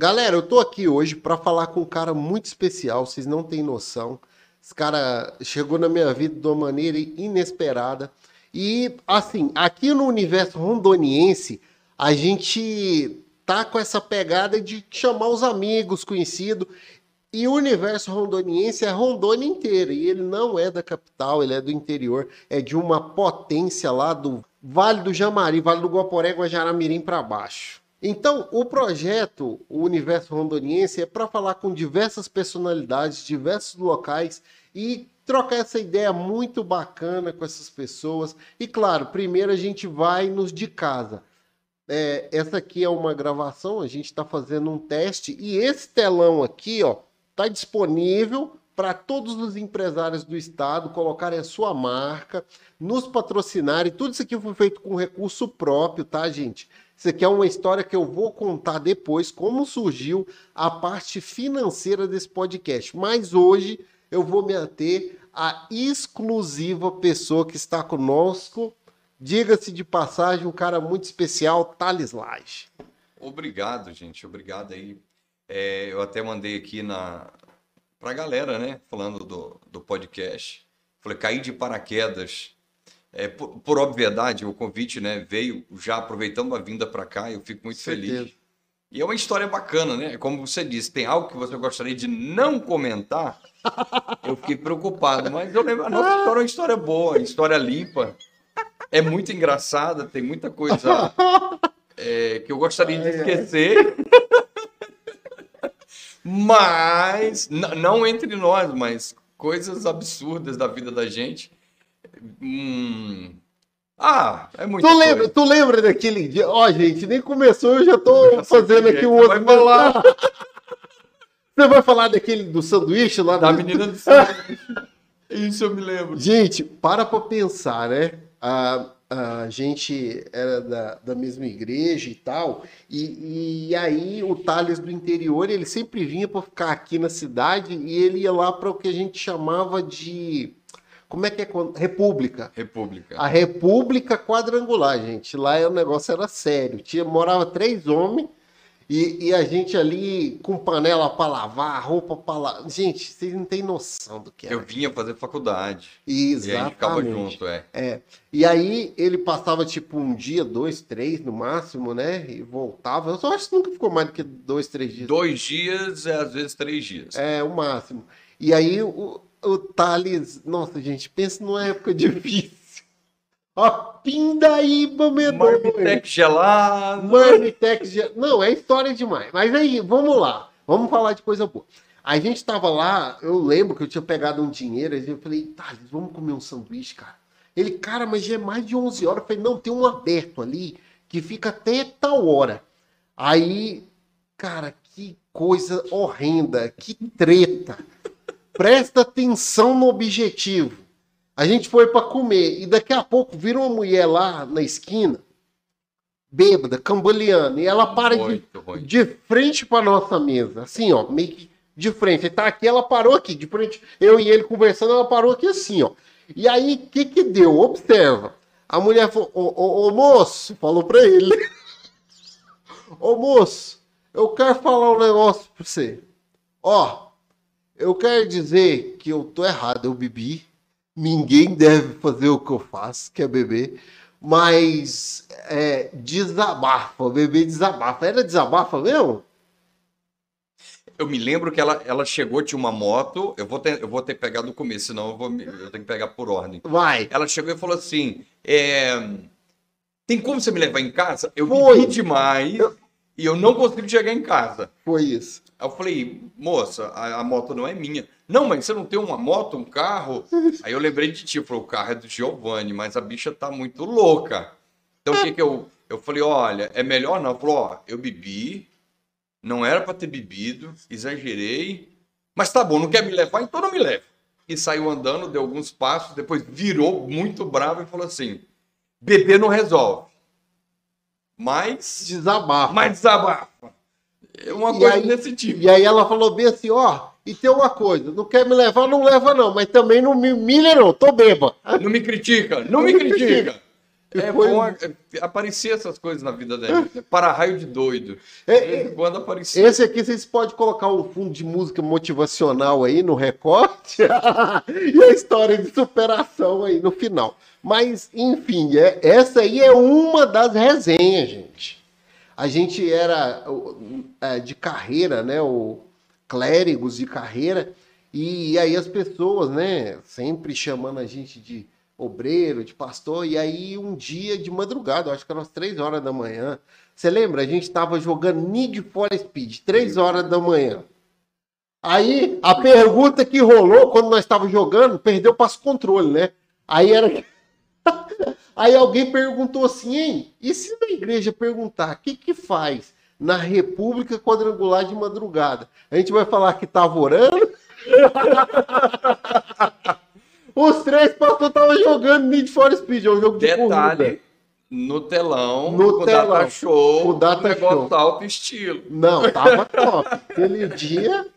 Galera, eu tô aqui hoje para falar com um cara muito especial, vocês não têm noção. Esse cara chegou na minha vida de uma maneira inesperada. E, assim, aqui no universo rondoniense, a gente tá com essa pegada de chamar os amigos, conhecidos. E o universo rondoniense é Rondônia inteira. E ele não é da capital, ele é do interior. É de uma potência lá do Vale do Jamari, Vale do Guaporé, Guajaramirim para baixo. Então, o projeto, o Universo Rondoniense, é para falar com diversas personalidades, diversos locais e trocar essa ideia muito bacana com essas pessoas. E claro, primeiro a gente vai nos de casa. É, essa aqui é uma gravação, a gente está fazendo um teste e esse telão aqui, ó, está disponível para todos os empresários do estado colocarem a sua marca, nos patrocinarem. Tudo isso aqui foi feito com recurso próprio, tá, gente? Isso aqui é uma história que eu vou contar depois, como surgiu a parte financeira desse podcast. Mas hoje eu vou me ater à exclusiva pessoa que está conosco. Diga-se de passagem, um cara muito especial, Thales Lage. Obrigado, gente. Obrigado aí. É, eu até mandei aqui na pra galera, né? Falando do, do podcast. Falei, caí de paraquedas é, por, por, obviedade, o convite né, veio já aproveitando a vinda para cá, eu fico muito feliz. E é uma história bacana, né? Como você disse, tem algo que você gostaria de não comentar. Eu fiquei preocupado, mas eu lembro, a nossa história é uma história boa, história limpa. É muito engraçada, tem muita coisa é, que eu gostaria de esquecer. Mas, não entre nós, mas coisas absurdas da vida da gente Hum. Ah, é muito. Tu lembra, tu lembra daquele dia? Ó, oh, gente, nem começou, eu já tô já fazendo aqui o outro. Vai falar. Você vai falar daquele do sanduíche lá da do... menina do sanduíche. Isso eu me lembro. Gente, para pra pensar, né? A, a gente era da, da mesma igreja e tal, e, e aí o Thales do interior, ele sempre vinha para ficar aqui na cidade e ele ia lá para o que a gente chamava de como é que é? República. República. A República Quadrangular, gente. Lá o negócio era sério. Tinha, morava três homens e, e a gente ali com panela para lavar, roupa para lavar. Gente, vocês não têm noção do que era. Eu vinha fazer faculdade. Exatamente. E a gente ficava junto, é. é. E aí ele passava tipo um dia, dois, três no máximo, né? E voltava. Eu só acho que nunca ficou mais do que dois, três dias. Dois dias, é às vezes três dias. É, o máximo. E aí o, o Thales, nossa, gente, pensa numa época difícil. Ó, Pindaíba, medonho. Marmitex gelado. Marmitex gelado. Não, é história demais. Mas aí, vamos lá. Vamos falar de coisa boa. A gente tava lá, eu lembro que eu tinha pegado um dinheiro, e eu falei, Thales, vamos comer um sanduíche, cara. Ele, cara, mas já é mais de 11 horas. Eu falei, não, tem um aberto ali que fica até tal hora. Aí, cara, que coisa horrenda, que treta. Presta atenção no objetivo. A gente foi para comer e daqui a pouco vira uma mulher lá na esquina, bêbada, cambaleando, e ela para de, de, frente para nossa mesa, assim, ó, meio que de frente. Ele tá aqui, ela parou aqui, de frente. Eu e ele conversando, ela parou aqui assim, ó. E aí, o que que deu? Observa. A mulher falou, ô, ô, ô moço, falou para ele. ô moço, eu quero falar um negócio para você. Ó, eu quero dizer que eu tô errado, eu bebi. Ninguém deve fazer o que eu faço, que é beber. Mas é, desabafa, beber desabafa. Era desabafa mesmo? Eu me lembro que ela, ela chegou, tinha uma moto. Eu vou ter, eu vou ter que pegar do começo, senão eu, vou, eu tenho que pegar por ordem. Vai. Ela chegou e falou assim: é, Tem como você me levar em casa? Eu Foi. bebi demais eu... e eu não consigo chegar em casa. Foi isso. Aí eu falei, moça, a, a, moto não é minha. Não, mas você não tem uma moto, um carro? Aí eu lembrei de ti, falei, o carro é do Giovanni, mas a bicha tá muito louca. Então o que que eu... Eu falei, olha, é melhor não. Falou, ó, eu bebi, não era para ter bebido, exagerei, mas tá bom, não quer me levar, então não me leva. E saiu andando, deu alguns passos, depois virou muito bravo e falou assim, beber não resolve. Mas... Desabafa. Mas desabafa. É uma e coisa aí, desse tipo. E aí ela falou bem assim, ó, e tem uma coisa, não quer me levar, não leva não, mas também não me humilha não, tô beba. Não me critica, não, não me, me critica. critica. É bom é, aparecer essas coisas na vida da gente. Para-raio de doido. É, em quando aparecia. Esse aqui vocês podem colocar um fundo de música motivacional aí no recorte e a história de superação aí no final. Mas, enfim, é- essa aí é uma das resenhas, gente. A gente era o, é, de carreira, né? O clérigos de carreira, e aí as pessoas, né? Sempre chamando a gente de obreiro, de pastor, e aí um dia de madrugada, acho que eram as três horas da manhã. Você lembra? A gente estava jogando Need for Speed, três horas da manhã. Aí a pergunta que rolou quando nós estávamos jogando, perdeu para controle, né? Aí era. Aí alguém perguntou assim, hein? E se na igreja perguntar, o que que faz na República Quadrangular de madrugada? A gente vai falar que tava orando? Os três pastores estavam jogando Need for Speed, é um jogo de Detalhe, no telão, No com telão, data show, com data um negócio show. alto estilo. Não, tava top. Aquele dia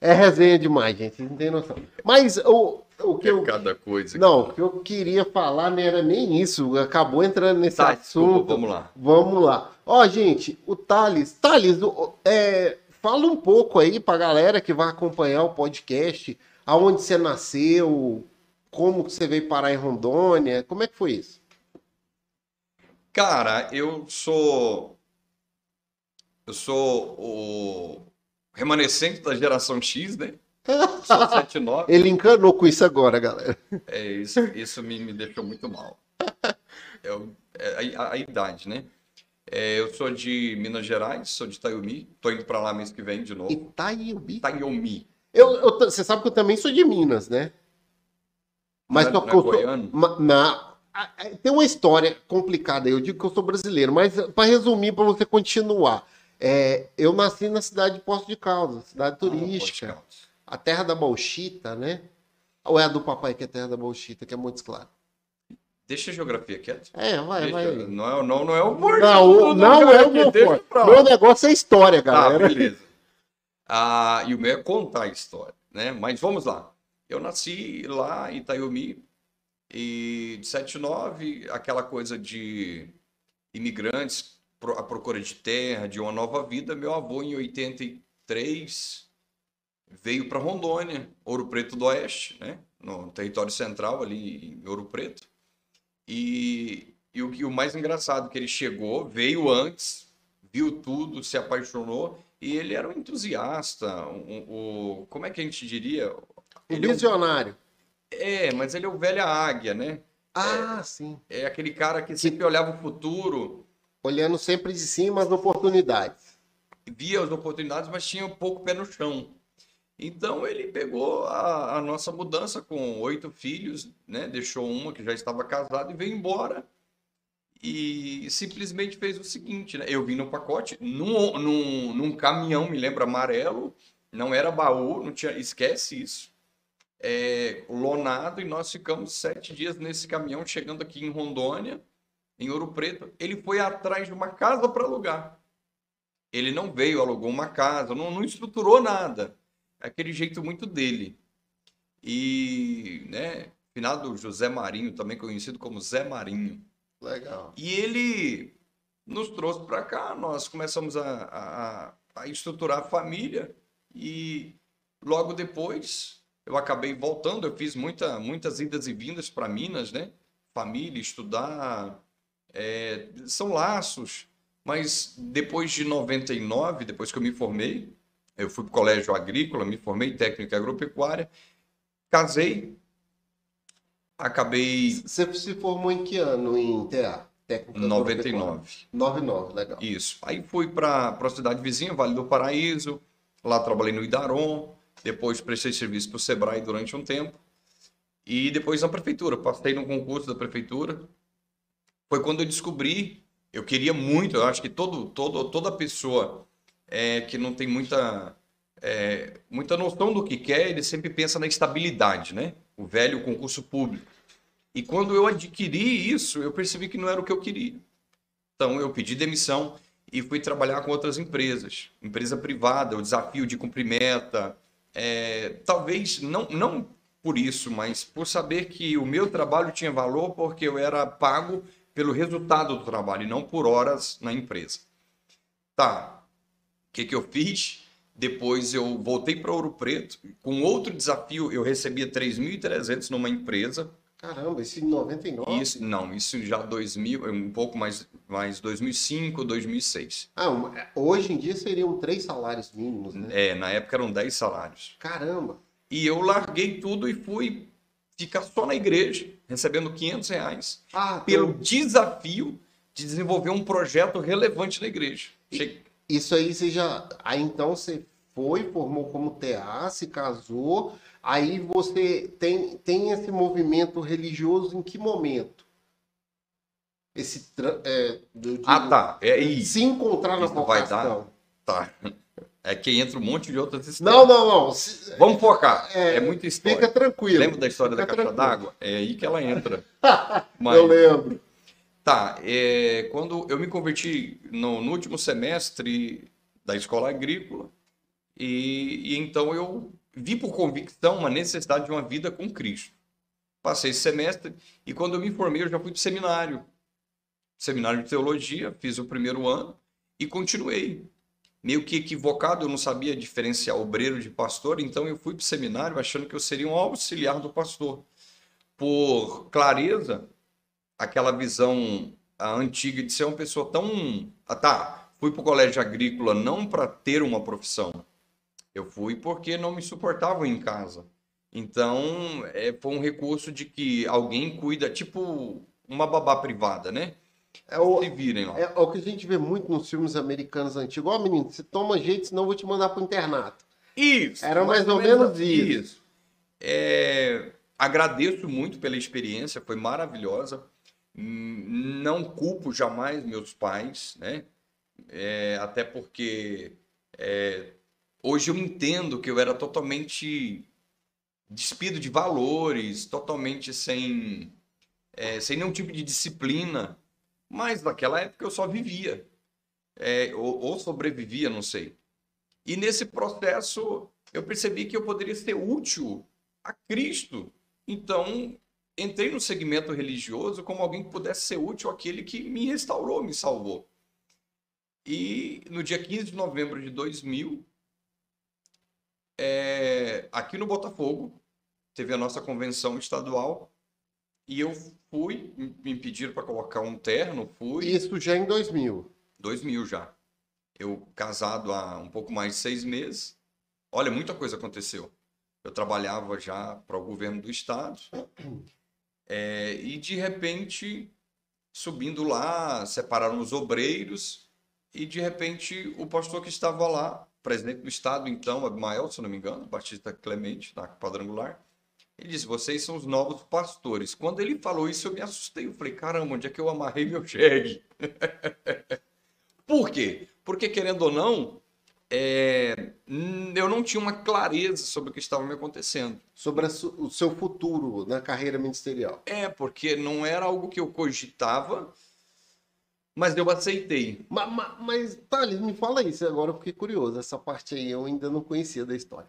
é resenha demais, gente. Vocês não tem noção. Mas o, o que eu. É cada coisa. Não, o que eu queria falar não era nem isso. Acabou entrando nesse Tá, desculpa, assunto. vamos lá. Vamos lá. Ó, gente, o Thales. Thales, é, fala um pouco aí pra galera que vai acompanhar o podcast. Aonde você nasceu, como que você veio parar em Rondônia, como é que foi isso? Cara, eu sou. Eu sou o remanescente da geração X, né? Sou 79. Ele encanou com isso agora, galera. É, isso isso me, me deixou muito mal. Eu- é a, a idade, né? É, eu sou de Minas Gerais, sou de Itaiomi. Tô indo pra lá mês que vem de novo. Itaíbi. Itaiomi. Eu, eu você sabe que eu também sou de Minas, né? Mas Não é- só não que é eu sou. goiano? ma- na- tem uma história complicada. Eu digo que eu sou brasileiro, mas para resumir, para você continuar, é, eu nasci na cidade de Poço de Caldas, cidade turística, Ah, a terra da Bauxita, né? Ou é a do papai que é a terra da Bauxita, que é muito claro. Deixa a geografia quieta. É, vai, Deixa- vai. Não, é, não, não é o forte Não, não cara é o aqui, meu negócio é história, Tá, galera. beleza. Ah, e o meu é contar a história, né? Mas vamos lá. Eu nasci lá em Itaiomi e de 79, aquela coisa de imigrantes à procura de terra, de uma nova vida. Meu avô, em 83, veio para Rondônia, Ouro Preto do Oeste, né? No território central, ali em Ouro Preto. E, e o, que- o mais engraçado é que ele chegou, veio antes, viu tudo, se apaixonou e ele era um entusiasta, um, um- como é que a gente diria? Ele é, visionário. é, mas ele é o velha águia, né? Ah, sim. É aquele cara que sempre olhava o futuro, Olhando sempre de cima as oportunidades. via as oportunidades, mas tinha um pouco pé no chão. Então ele pegou a, a nossa mudança com oito filhos, né? Deixou uma que já estava casada e veio embora. E simplesmente fez o seguinte, né? Eu vim no pacote, num, num, num caminhão, me lembra, amarelo, não era baú, não tinha, esquece isso. É, lonado, e nós ficamos sete dias nesse caminhão, chegando aqui em Rondônia, em Ouro Preto. Ele foi atrás de uma casa para alugar. Ele não veio, alugou uma casa, não, não estruturou nada. É aquele jeito muito dele. E, né, finado José Marinho, também conhecido como Zé Marinho. Legal. E ele nos trouxe para cá, nós começamos a, a, a estruturar a família e logo depois eu acabei voltando, eu fiz muita, muitas idas e vindas para Minas, né? Família, estudar, é, são laços, mas depois de 99, depois que eu me formei, eu fui para o colégio agrícola, me formei técnica agropecuária, casei, acabei Você se formou em que ano em TA? Técnica em 99. 99, legal. Isso. Aí fui para a cidade vizinha, Vale do Paraíso. Lá trabalhei no Idaron. Depois prestei serviço para o Sebrae durante um tempo. E depois na prefeitura. Passei num concurso da prefeitura. Foi quando eu descobri. Eu queria muito. Eu acho que todo, todo, toda pessoa é, que não tem muita, é, muita noção do que quer, ele sempre pensa na estabilidade, né? O velho concurso público. E quando eu adquiri isso, eu percebi que não era o que eu queria. Então eu pedi demissão e fui trabalhar com outras empresas, empresa privada, o desafio de cumprir meta, é, talvez não, não por isso, mas por saber que o meu trabalho tinha valor porque eu era pago pelo resultado do trabalho e não por horas na empresa. Tá. O que, que eu fiz? Depois eu voltei para Ouro Preto. Com outro desafio, eu recebia 3.300 numa empresa. Caramba, isso em 99? Isso, não, isso já 2000, um pouco mais, mais 2005, 2006. Ah, hoje em dia seriam três salários mínimos, né? É, na época eram 10 salários. Caramba! E eu larguei tudo e fui ficar só na igreja, recebendo 500 reais, ah, pelo desafio de desenvolver um projeto relevante na igreja. Cheguei... Isso aí você já. Aí então você foi, formou como TA, se casou, aí você tem, tem esse movimento religioso em que momento? Esse. É, ah, tá. É aí. Se encontrar na vocação. Vai dar... Tá. É que entra um monte de outras histórias. Não, não, não. Se... Vamos focar. É, é muita história. Fica tranquilo. Lembra da história da caixa d'água? É aí que ela entra. Mas... Eu lembro. Tá. É, quando eu me converti no, no, último semestre da escola agrícola, e, e então eu vi por convicção uma necessidade de uma vida com Cristo. Passei esse semestre e quando eu me formei, eu já fui para seminário. Seminário de teologia, fiz o primeiro ano e continuei meio que equivocado, eu não sabia diferenciar obreiro de pastor, então eu fui para o seminário achando que eu seria um auxiliar do pastor. Por clareza, aquela visão antiga de ser uma pessoa tão. Ah, tá, fui para o colégio agrícola não para ter uma profissão, eu fui porque não me suportavam em casa. Então, é, foi um recurso de que alguém cuida, tipo uma babá privada, né? É o, Se virem lá. É, é, o que a gente vê muito nos filmes americanos antigos. Ó, oh, menino, você toma jeito, senão eu vou te mandar pro internato. Isso. Era mais, ou, menos, menos isso. isso. É, agradeço muito pela experiência, foi maravilhosa. Não culpo jamais meus pais, né? É, até porque é, hoje eu entendo que eu era totalmente despido de valores, totalmente sem, é, sem nenhum tipo de disciplina. Mas naquela época eu só vivia. É, ou, ou sobrevivia, não sei. E nesse processo eu percebi que eu poderia ser útil a Cristo. Então entrei no segmento religioso como alguém que pudesse ser útil àquele que me restaurou, me salvou. E no dia 15 de novembro de 2000, é, aqui no Botafogo, teve a nossa convenção estadual e eu fui, me pediram para colocar um terno, fui. Isso já em 2000? 2000 já. Eu casado há um pouco mais de seis meses. Olha, muita coisa aconteceu. Eu trabalhava já para o governo do estado. É, e de repente, subindo lá, separaram os obreiros. E de repente, o pastor que estava lá, presidente do estado, então, Abimael, se não me engano, Batista Clemente, na quadrangular, ele disse: Vocês são os novos pastores. Quando ele falou isso, eu me assustei. Eu falei: Caramba, onde é que eu amarrei meu jegue? Por quê? Porque, querendo ou não, é, eu não tinha uma clareza sobre o que estava me acontecendo. Sobre o seu futuro na carreira ministerial. É, porque não era algo que eu cogitava, mas eu aceitei. Mas, mas, mas Thales, me fala isso agora, eu fiquei curioso. Essa parte aí eu ainda não conhecia da história.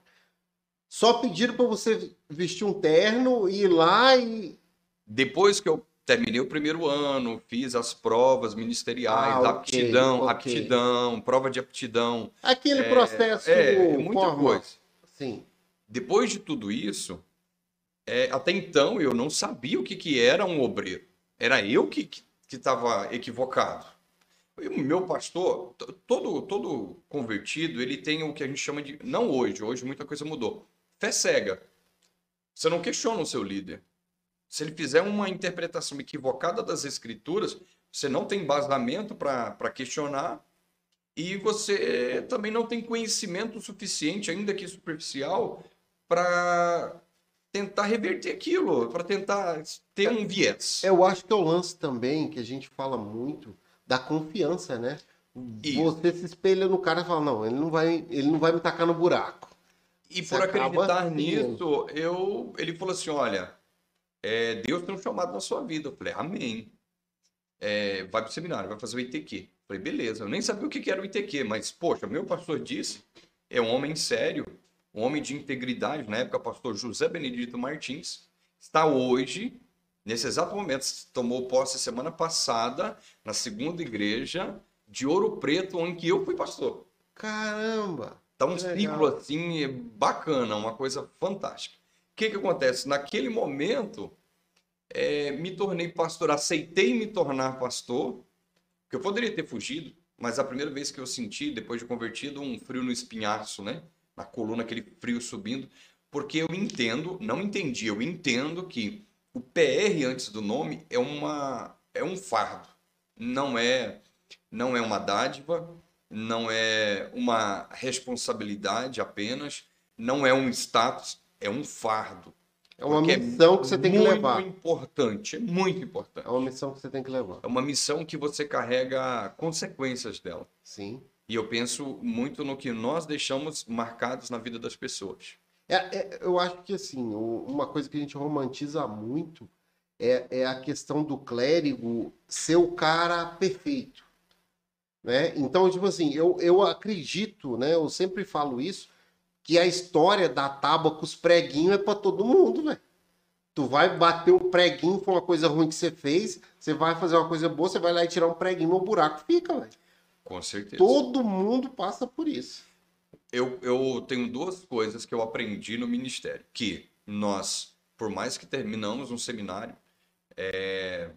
Só pediram para você vestir um terno, ir lá e. Depois que eu terminei o primeiro ano, fiz as provas ministeriais, ah, aptidão, okay. aptidão, prova de aptidão. Aquele é, processo. É, muita forma. coisa. Sim. Depois de tudo isso, é, até então eu não sabia o que, que era um obreiro. Era eu que estava equivocado. O meu pastor, todo, todo convertido, ele tem o que a gente chama de. Não hoje, hoje muita coisa mudou Fé cega. Você não questiona o seu líder. Se ele fizer uma interpretação equivocada das escrituras, você não tem embasamento para questionar e você também não tem conhecimento suficiente, ainda que superficial, para tentar reverter aquilo, para tentar ter um viés. Eu acho que é o lance também que a gente fala muito da confiança, né? Isso. Você se espelha no cara e fala, não, ele não vai, ele não vai me tacar no buraco. E por acreditar nisso, eu, ele falou assim: olha, é, Deus tem um chamado na sua vida. Eu falei, amém. É, vai para o seminário, vai fazer o ITQ. Eu falei, beleza. Eu nem sabia o que era o ITQ, mas, poxa, meu pastor disse, é um homem sério, um homem de integridade. Na época, o pastor José Benedito Martins está hoje Nesse exato momento, tomou posse semana passada, na segunda igreja de Ouro Preto, onde eu fui pastor. Caramba! Tá um ciclo assim bacana, uma coisa fantástica. O que, que acontece? Naquele momento, é, me tornei pastor, aceitei me tornar pastor, que eu poderia ter fugido, mas a primeira vez que eu senti, depois de convertido, um frio no espinhaço, né? Na coluna, aquele frio subindo, porque eu entendo, não entendi, eu entendo que o PR antes do nome é uma é um fardo, não é não é uma dádiva, não é uma responsabilidade apenas, não é um status, é um fardo. É uma missão é que você tem que levar. É muito importante, é muito importante. É uma missão que você tem que levar. É uma missão que você carrega consequências dela. Sim. E eu penso muito no que nós deixamos marcados na vida das pessoas. É, é, eu acho que, assim, uma coisa que a gente romantiza muito é, é a questão do clérigo ser o cara perfeito. Né? Então, tipo assim, eu, eu acredito, né? Eu sempre falo isso, que a história da tábua com os preguinhos é para todo mundo, velho. Tu vai bater um preguinho, foi uma coisa ruim que você fez, você vai fazer uma coisa boa, você vai lá e tirar um preguinho, no buraco fica, velho. Com certeza. Todo mundo passa por isso. Eu, eu tenho duas coisas que eu aprendi no ministério. Que nós, por mais que terminamos um seminário, é...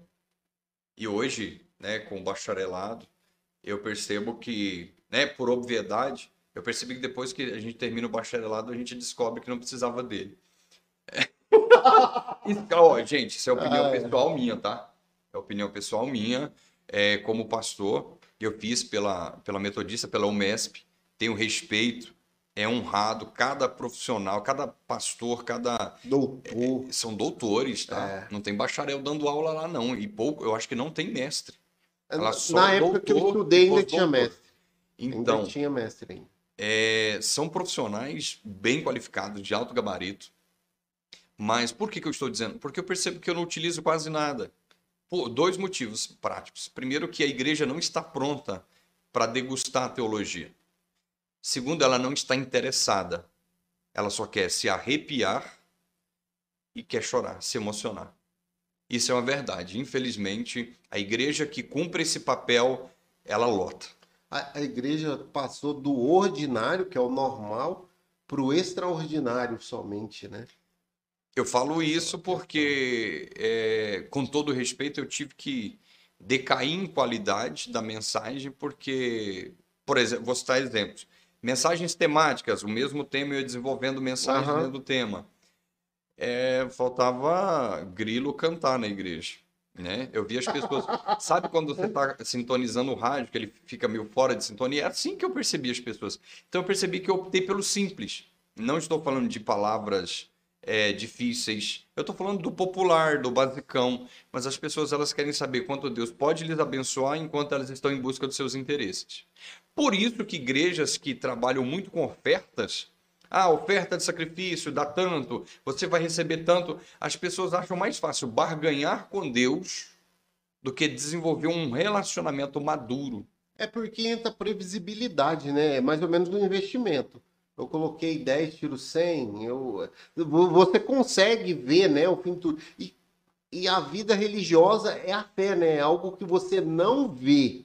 e hoje, né, com o bacharelado, eu percebo que, né, por obviedade, eu percebi que depois que a gente termina o bacharelado, a gente descobre que não precisava dele. isso, ó, gente, isso é opinião ah, é. pessoal minha, tá? É opinião pessoal minha. É, como pastor, eu fiz pela, pela Metodista, pela UMESP, tenho respeito, é honrado, cada profissional, cada pastor, cada. Doutor. É, são doutores, tá? É. Não tem bacharel dando aula lá, não. E pouco, eu acho que não tem mestre. Ela Na época que eu estudei, ainda tinha mestre. Então, ainda tinha mestre ainda é, são profissionais bem qualificados, de alto gabarito. Mas por que, que eu estou dizendo? Porque eu percebo que eu não utilizo quase nada. Por dois motivos práticos. Primeiro, que a igreja não está pronta para degustar a teologia. Segundo, ela não está interessada. Ela só quer se arrepiar e quer chorar, se emocionar. Isso é uma verdade. Infelizmente, a igreja que cumpre esse papel, ela lota a, a igreja passou do ordinário, que é o normal, para o extraordinário somente, né? Eu falo isso porque, é, com todo respeito, eu tive que decair em qualidade da mensagem, porque, por exemplo, vou citar exemplos. Mensagens temáticas, o mesmo tema eu ia desenvolvendo mensagens uhum. dentro do tema. É, faltava grilo cantar na igreja. Né? Eu vi as pessoas. Sabe quando você está sintonizando o rádio, que ele fica meio fora de sintonia? É assim que eu percebi as pessoas. Então eu percebi que eu optei pelo simples. Não estou falando de palavras é, difíceis. Eu estou falando do popular, do basicão. Mas as pessoas elas querem saber quanto Deus pode lhes abençoar enquanto elas estão em busca dos seus interesses. Por isso que igrejas que trabalham muito com ofertas ah, oferta de sacrifício dá tanto, você vai receber tanto. As pessoas acham mais fácil barganhar com Deus do que desenvolver um relacionamento maduro. É porque entra previsibilidade, né? É mais ou menos no investimento. Eu coloquei 10, tiro 100, eu... você consegue ver, né, o fim de tudo. E, e a vida religiosa é a fé, né? É algo que você não vê.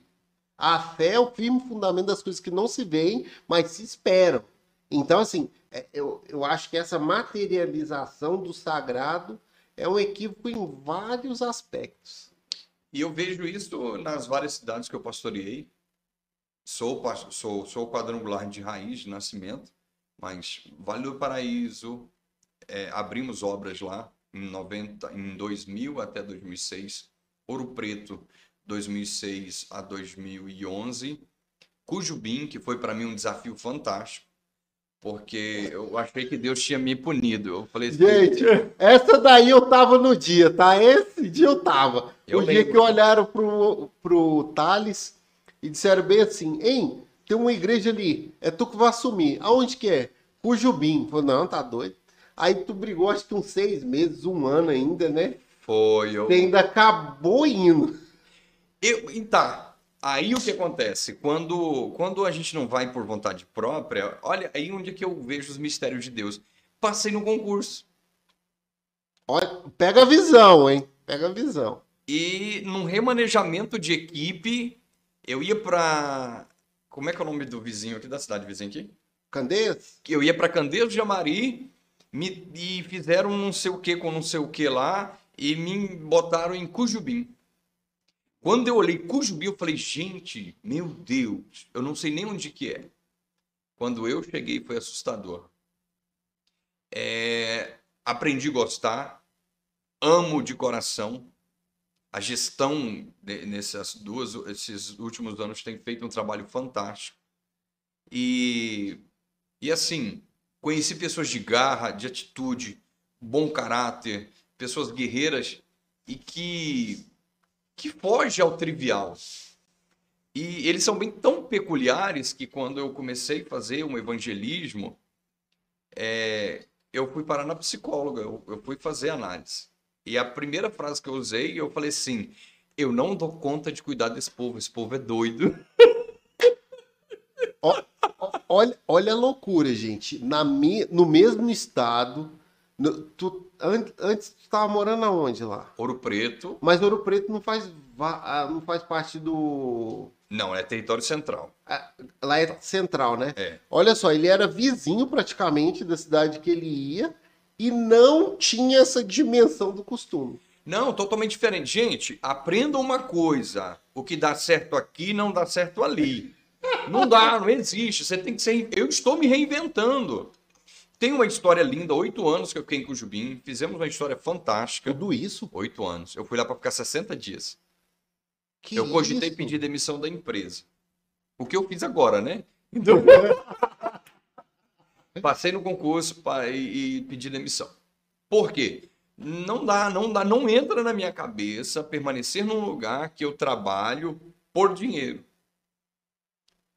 A fé é o firme fundamento das coisas que não se veem, mas se esperam. Então, assim, eu, eu acho que essa materialização do sagrado é um equívoco em vários aspectos. E eu vejo isso nas várias cidades que eu pastoreei. Sou, sou, sou quadrangular de raiz, de nascimento, mas Vale do Paraíso, é, abrimos obras lá em, 90, em 2000 até 2006. Ouro Preto, 2006 a 2011. Cujubim, que foi para mim um desafio fantástico porque eu achei que Deus tinha me punido. Eu falei assim, Gente, essa daí eu tava no dia, tá? Esse dia eu tava. Eu o lembro. dia que olharam pro, pro Thales e disseram bem assim, hein, tem uma igreja ali, é tu que vai assumir. Aonde que é? Cujubim. Falei, não, tá doido. Aí tu brigou acho que uns seis meses, um ano ainda, né? Foi. Eu... Você ainda acabou indo. Eu, tá, Aí o que acontece? Quando, quando a gente não vai por vontade própria, olha, aí onde é que eu vejo os mistérios de Deus. Passei no concurso. Olha, pega a visão, hein? Pega a visão. E num remanejamento de equipe, eu ia pra. Como é que é o nome do vizinho aqui da cidade, vizinho aqui? Candeias? Eu ia pra Candeias de Amari me, e fizeram não sei o que com não sei o que lá e me botaram em Cujubim. Quando eu olhei Cujubim, eu falei, gente, meu Deus, eu não sei nem onde que é. Quando eu cheguei, foi assustador. É, aprendi a gostar, amo de coração. A gestão nessas duas, esses últimos anos tem feito um trabalho fantástico. E, e assim, conheci pessoas de garra, de atitude, bom caráter, pessoas guerreiras e que que foge ao trivial. E eles são bem tão peculiares que quando eu comecei a fazer um evangelismo, é, eu fui parar na psicóloga, eu, eu fui fazer análise. E a primeira frase que eu usei, eu falei assim: eu não dou conta de cuidar desse povo, esse povo é doido. olha, olha a loucura, gente. Na mi, no mesmo estado, tu, an, antes tu estava morando aonde lá? Ouro Preto. Mas Ouro Preto não faz, ah, não faz parte do. Não, é território central. É, lá é central, né? É. Olha só, ele era vizinho praticamente da cidade que ele ia e não tinha essa dimensão do costume. Não, totalmente diferente. Gente, aprenda uma coisa: o que dá certo aqui não dá certo ali. Não dá, não existe. Você tem que ser. Eu estou me reinventando. Tem uma história linda, oito anos que eu fiquei em Cujubim, fizemos uma história fantástica. Tudo isso? Oito anos. Eu fui lá para ficar 60 dias. Que eu cogitei isso? pedir demissão da empresa. O que eu fiz agora, né? Então, passei no concurso pra, e, e pedi demissão. Por quê? Não dá, não dá, não entra na minha cabeça permanecer num lugar que eu trabalho por dinheiro.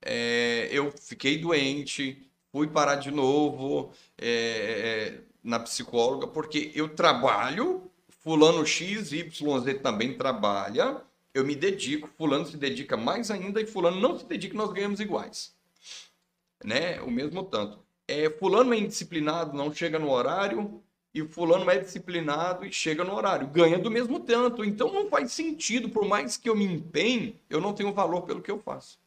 É, eu fiquei doente, fui parar de novo é, é, na psicóloga, porque eu trabalho, fulano X, Y, Z também trabalha, eu me dedico, fulano se dedica mais ainda e fulano não se dedica, nós ganhamos iguais. Né? O mesmo tanto. É, fulano é indisciplinado, não chega no horário, e fulano é disciplinado e chega no horário, ganha do mesmo tanto. Então não faz sentido, por mais que eu me empenhe, eu não tenho valor pelo que eu faço.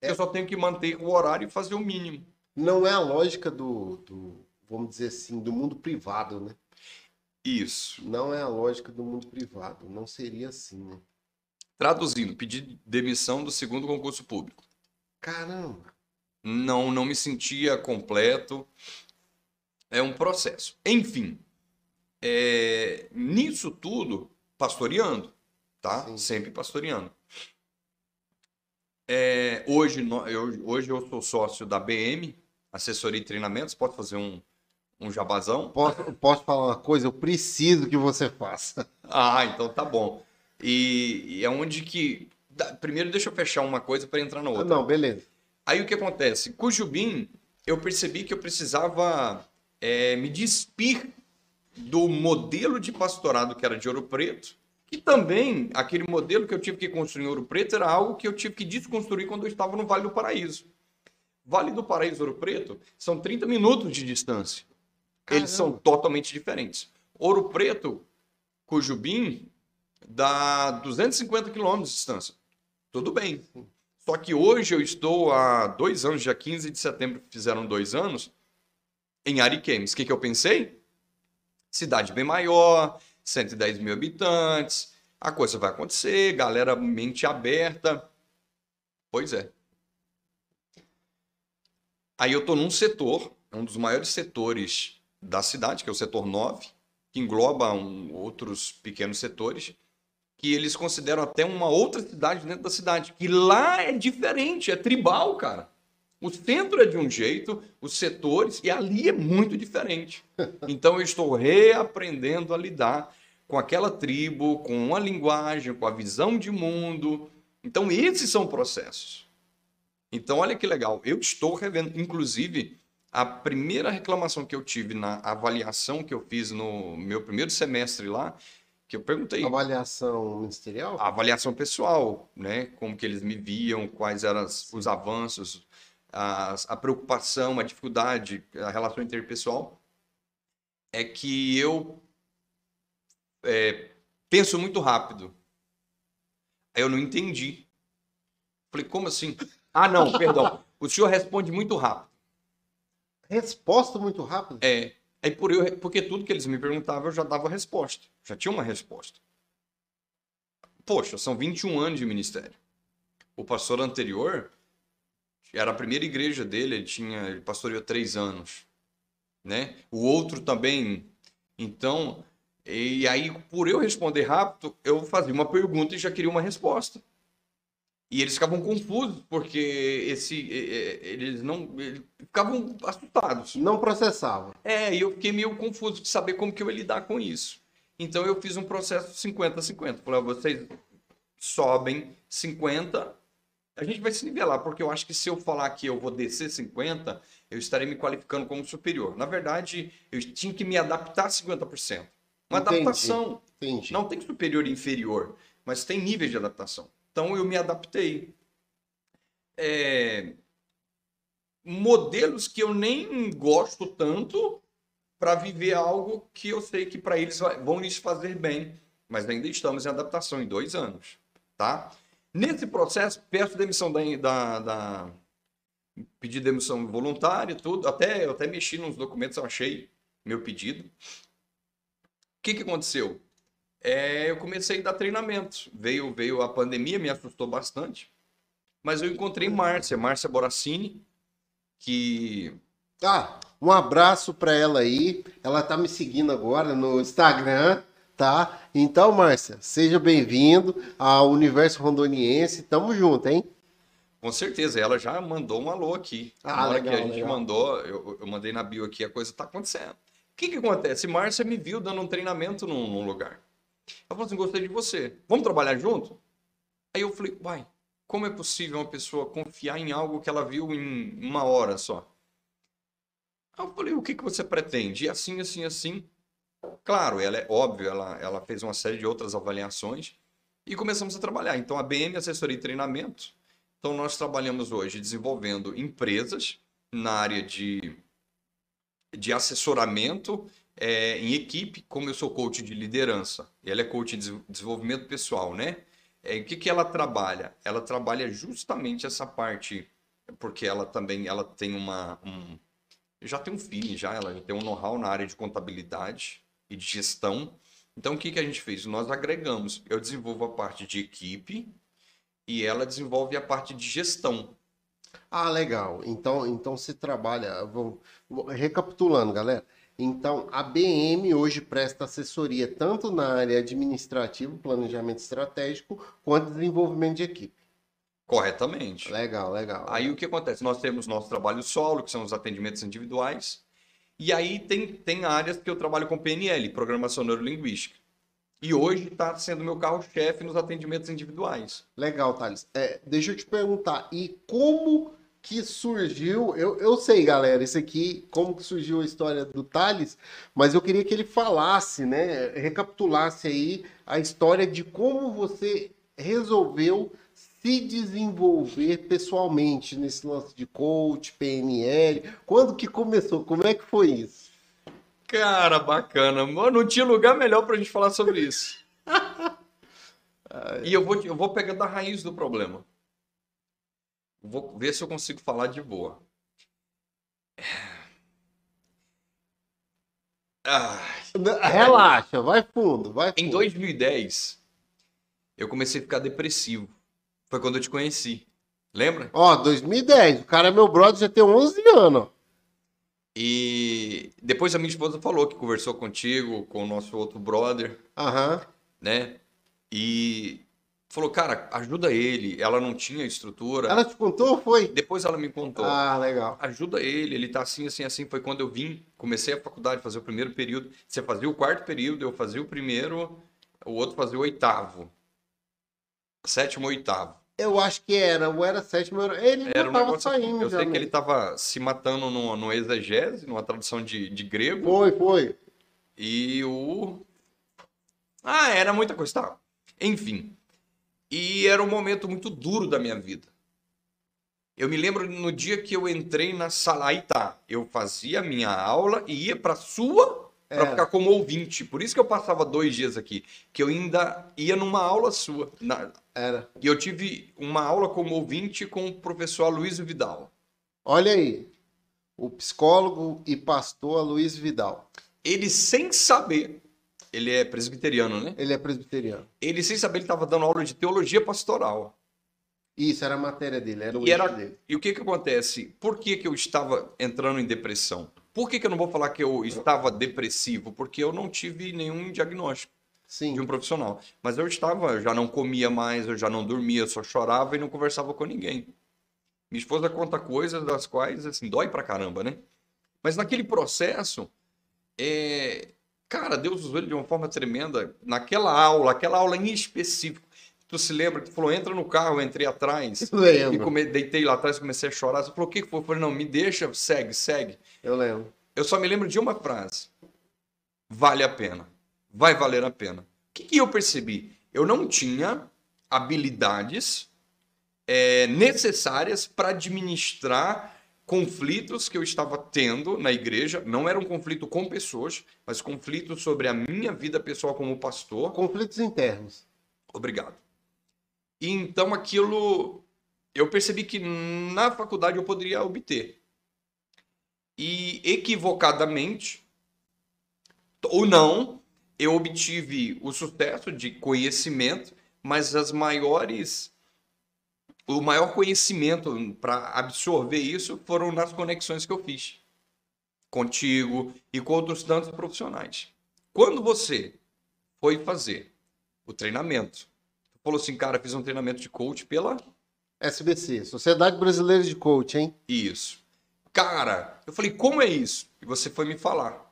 É. Eu só tenho que manter o horário e fazer o mínimo. Não é a lógica do, do, vamos dizer assim, do mundo privado, né? Isso. Não é a lógica do mundo privado. Não seria assim, né? Traduzindo, pedi demissão do segundo concurso público. Caramba. Não, não me sentia completo. É um processo. Enfim, é, nisso tudo, pastoreando, tá? Sim. Sempre pastoreando. É, hoje, hoje eu sou sócio da BM, assessoria e treinamentos. Pode fazer um, um jabazão? Posso, posso falar uma coisa? Eu preciso que você faça. Ah, então tá bom. E, e é onde que. Primeiro, deixa eu fechar uma coisa para entrar na outra. Não, beleza. Aí o que acontece? Cujubim, eu percebi que eu precisava é, me despir do modelo de pastorado que era de Ouro Preto, que também, aquele modelo que eu tive que construir em Ouro Preto era algo que eu tive que desconstruir quando eu estava no Vale do Paraíso. Vale do Paraíso Ouro Preto são 30 minutos de distância. Eles são Caramba. totalmente diferentes. Ouro Preto, Cujubim, dá 250 quilômetros de distância. Tudo bem. Só que hoje eu estou há dois anos, dia 15 de setembro, fizeram dois anos, em Ariquemes. O que, que eu pensei? Cidade bem maior, 110 mil habitantes, a coisa vai acontecer, galera mente aberta. Pois é. Aí eu estou num setor, é um dos maiores setores da cidade, que é o setor 9, que engloba um- outros pequenos setores, que eles consideram até uma outra cidade dentro da cidade, que lá é diferente, é tribal, cara. O centro é de um jeito, os setores, e ali é muito diferente. Então eu estou reaprendendo a lidar com aquela tribo, com a linguagem, com a visão de mundo. Então esses são processos. Então olha que legal, eu estou revendo, inclusive a primeira reclamação que eu tive na avaliação que eu fiz no meu primeiro semestre lá, que eu perguntei Avaliação ministerial? a avaliação pessoal, né? Como que eles me viam, quais eram os avanços, as- a preocupação, a dificuldade, a relação interpessoal, é que eu é, penso muito rápido. Aí eu não entendi. Falei, como assim? Ah, não, perdão. O senhor responde muito rápido. Resposta muito rápida? É. Aí por eu, porque tudo que eles me perguntavam eu já dava resposta. Já tinha uma resposta. Poxa, são 21 anos de ministério. O pastor anterior era a primeira igreja dele, ele tinha, ele pastoreou três anos, né? O outro também. Então, e aí por eu responder rápido, eu fazia uma pergunta e já queria uma resposta. E eles ficavam confusos, porque esse, eles não. Eles ficavam assustados. Não processavam. É, e eu fiquei meio confuso de saber como que eu ia lidar com isso. Então eu fiz um processo 50-50. Falei, vocês sobem 50, a gente vai se nivelar, porque eu acho que se eu falar que eu vou descer 50, eu estarei me qualificando como superior. Na verdade, eu tinha que me adaptar 50%. Uma Entendi. adaptação. Entendi. Não tem superior e inferior, mas tem níveis de adaptação. Então eu me adaptei. É... Modelos que eu nem gosto tanto para viver algo que eu sei que para eles vão lhes fazer bem. Mas ainda estamos em adaptação em dois anos, tá? Nesse processo, peço demissão da, da, da pedi demissão voluntária, tudo. Até eu até mexi nos documentos, eu achei meu pedido. O que, que aconteceu? É, eu comecei a dar treinamento. Veio, veio a pandemia, me assustou bastante. Mas eu encontrei Márcia, Márcia Boracini, que. Ah, um abraço para ela aí. Ela tá me seguindo agora no Instagram, tá? Então, Márcia, seja bem-vindo ao Universo Rondoniense. Tamo junto, hein? Com certeza, ela já mandou um alô aqui. Ah, Na hora legal, que a gente legal. mandou, eu, eu mandei na bio aqui, a coisa tá acontecendo. O que que acontece? Márcia me viu dando um treinamento num, num lugar. Ela falou assim: gostei de você. Vamos trabalhar junto? Aí eu falei: uai, como é possível uma pessoa confiar em algo que ela viu em uma hora só? Aí eu falei: o que, que você pretende? E assim, assim, assim. Claro, ela é óbvio, ela, ela fez uma série de outras avaliações e começamos a trabalhar. Então, a BM Assessoria e Treinamento. Então, nós trabalhamos hoje desenvolvendo empresas na área de, de assessoramento é, em equipe, como eu sou coach de liderança, e ela é coach de desenvolvimento pessoal, né? É, o que, que ela trabalha? Ela trabalha justamente essa parte, porque ela também ela tem uma. Um, já tem um feeling, já, ela tem um know-how na área de contabilidade e de gestão. Então, o que, que a gente fez? Nós agregamos. Eu desenvolvo a parte de equipe e ela desenvolve a parte de gestão. Ah, legal. Então, então você trabalha. Vamos, recapitulando, galera. Então, a BM hoje presta assessoria tanto na área administrativa, planejamento estratégico, quanto desenvolvimento de equipe. Corretamente. Legal, legal. Aí o que acontece? Nós temos nosso trabalho solo, que são os atendimentos individuais, e aí tem, tem áreas que eu trabalho com PNL, Programação Neurolinguística. E hoje está sendo meu carro-chefe nos atendimentos individuais. Legal, Thales. É, deixa eu te perguntar, e como que surgiu. Eu, eu sei, galera, isso aqui, como que surgiu a história do Thales, mas eu queria que ele falasse, né? Recapitulasse aí a história de como você resolveu se desenvolver pessoalmente nesse lance de coach, PNL. Quando que começou? Como é que foi isso? Cara, bacana. Não tinha lugar melhor pra gente falar sobre isso. e eu vou, eu vou pegar da raiz do problema. Vou ver se eu consigo falar de boa. Ah, Relaxa, vai fundo, vai fundo. Em 2010, eu comecei a ficar depressivo. Foi quando eu te conheci. Lembra? Ó, 2010. O cara é meu brother, já tem 11 anos. E depois a minha esposa falou que conversou contigo, com o nosso outro brother. Aham. Né? E falou, cara, ajuda ele. Ela não tinha estrutura. Ela te contou ou foi? Depois ela me contou. Ah, legal. Ajuda ele, ele tá assim, assim, assim. Foi quando eu vim, comecei a faculdade, fazer o primeiro período. Você fazia o quarto período, eu fazia o primeiro, o outro fazia o oitavo. Sétimo, oitavo. Eu acho que era, ou era sétimo, ele era um tava saindo. Assim. Eu sei que ele tava se matando no, no exegese, numa tradução de, de grego. Foi, foi. E o. Ah, era muita coisa. Tá. Enfim. E era um momento muito duro da minha vida. Eu me lembro no dia que eu entrei na sala, aí tá, eu fazia a minha aula e ia para sua para ficar como ouvinte. Por isso que eu passava dois dias aqui, que eu ainda ia numa aula sua. Na... Era. E eu tive uma aula como ouvinte com o professor Luiz Vidal. Olha aí, o psicólogo e pastor Luiz Vidal. Ele sem saber, ele é presbiteriano, né? Ele é presbiteriano. Ele sem saber, ele estava dando aula de teologia pastoral. Isso, era a matéria dele, era o E, era, dele. e o que que acontece? Por que que eu estava entrando em depressão? Por que que eu não vou falar que eu estava depressivo? Porque eu não tive nenhum diagnóstico Sim. de um profissional. Mas eu estava, eu já não comia mais, eu já não dormia, eu só chorava e não conversava com ninguém. Minha esposa conta coisas das quais, assim, dói pra caramba, né? Mas naquele processo, é... cara, Deus usou ele de uma forma tremenda. Naquela aula, aquela aula em específico, tu se lembra que tu falou, entra no carro, eu entrei atrás. E Lembro. come... deitei lá atrás, comecei a chorar. Você falou, o que que foi? Eu falei, não, me deixa, segue, segue. Eu lembro. Eu só me lembro de uma frase. Vale a pena. Vai valer a pena. O que, que eu percebi? Eu não tinha habilidades é, necessárias para administrar conflitos que eu estava tendo na igreja. Não era um conflito com pessoas, mas conflito sobre a minha vida pessoal como pastor. Conflitos internos. Obrigado. E então aquilo eu percebi que na faculdade eu poderia obter. E equivocadamente, ou não, eu obtive o sucesso de conhecimento, mas as maiores. O maior conhecimento para absorver isso foram nas conexões que eu fiz contigo e com outros tantos profissionais. Quando você foi fazer o treinamento, falou assim, cara, fiz um treinamento de coach pela SBC, Sociedade Brasileira de Coach, hein? Isso. Cara, eu falei, como é isso? E você foi me falar.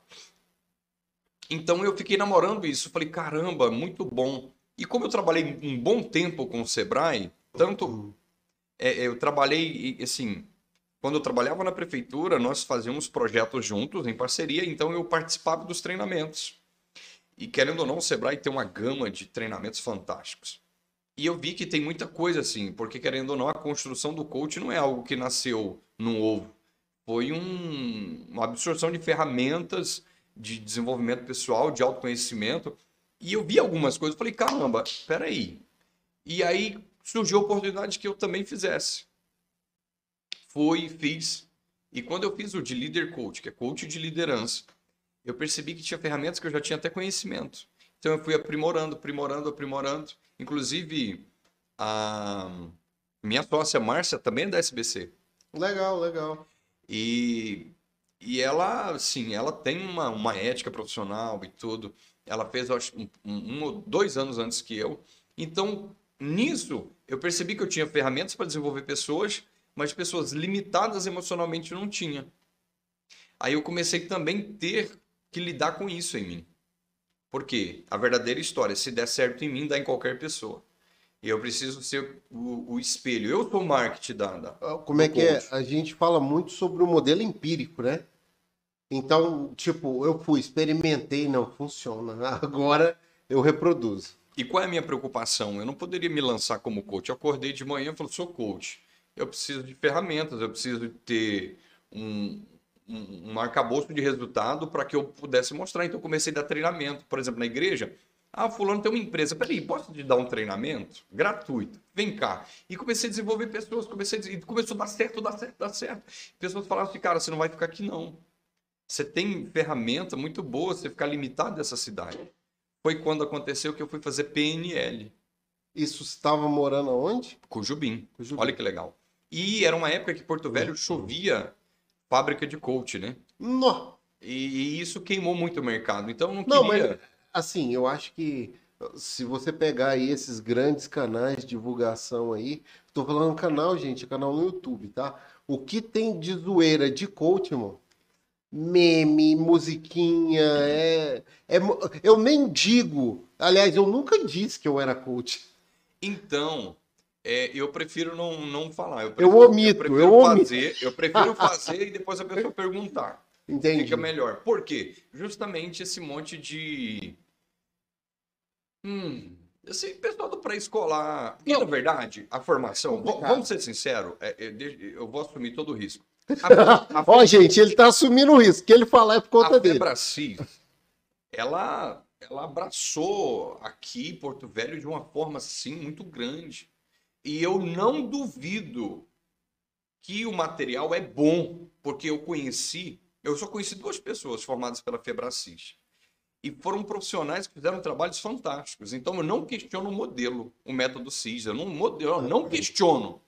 Então eu fiquei namorando isso. Falei, caramba, muito bom. E como eu trabalhei um bom tempo com o Sebrae, tanto é, eu trabalhei, assim, quando eu trabalhava na prefeitura, nós fazíamos projetos juntos, em parceria, então eu participava dos treinamentos. E querendo ou não, o Sebrae tem uma gama de treinamentos fantásticos. E eu vi que tem muita coisa assim, porque querendo ou não, a construção do coach não é algo que nasceu num ovo. Foi um- uma absorção de ferramentas de desenvolvimento pessoal, de autoconhecimento. E eu vi algumas coisas, falei, caramba, peraí. E aí surgiu a oportunidade que eu também fizesse. Fui, fiz. E quando eu fiz o de Leader Coach, que é coach de liderança, eu percebi que tinha ferramentas que eu já tinha até conhecimento. Então eu fui aprimorando, aprimorando, aprimorando. Inclusive, a minha sócia Márcia também é da SBC. Legal, legal. E, e ela, assim, ela tem uma, uma ética profissional e tudo. Ela fez, acho, um, um, um dois anos antes que eu. Então, nisso, eu percebi que eu tinha ferramentas para desenvolver pessoas, mas pessoas limitadas emocionalmente não tinha. Aí eu comecei também a ter que lidar com isso em mim. Porque a verdadeira história, se der certo em mim, dá em qualquer pessoa. E eu preciso ser o, o espelho. Eu sou o marketing da, da, Como é do que é? coach. A gente fala muito sobre o modelo empírico, né? Então, tipo, eu fui, experimentei, não funciona. Agora eu reproduzo. E qual é a minha preocupação? Eu não poderia me lançar como coach. Eu acordei de manhã e falei, sou coach. Eu preciso de ferramentas, eu preciso ter um, um, um arcabouço de resultado para que eu pudesse mostrar. Então, eu comecei a dar treinamento. Por exemplo, na igreja, ah, fulano tem uma empresa. Peraí, posso te dar um treinamento? Gratuito. Vem cá. E comecei a desenvolver pessoas, comecei a, começou a dar certo, dar certo, dar certo. Pessoas falavam assim, cara, você não vai ficar aqui não. Você tem ferramenta muito boa, você ficar limitado dessa cidade. Foi quando aconteceu que eu fui fazer PNL. Isso estava morando aonde? Cujubim. Cujubim. Olha que legal. E era uma época que Porto Velho chovia fábrica de coach, né? Não. E, e isso queimou muito o mercado. Então não Não, queria. mas assim, eu acho que se você pegar aí esses grandes canais de divulgação aí, tô falando canal, gente, é canal no YouTube, tá? O que tem de zoeira de coach, irmão? Meme, musiquinha, é, é eu nem digo. Aliás, eu nunca disse que eu era coach. Então, é, eu prefiro não, não falar. Eu, Eu prefiro, omito, prefiro eu omito. fazer, Eu prefiro fazer e depois a pessoa perguntar. Entendi. Fica melhor. Por quê? Justamente esse monte de. Hum. Esse pessoal do pré-escolar. E, na verdade, a formação. Complicado. Vamos ser sinceros, é, é, eu vou assumir todo o risco. A, a, Ó, gente, ele tá assumindo o risco. Que ele falar é por conta a dele. Febracis, ela, ela abraçou aqui Porto Velho de uma forma assim muito grande. E eu não duvido que o material é bom, porque eu conheci, eu só conheci duas pessoas formadas pela Febracis. E foram profissionais que fizeram trabalhos fantásticos. Então eu não questiono o modelo, o método CIS, eu não, modelo, eu não questiono.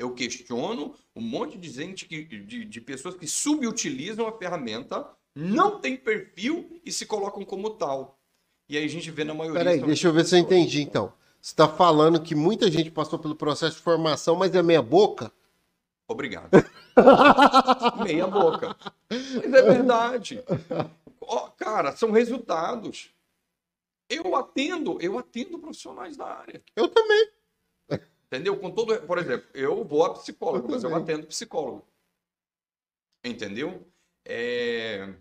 Eu questiono um monte de gente, que, de, de pessoas que subutilizam a ferramenta, não tem perfil e se colocam como tal. E aí a gente vê na maioria. Peraí, deixa eu ver se eu entendi então. Você está falando que muita gente passou pelo processo de formação, mas é meia boca? Obrigado. meia boca. Mas é verdade. Oh, cara, são resultados. Eu atendo, eu atendo profissionais da área. Eu também. Entendeu? Com todo, por exemplo, eu vou a psicólogo, eu mas eu atendo psicólogo. Entendeu? É,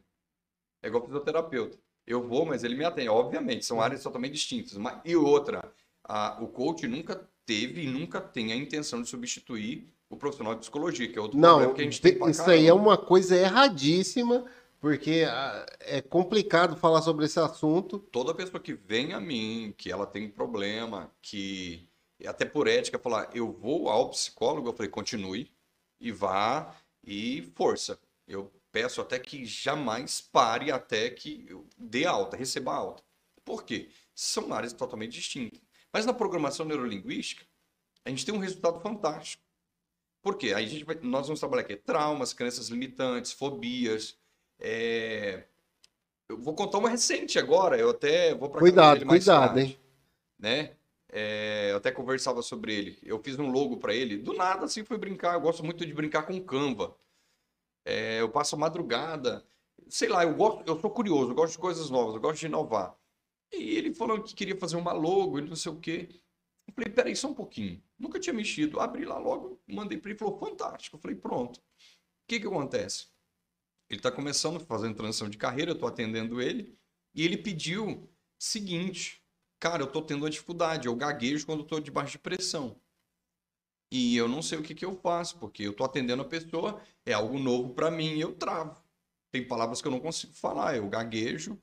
é igual fisioterapeuta. Eu vou, mas ele me atende. Obviamente, são áreas totalmente distintas. Mas... E outra, a, o coach nunca teve e nunca tem a intenção de substituir o profissional de psicologia, que é outro Não, problema que a gente tem Isso aí é uma coisa erradíssima, porque ah, é complicado falar sobre esse assunto. Toda pessoa que vem a mim, que ela tem problema, que até por ética falar, eu vou ao psicólogo, eu falei, continue e vá e força. Eu peço até que jamais pare até que eu dê alta, receba alta. Por quê? São áreas totalmente distintas. Mas na programação neurolinguística, a gente tem um resultado fantástico. Por quê? Aí a gente vai, nós vamos trabalhar aqui traumas, crenças limitantes, fobias. É... Eu vou contar uma recente agora, eu até vou para Cuidado, cuidado, tarde, hein? Né? É, eu até conversava sobre ele. Eu fiz um logo para ele. Do nada, assim, fui brincar. Eu gosto muito de brincar com Canva. É, eu passo madrugada. Sei lá, eu gosto, eu sou curioso, eu gosto de coisas novas, eu gosto de inovar. E ele falou que queria fazer uma logo, ele não sei o quê. Eu falei, peraí, só um pouquinho. Nunca tinha mexido. Abri lá logo, mandei para ele, falou, fantástico. Eu falei, pronto. O que que acontece? Ele está começando, fazendo transição de carreira, eu estou atendendo ele, e ele pediu seguinte, cara, eu estou tendo uma dificuldade, eu gaguejo quando estou debaixo de pressão. E eu não sei o que, que eu faço, porque eu estou atendendo a pessoa, é algo novo para mim, eu travo. Tem palavras que eu não consigo falar, eu gaguejo.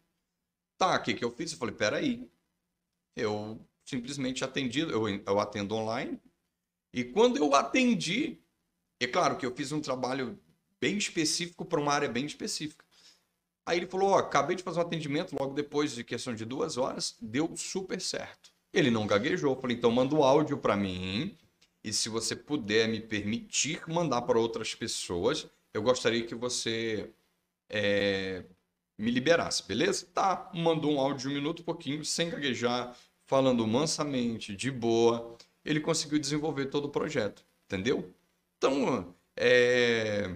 Tá, o que, que eu fiz? Eu falei, peraí. Eu simplesmente atendi, eu, eu atendo online. E quando eu atendi, é claro que eu fiz um trabalho bem específico para uma área bem específica. Aí ele falou: Ó, acabei de fazer um atendimento logo depois de questão de duas horas, deu super certo. Ele não gaguejou. Eu falei: então manda o um áudio para mim. E se você puder me permitir mandar para outras pessoas, eu gostaria que você é, me liberasse, beleza? Tá, mandou um áudio de um minuto, pouquinho, sem gaguejar, falando mansamente, de boa, ele conseguiu desenvolver todo o projeto, entendeu? Então, é...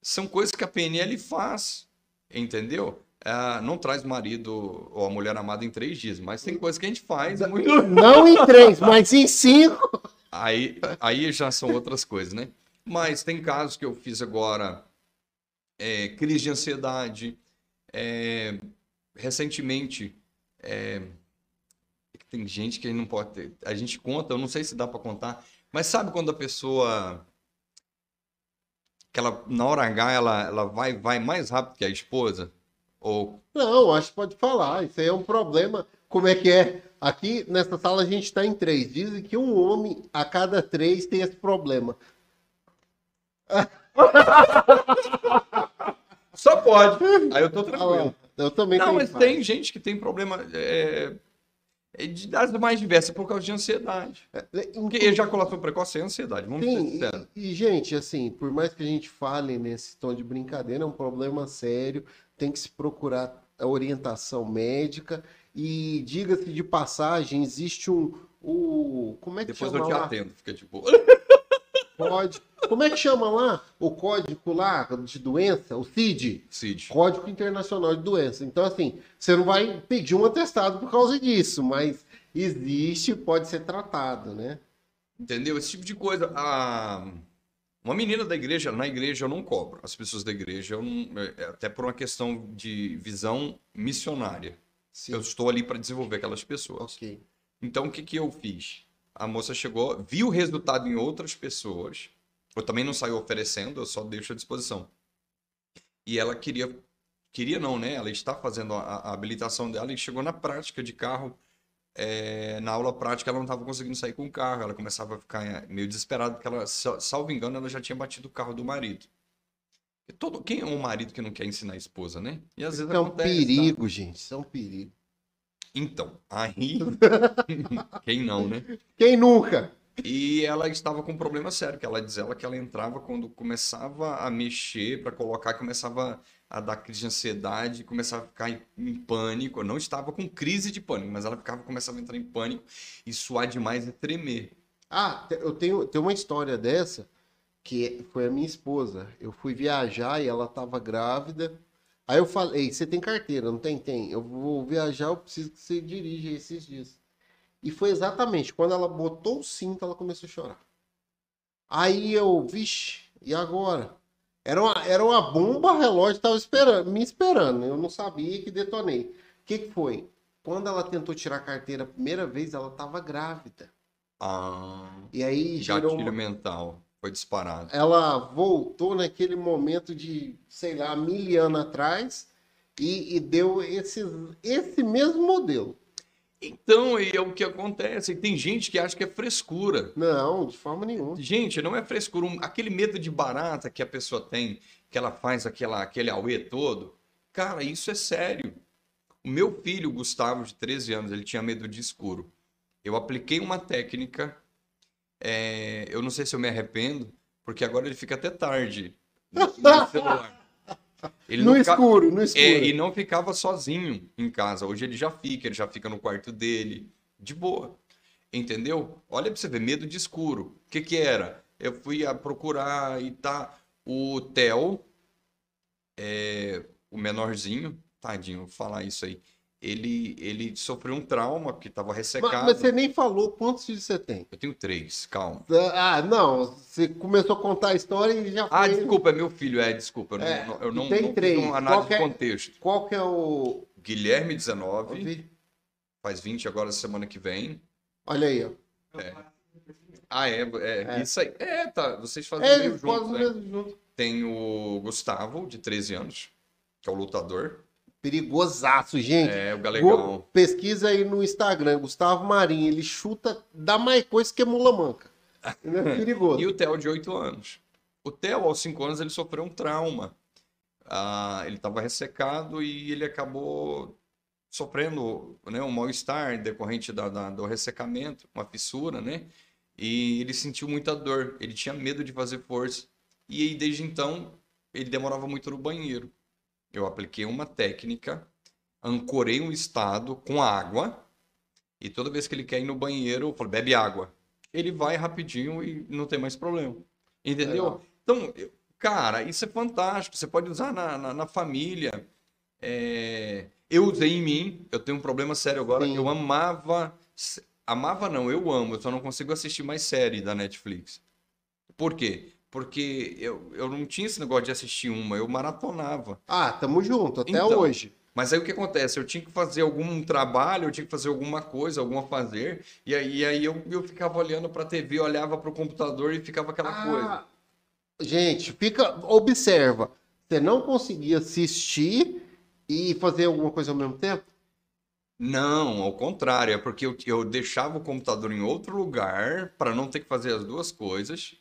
são coisas que a PNL faz, entendeu? É, não traz marido ou a mulher amada em três dias, mas tem coisas que a gente faz. Muito... Não em três, mas em cinco. Aí, aí já são outras coisas, né? Mas tem casos que eu fiz agora, é, crise de ansiedade, é, recentemente, é, tem gente que não pode ter. A gente conta, eu não sei se dá para contar, mas sabe quando a pessoa que ela na hora H ela, ela vai vai mais rápido que a esposa ou Não, acho que pode falar. Isso aí é um problema. Como é que é? Aqui nessa sala a gente está em três. Dizem que um homem a cada três tem esse problema. Só pode. Aí eu tô tranquilo. Ah, eu também Não, mas tem gente que tem problema. É é das mais diversas por causa de ansiedade. É, é, Porque ejaculação precoce é ansiedade, vamos Sim, e, e, gente, assim, por mais que a gente fale nesse tom de brincadeira, é um problema sério, tem que se procurar a orientação médica e diga-se de passagem, existe um o como é que Depois chama eu te lá? atendo, fica tipo Pode. Como é que chama lá o código lá de doença? O CID? CID. Código Internacional de Doença. Então, assim, você não vai pedir um atestado por causa disso, mas existe, pode ser tratado, né? Entendeu? Esse tipo de coisa. A... Uma menina da igreja, na igreja eu não cobro. As pessoas da igreja, eu não... É, até por uma questão de visão missionária. Sim. Eu estou ali para desenvolver aquelas pessoas. Okay. Então, o que, que eu fiz? A moça chegou, viu o resultado em outras pessoas eu também não saio oferecendo, eu só deixo à disposição. E ela queria, queria não, né? Ela está fazendo a, a habilitação dela e chegou na prática de carro. é, na aula prática, ela não estava conseguindo sair com o carro. Ela começava a ficar é, meio desesperada, porque ela, sa- salvo engano, ela já tinha batido o carro do marido. E todo, quem é um marido que não quer ensinar a esposa, né? E às vezes é um tá? perigo, gente. Isso é um perigo. Então, aí. quem não, né? Quem nunca? E ela estava com um problema sério, que ela diz ela que ela entrava quando começava a mexer para colocar, começava a dar crise de ansiedade, começava a ficar em, em pânico. Não estava com crise de pânico, mas ela ficava, começava a entrar em pânico e suar demais e tremer. Ah, eu tenho, tenho uma história dessa que foi a minha esposa. Eu fui viajar e ela estava grávida. Aí eu falei, você tem carteira, não tem? Tem. Eu vou viajar, eu preciso que você dirija esses dias. E foi exatamente quando ela botou o cinto, ela começou a chorar. Aí eu, vixe, e agora? Era uma, era uma bomba relógio, estava esperando, me esperando. Eu não sabia que detonei. O que, que foi? Quando ela tentou tirar a carteira a primeira vez, ela estava grávida. Ah, E aí gerou gatilho uma- mental. Foi disparado. ela voltou naquele momento de, sei lá, mil anos atrás e, e deu esse, esse mesmo modelo. Então, é o que acontece. Tem gente que acha que é frescura. Não, de forma nenhuma. Gente, não é frescura. Aquele medo de barata que a pessoa tem, que ela faz aquela, aquele auê todo. Cara, isso é sério. O meu filho, Gustavo, de 13 anos, ele tinha medo de escuro. Eu apliquei uma técnica. é, eu não sei se eu me arrependo, porque agora ele fica até tarde no, no celular. Ele no fica- escuro, no escuro. é, e não ficava sozinho em casa. Hoje ele já fica, ele já fica no quarto dele, de boa. Entendeu? Olha pra você ver, medo de escuro. O que que era? Eu fui a procurar e tá. O Theo, é, o menorzinho, tadinho, vou falar isso aí. Ele, ele sofreu um trauma, porque tava Mas, ressecado. mas você nem falou quantos filhos você tem. Eu tenho três, calma. Ah, não, você começou a contar a história e já foi. Ah, desculpa, é meu filho, é, desculpa. Eu não, É, não- eu não, tem não três. uma análise de Qual é- contexto. Qual que é o. Guilherme, 19, faz 20 agora semana que vem. Olha aí, ó. Ah, é, é, É. isso aí. É, tá, vocês fazem É, meio juntos, né? mesmo junto. Tem o Gustavo, de 13 anos, que é o lutador. Perigosaço, gente. É, o Galegão. Pesquisa aí no Instagram, Gustavo Marinho. Ele chuta, dá mais coisa que mula manca. Ele é perigoso. E o Theo, de 8 anos. O Theo, aos 5 anos, ele sofreu um trauma. Ah, ele estava ressecado e ele acabou sofrendo né, um mal-estar decorrente da, da- do ressecamento, uma fissura, né? E ele sentiu muita dor. Ele tinha medo de fazer força. E aí, desde então, ele demorava muito no banheiro. Eu apliquei uma técnica, ancorei um estado com água, e toda vez que ele quer ir no banheiro, eu falo, bebe água. Ele vai rapidinho e não tem mais problema. Entendeu? Legal. Então, cara, isso é fantástico. Você pode usar na, na, na família. É, Eu usei em mim, eu tenho um problema sério agora. Sim. Eu amava. Amava não, eu amo, eu só não consigo assistir mais série da Netflix. Por quê? Porque eu, eu não tinha esse negócio de assistir uma, eu maratonava. Ah, tamo junto, até Então, hoje. Mas aí o que acontece? Eu tinha que fazer algum trabalho, eu tinha que fazer alguma coisa, alguma fazer, e aí, e aí eu, eu ficava olhando pra TV, olhava pro computador e ficava aquela coisa. Ah, gente, fica, observa. Você não conseguia assistir e fazer alguma coisa ao mesmo tempo? Não, ao contrário, é porque eu, eu deixava o computador em outro lugar para não ter que fazer as duas coisas.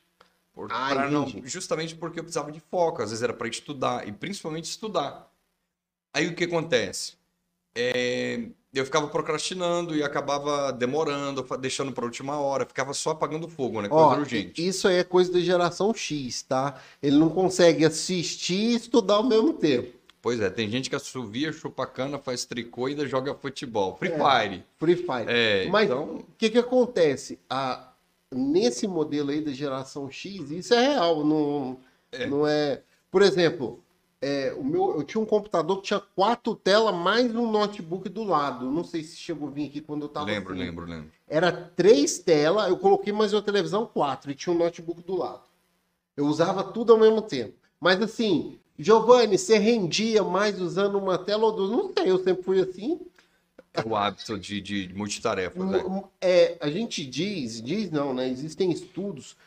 Por, Ah, não, justamente porque eu precisava de foco, às vezes era para estudar, e principalmente estudar. Aí o que acontece? É, eu ficava procrastinando e acabava demorando, deixando para última hora, ficava só apagando fogo, né? Coisa Ó, urgente. isso aí é coisa da geração X, tá? Ele não consegue assistir e estudar ao mesmo tempo. Pois é, tem gente que assovia, chupa cana, faz tricô e ainda joga futebol. Free É. Fire. Free Fire. É, Mas então, o que que acontece? A, nesse modelo aí da geração X, isso é real, não é. Não é... Por exemplo, é, o meu, eu tinha um computador que tinha quatro telas mais um notebook do lado. Não sei se chegou a vir aqui quando eu tava lembro, assim. lembro, lembro. Era três telas, eu coloquei mais uma televisão, quatro, e tinha um notebook do lado. Eu usava tudo ao mesmo tempo. Mas assim, Giovanni, você rendia mais usando uma tela ou duas? Não sei, eu sempre fui assim. É o hábito de, de multitarefa, né? É, a gente diz, diz não, né? Existem estudos,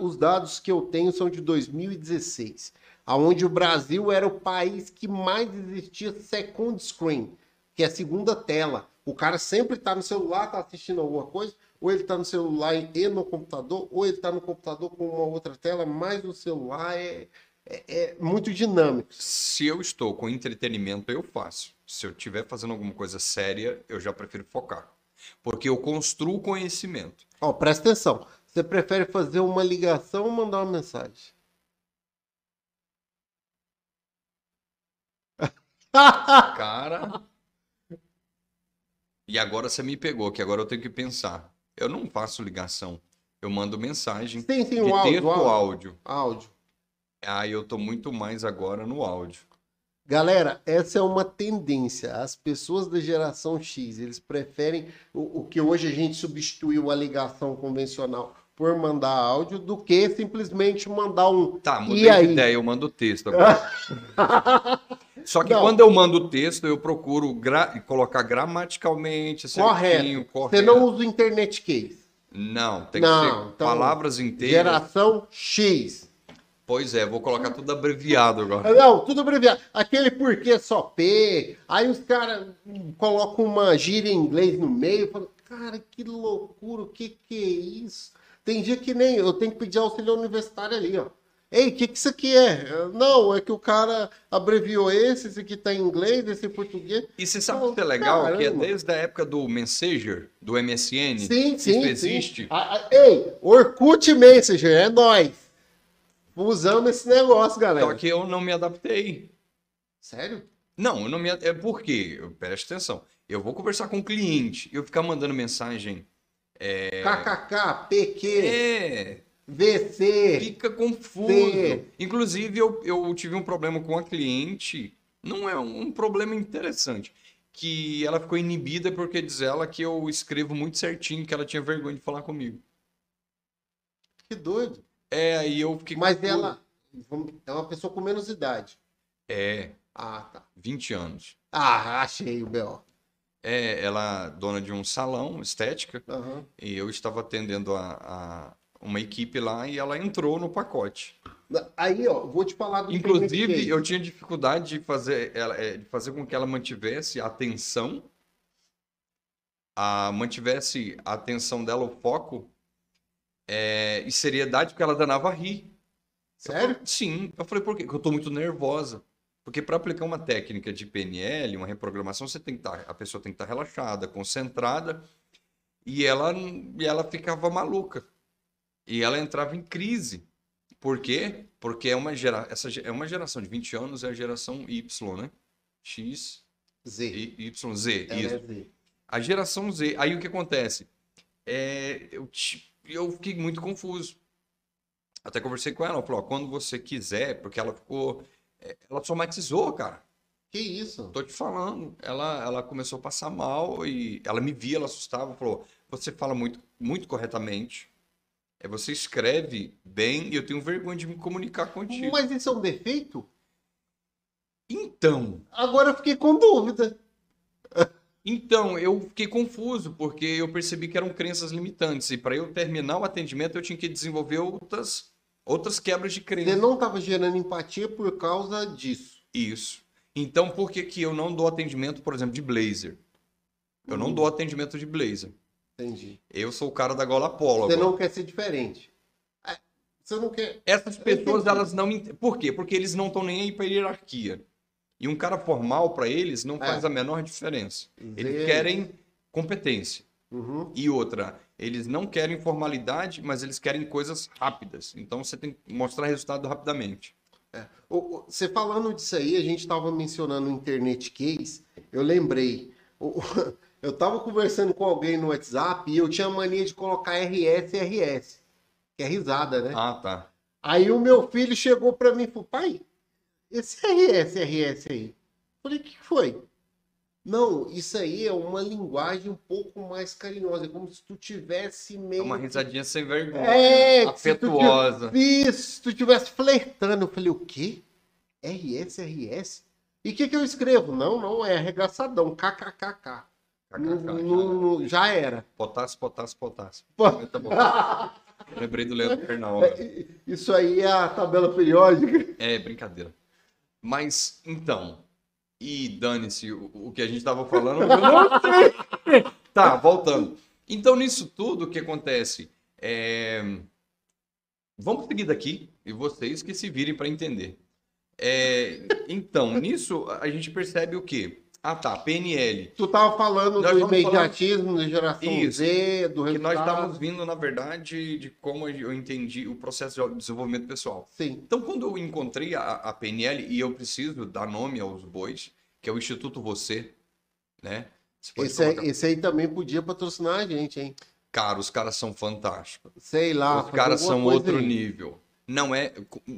os dados que eu tenho são de 2016. aonde o Brasil era o país que mais existia second screen, que é a segunda tela. O cara sempre tá no celular, tá assistindo alguma coisa, ou ele tá no celular e no computador, ou ele tá no computador com uma outra tela, mas o celular é, é, é muito dinâmico. Se eu estou com entretenimento, eu faço. Se eu estiver fazendo alguma coisa séria, eu já prefiro focar. Porque eu construo conhecimento. Ó, presta atenção. Você prefere fazer uma ligação ou mandar uma mensagem? Cara. E agora você me pegou, que agora eu tenho que pensar. Eu não faço ligação. Eu mando mensagem Sim, sim, de o áudio, texto áudio. áudio. Áudio. Aí eu tô muito mais agora no áudio. Galera, essa é uma tendência. As pessoas da geração X, eles preferem o, o que hoje a gente substituiu a ligação convencional por mandar áudio do que simplesmente mandar um. Tá, E mudei de aí? ideia, eu mando texto agora. Só que Não. quando eu mando texto, eu procuro gra- colocar gramaticalmente certinho, Correto. correto. Você não usa o internet case. Não, tem Não, que ser então, palavras inteiras. Geração X. Pois é, vou colocar tudo abreviado agora. Não, tudo abreviado. Aquele porquê só P. Aí os caras colocam uma gíria em inglês no meio. Falam, cara, que loucura, o que que é isso? Tem dia que nem eu tenho que pedir auxílio universitário ali, ó. Ei, o que que isso aqui é? Não, é que o cara abreviou esse, esse aqui tá em inglês, esse em português. E você sabe Pô, o que é legal? Que é caramba. desde a época do Messenger, do MSN. Sim, Isso sim, existe. sim. Ah, ah, Ei, Orkut Messenger, é nóis. Usando esse negócio, galera. Só que eu não me adaptei. Sério? Não, eu não me. É porque, presta atenção, eu vou conversar com o cliente, eu ficar mandando mensagem. KKK, PQ, É, VC. fica confuso. Sim. Inclusive, eu, eu tive um problema com a cliente, não é um, um problema interessante, que ela ficou inibida porque diz ela que eu escrevo muito certinho, que ela tinha vergonha de falar comigo. Que doido. É, aí eu fiquei Mas ela é uma pessoa com menos idade. É, Ah, tá. 20 anos. Ah, achei o B.O. É, ela é dona de um salão estética Aham. e eu estava atendendo a, a uma equipe lá e ela entrou no pacote. Aí, ó, vou te falar do Inclusive, eu tinha dificuldade de fazer, ela, é, de fazer com que ela mantivesse a atenção, a, mantivesse a atenção dela, o foco é, e seriedade, porque ela danava a rir. Eu Sério? falei, Sim. Eu falei, por quê? Porque eu tô muito nervosa. Porque para aplicar uma técnica de PNL, uma reprogramação, você tem que estar, a pessoa tem que estar relaxada, concentrada, e ela, e ela ficava maluca. E ela entrava em crise. Por quê? Porque é uma, gera, essa, é uma geração de 20 anos, é a geração Y, né? X, Z. Y, Z. Ela isso. é Z. A geração Z. Aí o que acontece? É, eu, ti- eu fiquei muito confuso. Até conversei com ela, ela falou, ó, quando você quiser, porque ela ficou. é, Ela somatizou, cara. Que isso? Tô te falando. Ela, ela começou a passar mal e ela me via, ela assustava, falou: você fala muito, muito corretamente. É, você escreve bem e eu tenho vergonha de me comunicar contigo. Mas isso é um defeito? Então, Agora eu fiquei com dúvida. Então, eu fiquei confuso, porque eu percebi que eram crenças limitantes. E para eu terminar o atendimento, eu tinha que desenvolver outras, outras quebras de Você crença. não estava gerando empatia por causa disso. Isso. Então, por que, que eu não dou atendimento, por exemplo, de blazer? Eu não Hum. dou atendimento de blazer. Entendi. Eu sou o cara da gola polo. Você agora. não quer ser diferente. É, Você não quer. Essas pessoas, elas não. Por quê? Porque eles não estão nem aí para hierarquia. E um cara formal, para eles, não É. faz a menor diferença. Eles Z- querem competência. Uhum. E outra, eles não querem formalidade, mas eles querem coisas rápidas. Então você tem que mostrar resultado rapidamente. O- Você falando disso aí, a gente estava mencionando o Internet Case, eu lembrei. Eu estava conversando com alguém no WhatsApp e eu tinha mania de colocar RS RS, que é risada, né? Ah, tá. Aí o meu filho chegou para mim e falou: pai, esse RS RS aí. Falei: o que foi? Não, isso aí é uma linguagem um pouco mais carinhosa, é como se tu tivesse É meio. uma que- risadinha sem vergonha. É, que se tu afetuosa. Isso, se tu estivesse flertando, eu falei, o quê? RS, RS? E o que, que eu escrevo? Não, não, é arregaçadão, kkkk. Não- não- já era. Potássio, potássio, potássio. Pô. Tá. Lembrei do Leandro Pernal. É, Isso aí é a tabela periódica. É, brincadeira. Mas, então, e dane-se o, o que a gente tava falando, eu não sei. Tá, voltando. Então, nisso tudo, o que acontece? É... Vamos seguir daqui, e vocês que se virem para entender. É, Então, nisso, a gente percebe o quê? Ah, tá, PNL. Tu tava falando Nós do imediatismo, da geração Isso. Z, do Que nós resultado. estamos vindo, na verdade, de como eu entendi o processo de desenvolvimento pessoal. Sim. Então, quando eu encontrei a, a PNL, e eu preciso dar nome aos bois, que é o Instituto Você, né? Esse, aí- esse aí também podia patrocinar a gente, hein? Cara, os caras são fantásticos. Sei lá. os caras são outro aí. nível. Não é,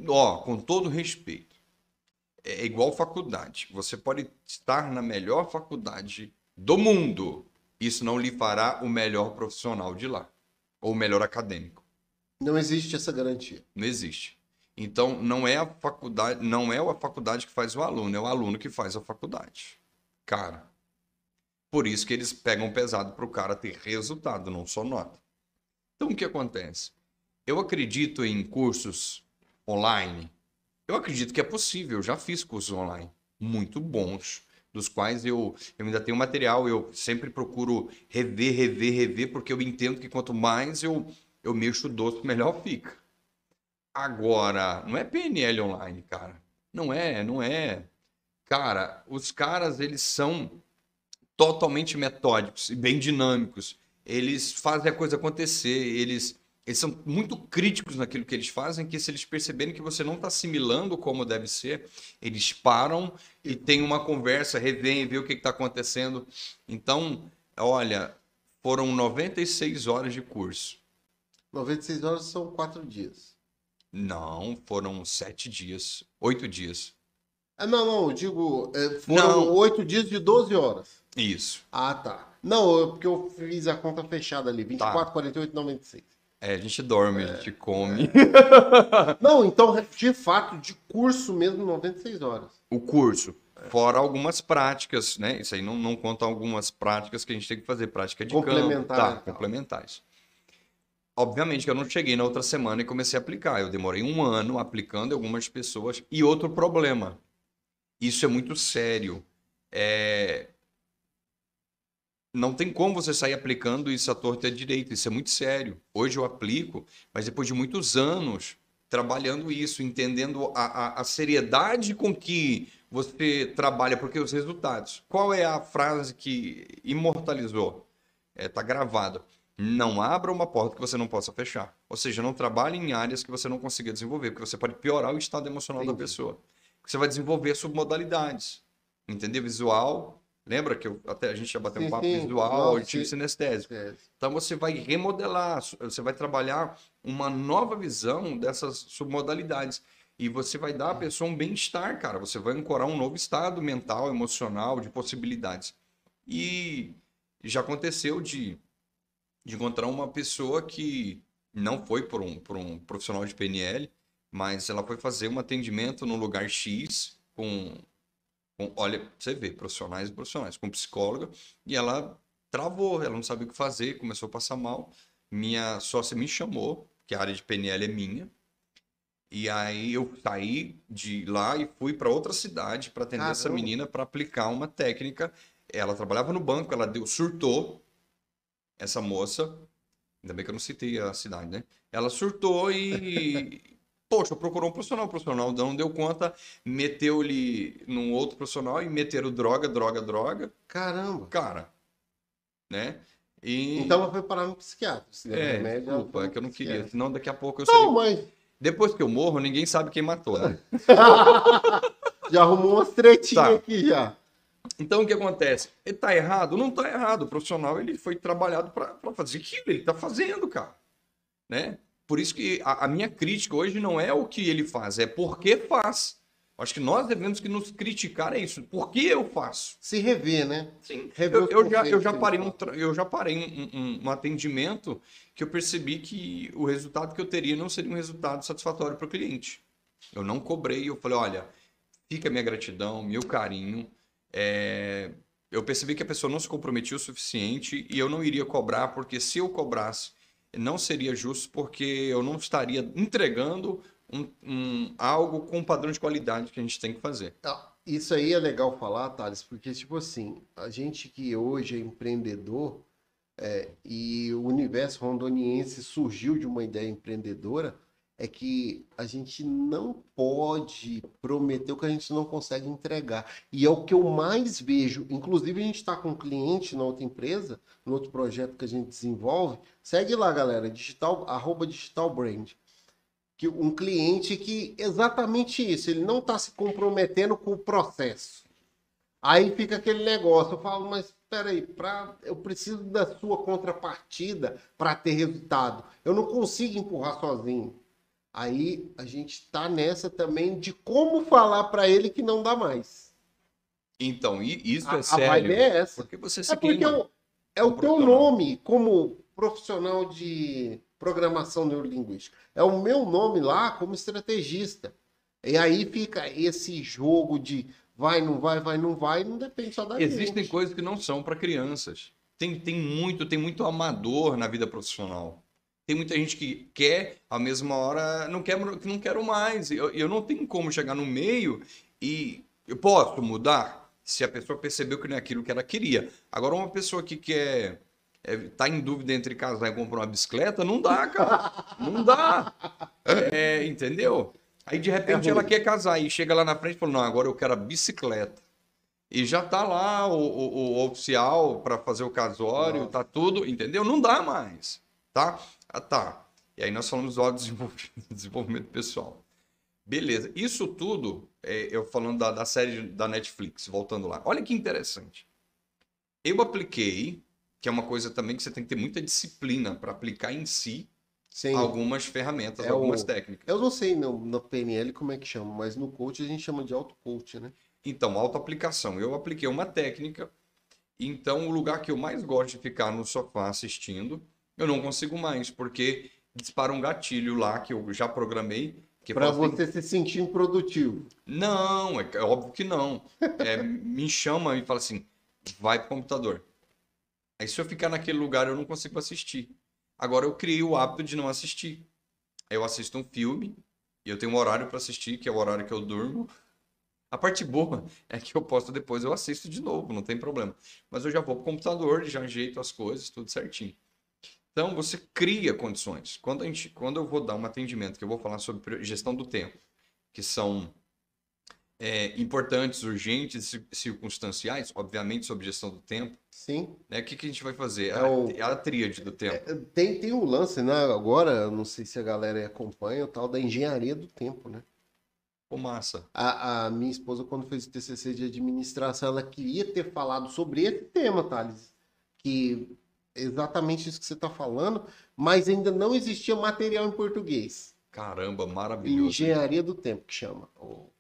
ó, com todo respeito. É igual faculdade. Você pode estar na melhor faculdade do mundo. Isso não lhe fará o melhor profissional de lá, ou o melhor acadêmico. Não existe essa garantia. Não existe. Então, não é a faculdade, não é a faculdade que faz o aluno, é o aluno que faz a faculdade. Cara. Por isso que eles pegam pesado para o cara ter resultado, não só nota. Então, o que acontece? Eu acredito em cursos online. Eu acredito que é possível. Eu já fiz cursos online muito bons, dos quais eu, eu ainda tenho material. Eu sempre procuro rever, rever, rever, porque eu entendo que quanto mais eu, eu mexo o doce, melhor fica. Agora, não é PNL online, cara. Não é, não é. Cara, os caras, eles são totalmente metódicos e bem dinâmicos. Eles fazem a coisa acontecer, eles, eles são muito críticos naquilo que eles fazem, que se eles perceberem que você não está assimilando como deve ser, eles param e tem uma conversa, revêem, vê o que está acontecendo. Então, olha, foram 96 horas de curso. 96 horas são quatro dias. Não, foram sete dias, oito dias. Ah, não, não, eu digo, é, foram oito dias de 12 horas. Isso. Ah, tá. Não, porque eu fiz a conta fechada ali, 24, 48, 96. É, a gente dorme, a gente come. Não, então, de fato, de curso mesmo, 96 horas. O curso, fora algumas práticas, né? Isso aí não, não conta algumas práticas que a gente tem que fazer, prática de campo, Complementar tá, e tal. complementares. Obviamente que eu não cheguei na outra semana e comecei a aplicar. Eu demorei um ano aplicando algumas pessoas. E outro problema, isso é muito sério. É... Não tem como você sair aplicando isso à torta e à direita. Isso é muito sério. Hoje eu aplico, mas depois de muitos anos trabalhando isso, entendendo a, a, a seriedade com que você trabalha, porque os resultados. Qual é a frase que imortalizou? Está gravado. Não abra uma porta que você não possa fechar. Ou seja, não trabalhe em áreas que você não consiga desenvolver, porque você pode piorar o estado emocional da Entendi. pessoa. Você vai desenvolver submodalidades. Entender? Visual. Lembra que eu- até a gente já bateu um Sim, papo sim. visual, Nossa, auditivo e sim. sinestésico. É. Então você vai remodelar, você vai trabalhar uma nova visão dessas submodalidades. E você vai dar à pessoa um bem-estar, cara. Você vai ancorar um novo estado mental, emocional, de possibilidades. E já aconteceu de, de encontrar uma pessoa que não foi por um, por um profissional de PNL, mas ela foi fazer um atendimento no lugar X com, com olha, você vê, profissionais e profissionais, com psicóloga, e ela travou, ela não sabia o que fazer, começou a passar mal. Minha sócia me chamou, que a área de PNL é minha. E aí eu saí de lá e fui para outra cidade para atender essa Caramba. menina para aplicar uma técnica. Ela trabalhava no banco, ela deu surtou essa moça. Ainda bem que eu não citei a cidade, né? Ela surtou e poxa, procurou um profissional, o profissional não deu conta, meteu-lhe num outro profissional e meteram droga, droga, droga. Caramba. Cara, né? E Então ela foi parar no psiquiatra. Se der é, remédio, desculpa, é que eu não no queria, psiquiatra. senão daqui a pouco eu Não, seria... mas Depois que eu morro, ninguém sabe quem matou, né? já arrumou umas tretinhas Tá. aqui já. Então o que acontece? Ele tá errado? Não tá errado. O profissional ele foi trabalhado para fazer aquilo, ele tá fazendo, cara. Né? Por isso que a, a minha crítica hoje não é o que ele faz, é por que faz. Acho que nós devemos que nos criticar é isso. Por que eu faço? Se rever, né? Sim. Rever Eu, eu já, eu já parei, um, eu já parei um, um- um atendimento que eu percebi que o resultado que eu teria não seria um resultado satisfatório para o cliente. Eu não cobrei, eu falei, olha, fica a minha gratidão, meu carinho. É, Eu percebi que a pessoa não se comprometia o suficiente e eu não iria cobrar, porque se eu cobrasse, não seria justo porque eu não estaria entregando um, um, algo com o padrão de qualidade que a gente tem que fazer. Ah, Isso aí é legal falar, Thales, porque, tipo assim, a gente que hoje é empreendedor é, e o universo rondoniense surgiu de uma ideia empreendedora, é que a gente não pode prometer o que a gente não consegue entregar. E é o que eu mais vejo. Inclusive, a gente está com um cliente na outra empresa, no outro projeto que a gente desenvolve. Segue lá, galera, digital, arroba digital brand. Que um cliente que exatamente isso, ele não está se comprometendo com o processo. Aí fica aquele negócio, eu falo, mas peraí, pra, eu preciso da sua contrapartida para ter resultado. Eu não consigo empurrar sozinho. Aí a gente tá nessa também de como falar para ele que não dá mais. Então, isso A, é a sério. vibe é essa. Porque você se É porque eu- é o como teu nome como profissional de programação neurolinguística. É o meu nome lá como estrategista. E aí fica esse jogo de vai, não vai, vai, não vai, não depende só da Existem gente. coisas que não são para crianças. Tem, tem muito, tem muito amador na vida profissional. Tem muita gente que quer, a mesma hora, não quer, não quero mais. Eu, eu não tenho como chegar no meio e eu posso mudar se a pessoa percebeu que não é aquilo que ela queria. Agora, uma pessoa que quer é, tá em dúvida entre casar e comprar uma bicicleta, não dá, cara. Não dá. É, entendeu? Aí, de repente, É ela quer casar e chega lá na frente e fala: Não, agora eu quero a bicicleta. E já tá lá o, o- o oficial para fazer o casório, Nossa. tá tudo, entendeu? Não dá mais, tá? Ah, tá. E aí nós falamos do desenvolvimento pessoal. Beleza. Isso tudo, é, eu falando da, da série da Netflix, voltando lá. Olha que interessante. Eu apliquei, que é uma coisa também que você tem que ter muita disciplina para aplicar em si Sim. algumas ferramentas, É algumas o- técnicas. Eu não sei no, no PNL como é que chama, mas no coach a gente chama de auto-coach, né? Então, autoaplicação. Eu apliquei uma técnica. Então, o lugar que eu mais gosto de ficar no sofá assistindo, eu não consigo mais, porque dispara um gatilho lá que eu já programei. Fala assim, você se sentir improdutivo. Não, é, é óbvio que não. É, me chama e fala assim: vai pro computador. Aí, se eu ficar naquele lugar, eu não consigo assistir. Agora, eu criei o hábito de não assistir. Eu assisto um filme, e eu tenho um horário para assistir, que é o horário que eu durmo. A parte boa é que eu posto depois, eu assisto de novo, não tem problema. Mas eu já vou pro computador, já ajeito as coisas, tudo certinho. Então, você cria condições. Quando, a gente, quando eu vou dar um atendimento, que eu vou falar sobre gestão do tempo, que são é, importantes, urgentes, cir- circunstanciais, obviamente sobre gestão do tempo, Sim. né? O que, que a gente vai fazer? É a, o- é a tríade do tempo. Tem, tem um lance, né? Agora, não sei se a galera acompanha, o tal da engenharia do tempo, né? Pô, massa. A, a minha esposa, quando fez o TCC de administração, ela queria ter falado sobre esse tema, Thales. Que é exatamente isso que você está falando, mas ainda não existia material em português. Caramba, maravilhoso. Engenharia do tempo, que chama. O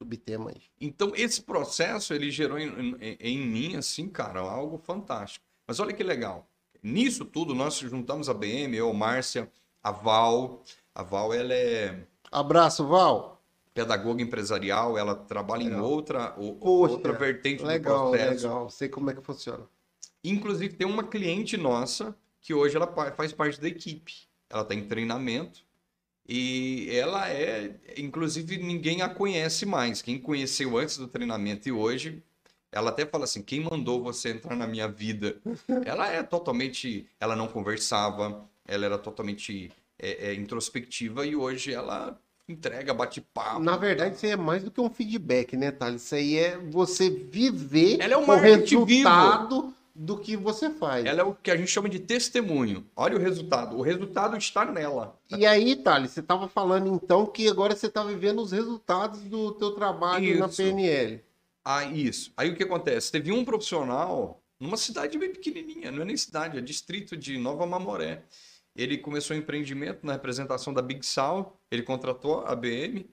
subtema aí. Então, esse processo, ele gerou em, em- em mim, assim, cara, algo fantástico. Mas olha que legal. Nisso tudo, nós juntamos a BM, eu, Márcia, a Val. A Val, ela é Abraço, Val. pedagoga empresarial, ela trabalha em Legal. outra, o- Poxa, outra vertente Legal, do processo. legal. Sei como é que funciona. Inclusive, tem uma cliente nossa que hoje ela faz parte da equipe. Ela está em treinamento e ela é, inclusive, ninguém a conhece mais. Quem conheceu antes do treinamento e hoje, ela até fala assim: quem mandou você entrar na minha vida? Ela é totalmente, ela não conversava, ela era totalmente é, é, introspectiva e hoje ela entrega, bate papo. Na verdade, isso aí é mais do que um feedback, né, Thales? Isso aí é você viver Ela é um o resultado do que você faz. Ela é o que a gente chama de testemunho. Olha o resultado. O resultado está nela. E aí, Thales, você estava falando então que agora você está vivendo os resultados do teu trabalho na Isso. PNL. Ah, isso. Aí o que acontece? Teve um profissional numa cidade bem pequenininha, não é nem cidade, é distrito de Nova Mamoré. Ele começou o empreendimento na representação da Big Sal, ele contratou a BM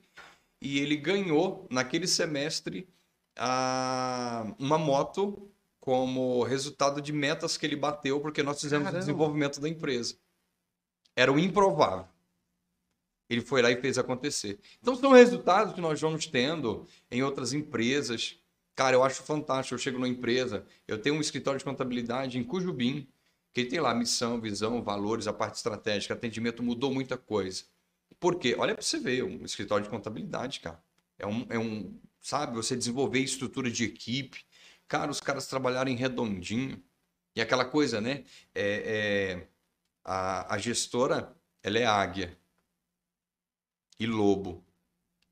e ele ganhou naquele semestre a, uma moto como resultado de metas que ele bateu, porque nós fizemos Caramba. o desenvolvimento da empresa. Era o improvável. Ele foi lá e fez acontecer. Então são resultados que nós vamos tendo em outras empresas. Cara, eu acho fantástico. Eu chego numa empresa, eu tenho um escritório de contabilidade em Cujubim, Porque tem lá missão, visão, valores, a parte estratégica, atendimento, mudou muita coisa. Por quê? Olha para você ver, um escritório de contabilidade, cara. É um, é um, sabe, você desenvolver estrutura de equipe. Cara, os caras trabalharem redondinho. E aquela coisa, né? É, é, a, a gestora, ela é águia e lobo.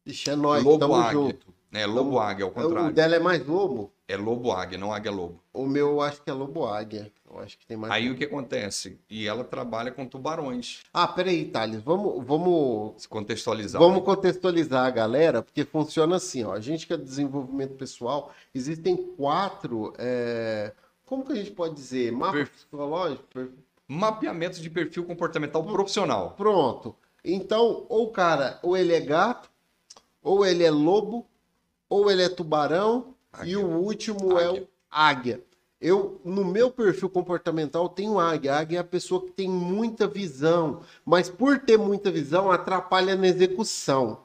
Ixi, é nóis, lobo tamo águia. junto. É lobo Tamo- águia, ao O contrário. dela é mais lobo? É lobo águia, não águia lobo. O meu eu acho que é lobo águia. Acho que tem mais. Aí o que acontece? E ela trabalha com tubarões. Ah, peraí, Thales, vamos, vamos, Se contextualizar. vamos né? contextualizar a galera, porque funciona assim, ó. A gente que é de desenvolvimento pessoal, existem quatro. é, Como que a gente pode dizer? Mapa Perfil. psicológico? Per- Mapeamento de perfil comportamental profissional. Pronto. Então, ou o cara, ou ele é gato, ou ele é lobo, ou ele é tubarão, e Águia. o último é o Águia. Eu, no meu perfil comportamental, tenho águia. A águia é a pessoa que tem muita visão, mas por ter muita visão, atrapalha na execução.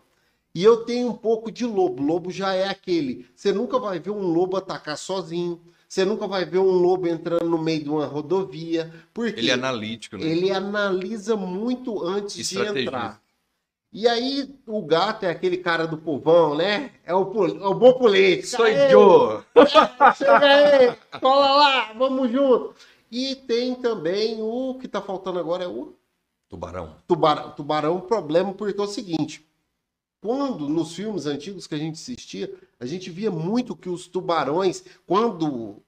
E eu tenho um pouco de lobo. Lobo já é aquele. Você nunca vai ver um lobo atacar sozinho. Você nunca vai ver um lobo entrando no meio de uma rodovia. Porque Ele é analítico, né? ele analisa muito antes de entrar. E aí, o gato é aquele cara do povão, né? É o, é o bom político. Sou eu! Chega aí, cola lá, vamos junto. E tem também o que tá faltando agora é o Tubarão. tubarão. Tubarão, o problema porque é o seguinte. Quando nos filmes antigos que a gente assistia, a gente via muito que os tubarões, quando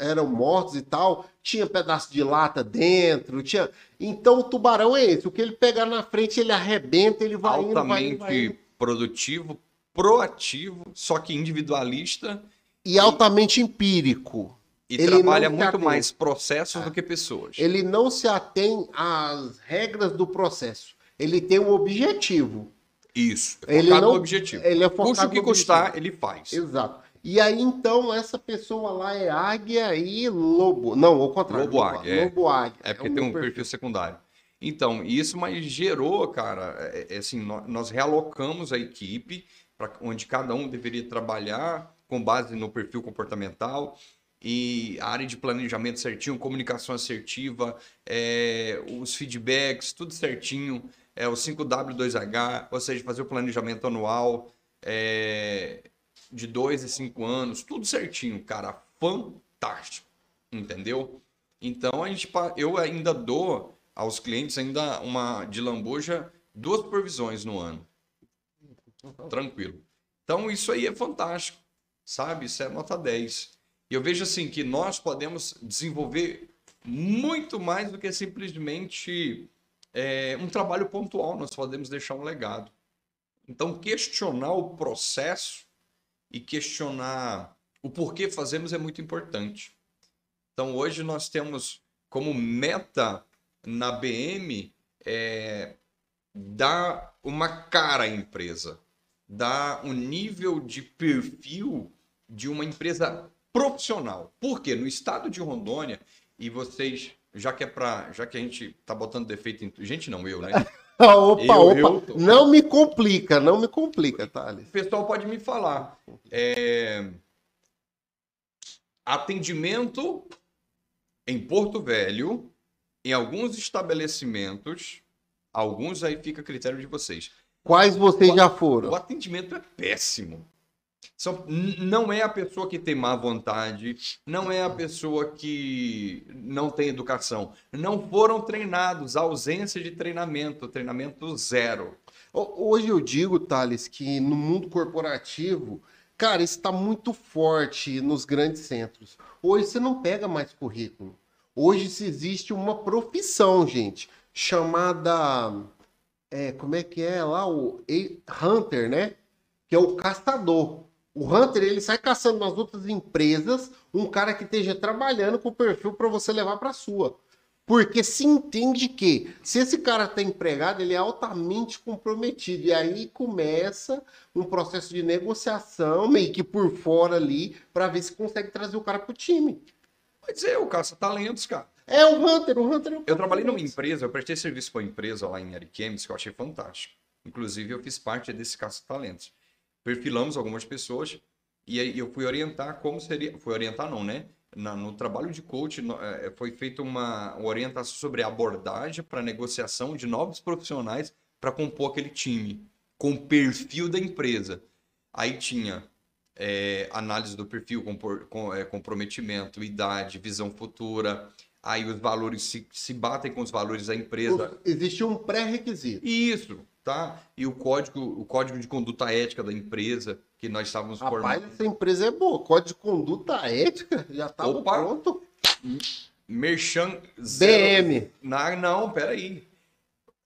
eram mortos e tal, tinha pedaço de lata dentro, tinha. Então o tubarão é esse, o que ele pegar na frente ele arrebenta, ele vai indo, vai Altamente indo, vai indo. produtivo, proativo, só que individualista e altamente empírico. e Ele trabalha muito atém. mais processos do que pessoas. Ele não se atém às regras do processo. Ele tem um objetivo. Isso. É Ele não- no objetivo. Ele é focado Custa o que custar, objetivo. ele faz. Exato. E aí, então, essa pessoa lá é águia e lobo. Não, ao contrário. Lobo águia, é. Lobo águia. É porque o tem um perfil secundário. Então, isso mas gerou, cara, é, é assim, nó- nós realocamos a equipe para onde cada um deveria trabalhar com base no perfil comportamental e a área de planejamento certinho, comunicação assertiva, é, os feedbacks, tudo certinho, é o 5W2H, ou seja, fazer o planejamento anual é, de dois e cinco anos, tudo certinho, cara, fantástico, entendeu? Então a gente, eu ainda dou aos clientes ainda uma de lambuja duas provisões no ano. Tranquilo. Então isso aí é fantástico, sabe? Isso é nota 10. E eu vejo assim que nós podemos desenvolver muito mais do que simplesmente é, um trabalho pontual, nós podemos deixar um legado. Então questionar o processo e questionar o porquê fazemos é muito importante. Então hoje nós temos como meta na BM é, dar uma cara à empresa, dar um nível de perfil de uma empresa profissional. Por quê? No estado de Rondônia, e vocês, já que é para, já que a gente tá botando defeito em gente não eu, né? Ah, opa, Eu- opa. eu tô- Não me complica, não me complica, Thales. O pessoal pode me falar. É, Atendimento em Porto Velho, em alguns estabelecimentos, alguns aí fica a critério de vocês. Quais vocês já O foram? atendimento é péssimo. São- não é a pessoa que tem má vontade, não é a pessoa que não tem educação. Não foram treinados, ausência de treinamento, treinamento zero. Ho- Hoje eu digo, Thales, que no mundo corporativo, cara, isso está muito forte nos grandes centros. Hoje você não pega mais currículo. Hoje se existe uma profissão, gente, chamada. é, como é que é lá? O Hunter, né? Que é o caçador. O Hunter, ele sai caçando nas outras empresas um cara que esteja trabalhando com o perfil para você levar para sua. Porque se entende que se esse cara está empregado, ele é altamente comprometido. E aí começa um processo de negociação, meio que por fora ali, para ver se consegue trazer o cara pro time. Mas é, o caça-talentos, cara. É o Hunter, o Hunter é o Eu trabalhei numa empresa, eu prestei serviço para uma empresa lá em Ariquemes que eu achei fantástico. Inclusive, eu fiz parte desse caça-talentos. Perfilamos algumas pessoas e aí eu fui orientar como seria. Fui orientar, não, né? na- no trabalho de coach, no- eh, foi feita uma, uma orientação sobre abordagem para negociação de novos profissionais para compor aquele time, com o perfil da empresa. Aí tinha eh, análise do perfil, compor- com, eh, comprometimento, idade, visão futura. Aí os valores se, se batem com os valores da empresa. Existe um pré-requisito. Isso, tá? E o código, o código de conduta ética da empresa que nós estávamos Rapaz, formando. essa empresa é boa. Código de conduta ética já estava pronto. Merchan zero- BM. Na, não, peraí.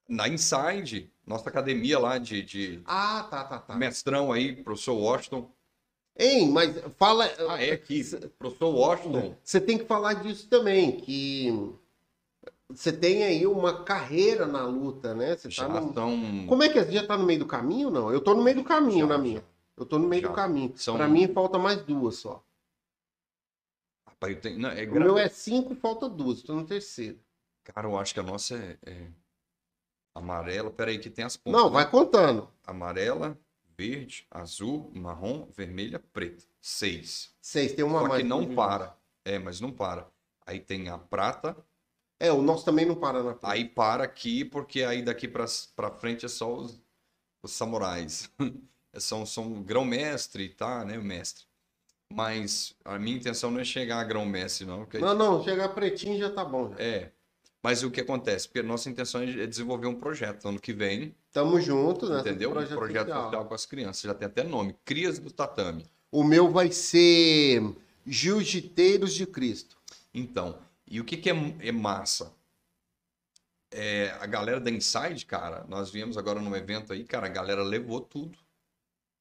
Na Inside, nossa academia lá de, de Ah, tá, tá, tá. mestrão aí, professor Washington. Hein, mas fala. Ah, é aqui, professor Washington. Você tem que falar disso também, que você tem aí uma carreira na luta, né? Você Já tá no... são. Como é que é? Você já tá no meio do caminho não? Eu tô no meio do caminho Já, na minha. Eu tô no meio Já. do caminho. São- Pra mim falta mais duas só. Rapaz, eu tenho- não, é O meu é cinco, falta duas. Tô no terceiro. Cara, eu acho que a nossa é, é amarela. Peraí, que tem as pontas. Não, né? vai contando. Amarela, verde, azul, marrom, vermelha, preta. Seis. Seis, tem uma Só mais. que não para. É, mas não para. Aí tem a prata, É, o nosso também não para na aí para aqui, porque aí daqui pra, pra frente é só os, os samurais. são são grão-mestre, tá, né, o mestre. Mas a minha intenção não é chegar a grão-mestre, não. porque- Não, não, chegar pretinho já tá bom. Já. É. Mas o que acontece? Porque a nossa intenção é desenvolver um projeto ano que vem, Tamo junto, né? entendeu? Um Projeto, projeto social. social com as crianças. Já tem até nome. Crias do Tatame. O meu vai ser Jiu-Jiteiros de Cristo. Então, e o que, que é, é massa? É, a galera da Inside, cara, nós viemos agora num evento aí, cara, a galera levou tudo.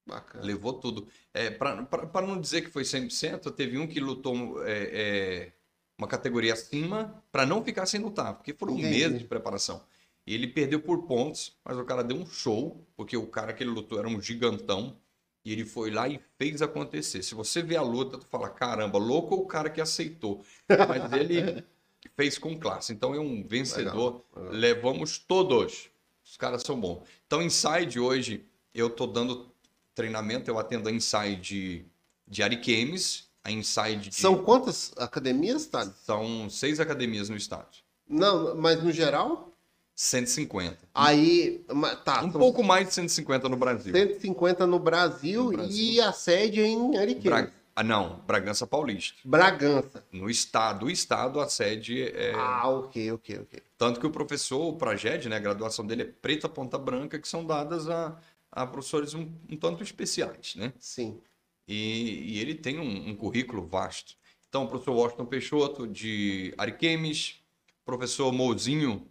Bacana. Levou tudo. É, para não dizer que foi 100%, teve um que lutou é, é, uma categoria acima para não ficar sem lutar, porque foram Entendi. meses de preparação. E ele perdeu por pontos, mas o cara deu um show, porque o cara que ele lutou era um gigantão, e ele foi lá e fez acontecer. Se você vê a luta, tu fala, caramba, louco o cara que aceitou. Mas ele fez com classe. Então é um vencedor. Legal. Levamos todos. Os caras são bons. Então, Inside hoje, eu tô dando treinamento, eu atendo a Inside de, de Ariquemes, a Inside de... São quantas academias, tá? São seis academias no estado. Não, mas no geral? 150. Aí, tá, um são pouco mais de 150 no Brasil. 150 no Brasil, No Brasil. e a sede é em Ariquemes. Bra... Ah, não, Bragança Paulista. Bragança. No estado, o estado, a sede é... Ah, ok, ok, ok. Tanto que o professor, o Praged, né, a graduação dele é preta ponta branca, que são dadas a, a professores um, um tanto especiais, né? Sim. E, e ele tem um, um currículo vasto. Então, o professor Washington Peixoto, de Ariquemes, professor Mozinho,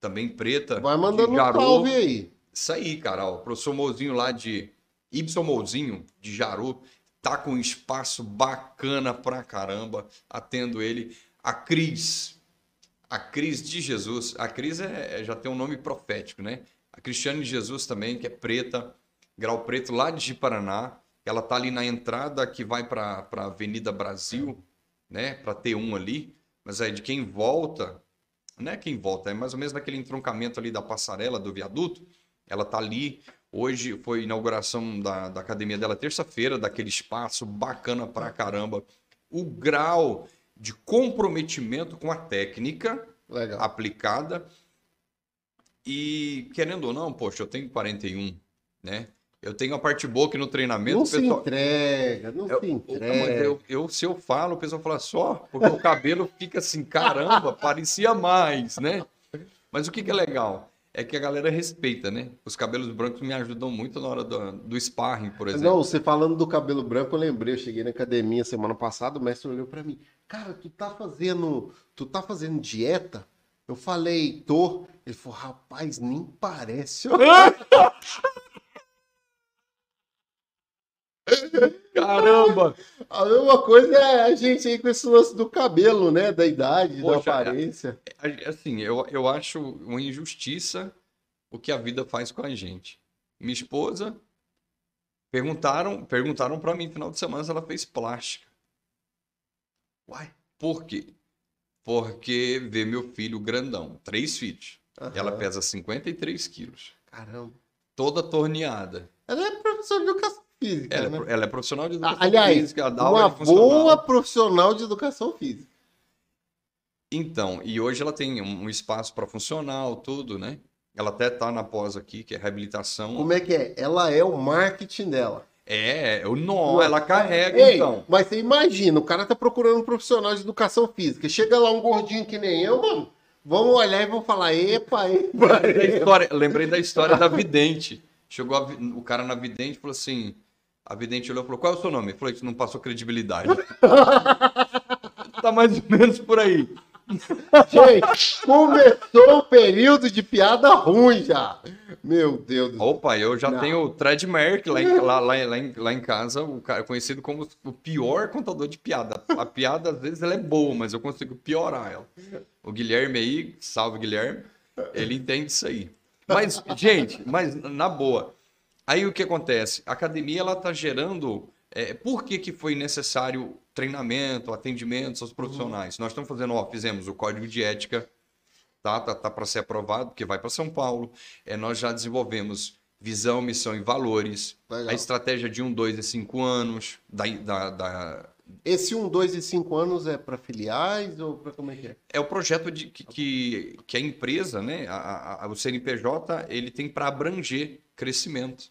também preta, Vai mandando um salve aí. Isso aí, cara, ó, o professor Mozinho lá de Ibson Mozinho, de Jaru, tá com um espaço bacana pra caramba, atendo ele. A Cris, a Cris de Jesus, a Cris é, é- já tem um nome profético, né? A Cristiane de Jesus também, que é preta, grau preto lá de Paraná. Ela tá ali na entrada que vai para a Avenida Brasil, né? Para T1 ali, mas é de quem volta, não é quem volta, é mais ou menos naquele entroncamento ali da passarela do viaduto. Ela tá ali. Hoje foi inauguração da, da academia dela, terça-feira, daquele espaço bacana pra caramba. O grau de comprometimento com a técnica Legal. aplicada. E, querendo ou não, poxa, eu tenho 41, né? Eu tenho a parte boa que no treinamento. Não o se pessoal- entrega, não eu, se entrega. eu- eu- se eu falo, o pessoal fala só, porque o cabelo fica assim, caramba, parecia mais, né? Mas o que, que é legal? É que a galera respeita, né? Os cabelos brancos me ajudam muito na hora do, do sparring, por exemplo. Não, você falando do cabelo branco, eu lembrei, eu cheguei na academia semana passada, o mestre olhou pra mim. Cara, tu tá fazendo, tu tá fazendo dieta? Eu falei, tô. Ele falou, rapaz, nem parece. Caramba! A mesma coisa é a gente aí com esse lance do cabelo, né? Da idade, Poxa, da aparência. Assim, eu, eu acho uma injustiça o que a vida faz com a gente. Minha esposa perguntaram, perguntaram para mim no final de semana se ela fez plástica. Uai. Por quê? Porque vê meu filho grandão, três filhos. Ela Aham. pesa 53 quilos, Caramba. toda torneada. Ela é professora de educação física. Ela, é né? ela é profissional de educação Aliás, física, ela dá aula uma de funcional. boa profissional de educação física. Então, e hoje ela tem um espaço para funcional, tudo, né? Ela até tá na pós aqui, que é reabilitação. Como é que é? Ela é o marketing dela. É, o nó, ela carrega, Ei, então. Mas você imagina, o cara tá procurando um profissional de educação física. Chega lá um gordinho que nem eu, mano. Vamos olhar e vão falar, epa, epa, epa. história- lembrei da história da vidente. Chegou a o cara na vidente e falou assim: a vidente olhou e falou: Qual é o seu nome? Ele falou: Isso não passou credibilidade. tá mais ou menos por aí. Gente, começou o período de piada ruim já. Meu Deus do céu. Opa, eu já Não. tenho o trademark lá em, lá, lá, lá em, lá em casa, o cara é conhecido como o pior contador de piada. A piada, às vezes, ela é boa, mas eu consigo piorar ela. O Guilherme aí, salve Guilherme, ele entende isso aí. Mas, gente, mas na boa, aí o que acontece? A academia, ela tá gerando... é, por que, que foi necessário treinamento, atendimento aos profissionais? Nós estamos fazendo, ó, fizemos o código de ética, tá? Tá, tá para ser aprovado, porque vai para São Paulo. É, nós já desenvolvemos visão, missão e valores. Legal. A estratégia de um, dois e cinco anos. Da, da, da- Esse 1, 2 e 5 anos é para filiais ou para como é que é? É o projeto de, que, que, que a empresa, né? A, a- o CNPJ, ele tem para abranger crescimento.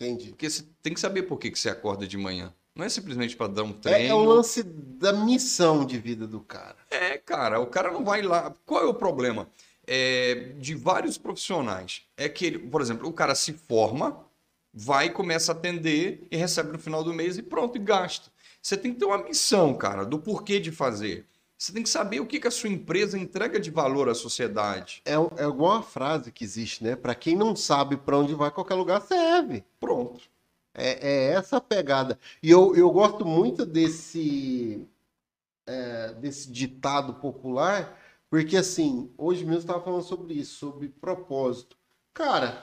Entendi. Porque você tem que saber por que, que você acorda de manhã. Não é simplesmente para dar um É, treino. é o lance da missão de vida do cara. É, cara, o cara não vai lá. Qual é o problema? É, de vários profissionais. É que, ele, por exemplo, o cara se forma, vai, começa a atender e recebe no final do mês e pronto, e gasta. Você tem que ter uma missão, cara, do porquê de fazer. Você tem que saber o que, que a sua empresa entrega de valor à sociedade. É, é igual uma frase que existe, né? Para quem não sabe para onde vai, qualquer lugar serve. Pronto. É, é essa a pegada. E eu, eu gosto muito desse, é, desse ditado popular, porque assim, hoje mesmo estava falando sobre isso, sobre propósito. Cara,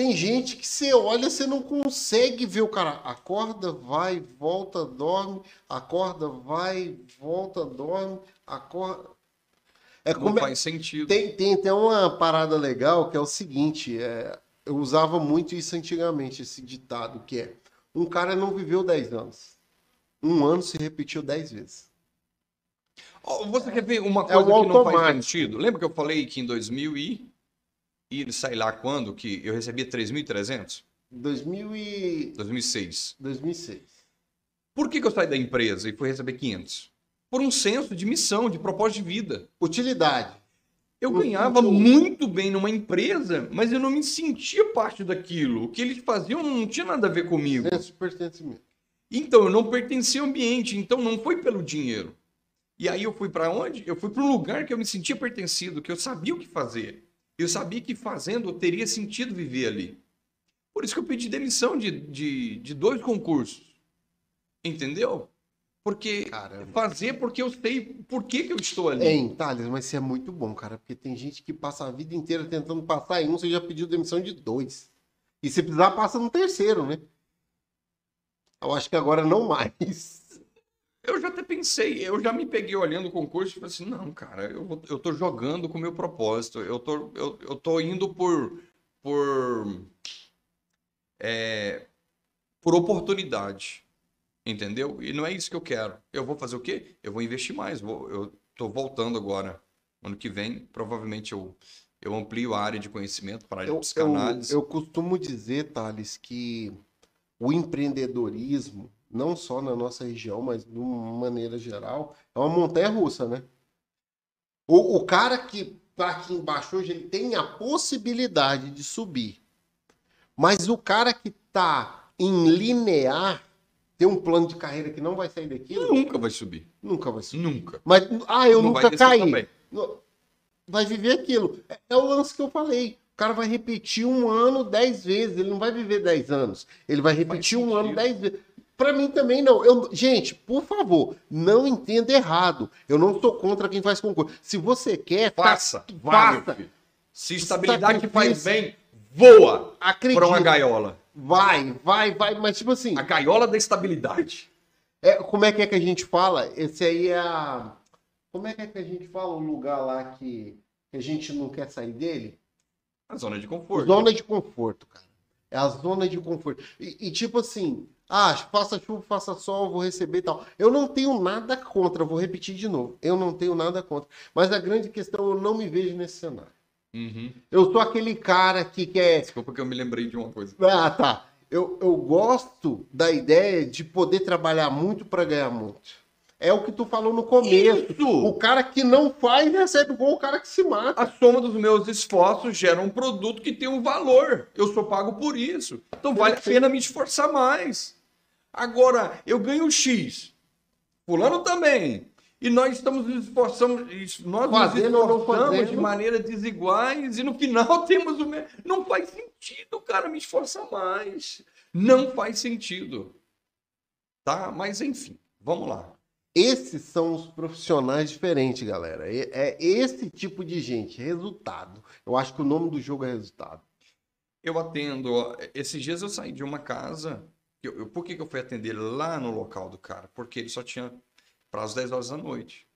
tem gente que você olha, você não consegue ver o cara. Acorda, vai, volta, dorme, acorda, vai, volta, dorme, acorda. É Não como é- faz sentido. tem, tem até uma parada legal que é o seguinte: é, eu usava muito isso antigamente, esse ditado, que é um cara não viveu 10 anos. Um ano se repetiu 10 vezes. Você quer ver uma É coisa o que não faz sentido? Lembra que eu falei que em 2000 e... E sei lá quando, que eu recebia 3.300? 2000 e... 2006. 2006. Por que, que eu saí da empresa e fui receber 500? Por um senso de missão, de propósito de vida. Utilidade. Eu ganhava muito bem numa empresa, mas eu não me sentia parte daquilo. O que eles faziam não tinha nada a ver comigo. Senso pertencimento. Então, eu não pertencia ao ambiente, então não foi pelo dinheiro. E aí eu fui para onde? Eu fui para um lugar que eu me sentia pertencido, que eu sabia o que fazer. Eu sabia que fazendo eu teria sentido viver ali. Por isso que eu pedi demissão de, de, de dois concursos. Entendeu? Porque Caramba. fazer porque eu sei por que, que eu estou ali. Hein, Thales, mas isso é muito bom, cara, porque tem gente que passa a vida inteira tentando passar em um, você já pediu demissão de dois. E se precisar, passa no terceiro, né? Eu acho que agora não mais. Eu já até pensei, eu já me peguei olhando o concurso e falei assim, não, cara, eu, eu tô jogando com o meu propósito, eu tô, eu, eu tô indo por, por, é, por oportunidade, entendeu? E não é isso que eu quero. Eu vou fazer o quê? Eu vou investir mais, vou, eu tô voltando agora, ano que vem, provavelmente eu, eu amplio a área de conhecimento para a área de Eu, eu, psicanálise. eu costumo dizer, Thales, que o empreendedorismo, não só na nossa região, mas de uma maneira geral, é uma montanha russa, né? O, o cara que tá aqui embaixo hoje, ele tem a possibilidade de subir. Mas o cara que tá em linear, tem um plano de carreira que não vai sair daquilo, Nunca vai subir, nunca vai subir. nunca. Mas, ah, eu Não nunca caí. Vai viver aquilo. É, é o lance que eu falei. O cara vai repetir um ano dez vezes. Ele não vai viver dez anos. Ele vai repetir um ano dez vezes. Pra mim também não. Eu, gente, por favor, não entenda errado. Eu não sou contra quem faz concurso. Se você quer, tá- Faça, meu faça. filho. Se estabilidade Sacrifício. faz bem, voa para uma gaiola. Vai, vai, vai. Mas tipo assim, A gaiola da estabilidade. é, como é que é que a gente fala? Esse aí é a. Como é que é que a gente fala o lugar lá que, que a gente não quer sair dele? A zona de conforto. Zona de conforto, cara. É a zona de conforto. E, e, tipo assim, Ah, faça chuva, faça sol, vou receber e tal. Eu não tenho nada contra, vou repetir de novo. Eu não tenho nada contra. Mas a grande questão, eu não me vejo nesse cenário. Uhum. Eu sou aquele cara que quer. Desculpa que eu me lembrei de uma coisa. Ah, tá. Eu, eu gosto da ideia de poder trabalhar muito para ganhar muito. É o que tu falou no começo. Isso! O cara que não faz recebe gol, o cara que se mata. A soma dos meus esforços gera um produto que tem um valor. Eu sou pago por isso. Então vale a pena me esforçar mais. Agora, eu ganho X. Fulano também. E nós estamos nos esforçando, nós Fazendo nos esforçamos de fazendo. maneira desiguais e no final temos o mesmo. Não faz sentido, cara, me esforçar mais. Não faz sentido. Tá? Mas enfim, vamos lá. Esses são os profissionais diferentes, galera. É, esse tipo de gente. Resultado. Eu acho que o nome do jogo é resultado. Eu atendo. Esses dias eu saí de uma casa. Eu, eu- por que, que eu fui atender lá no local do cara? Porque ele só tinha para as 10 horas da noite.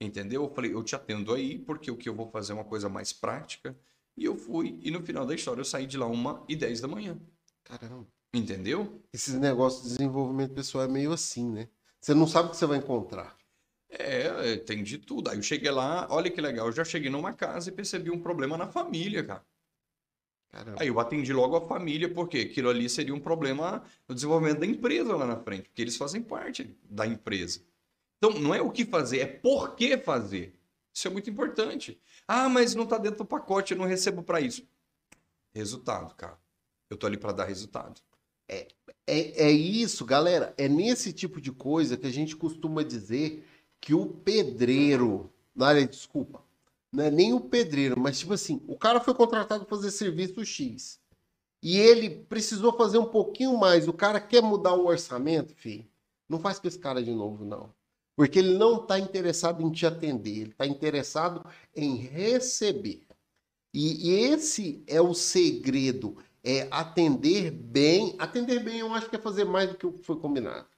Entendeu? Eu falei, eu te atendo aí, porque o que eu vou fazer é uma coisa mais prática. E eu fui. E no final da história eu saí de lá uma e 10 da manhã. Caramba. Entendeu? Esses negócios de desenvolvimento pessoal é meio assim, né? Você não sabe o que você vai encontrar. É, é, tem de tudo. Aí eu cheguei lá, olha que legal, eu já cheguei numa casa e percebi um problema na família, cara. Caramba. Aí eu atendi logo a família, porque aquilo ali seria um problema no desenvolvimento da empresa lá na frente, porque eles fazem parte da empresa. Então, não é o que fazer, é por que fazer. Isso é muito importante. Ah, mas não está dentro do pacote, eu não recebo para isso. Resultado, cara. Eu tô ali para dar resultado. É, é isso, galera. É nesse tipo de coisa que a gente costuma dizer que o pedreiro. Não, olha, desculpa. Não é nem o pedreiro, mas tipo assim, o cara foi contratado para fazer serviço X. E ele precisou fazer um pouquinho mais. O cara quer mudar o orçamento, filho. Não faz com esse cara de novo, não. Porque ele não está interessado em te atender, ele está interessado em receber. E, e esse é o segredo é atender bem. Atender bem, eu acho que é fazer mais do que o que foi combinado.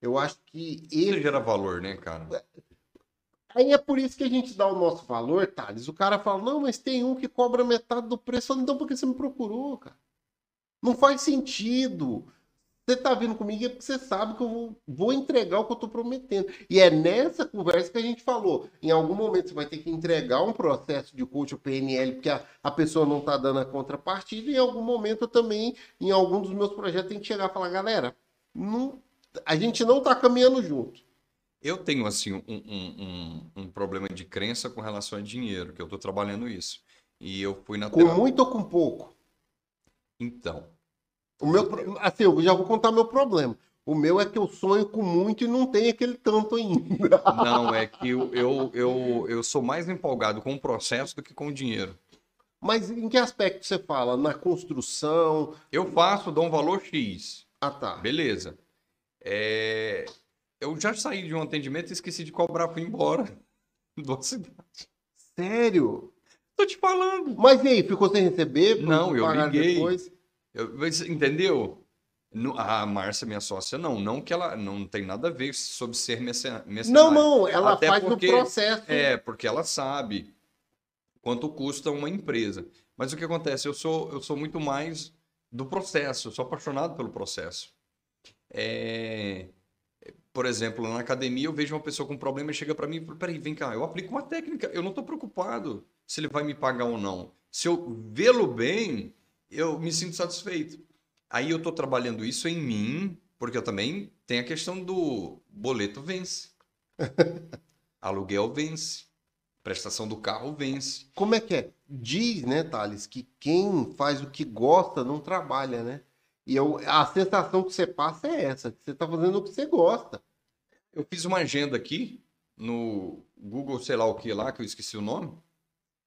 Eu acho que Isso ele. gera valor, né, cara? Aí é por isso que a gente dá o nosso valor, Thales. O cara fala, não, mas tem um que cobra metade do preço. Então por que você me procurou, cara? Não faz sentido. Você tá vindo comigo é porque você sabe que eu vou, vou entregar o que eu tô prometendo. E é nessa conversa que a gente falou. Em algum momento você vai ter que entregar um processo de coach ou PNL, porque a, a pessoa não tá dando a contrapartida. E em algum momento eu também, em algum dos meus projetos, tem que chegar e falar, galera, não, a gente não tá caminhando junto. Eu tenho, assim, um, um, um, um problema de crença com relação a dinheiro, que eu tô trabalhando isso. E eu fui na Com terapia. muito ou com pouco. Então, O meu, assim, eu já vou contar meu problema. O meu é que eu sonho com muito e não tem aquele tanto ainda. Não, é que eu, eu, eu, eu sou mais empolgado com o processo do que com o dinheiro. Mas em que aspecto você fala? Na construção? Eu faço, dou um valor X. Ah, tá. Beleza. É, Eu já saí de um atendimento e esqueci de cobrar, fui embora da cidade. Sério? Tô te falando. Mas e aí, ficou sem receber? Não, eu liguei. Depois? Eu- entendeu? A Márcia, minha sócia, não. Não que ela não tem nada a ver sobre ser mercen- mercenária. Não, não, ela Até faz porque- no processo. É, porque ela sabe quanto custa uma empresa. Mas o que acontece? Eu sou, eu sou muito mais do processo, eu sou apaixonado pelo processo. É, Por exemplo, na academia eu vejo uma pessoa com problema e chega para mim e fala, peraí, vem cá, eu aplico uma técnica, eu não estou preocupado se ele vai me pagar ou não. Se eu vê-lo bem, eu me sinto satisfeito. Aí eu estou trabalhando isso em mim, porque eu também tenho a questão do boleto vence. Aluguel vence. Prestação do carro vence. Como é que é? Diz, né, Thales, que quem faz o que gosta não trabalha, né? E eu, a sensação que você passa é essa, que você tá fazendo o que você gosta. Eu fiz uma agenda aqui no Google, sei lá o que lá, que eu esqueci o nome.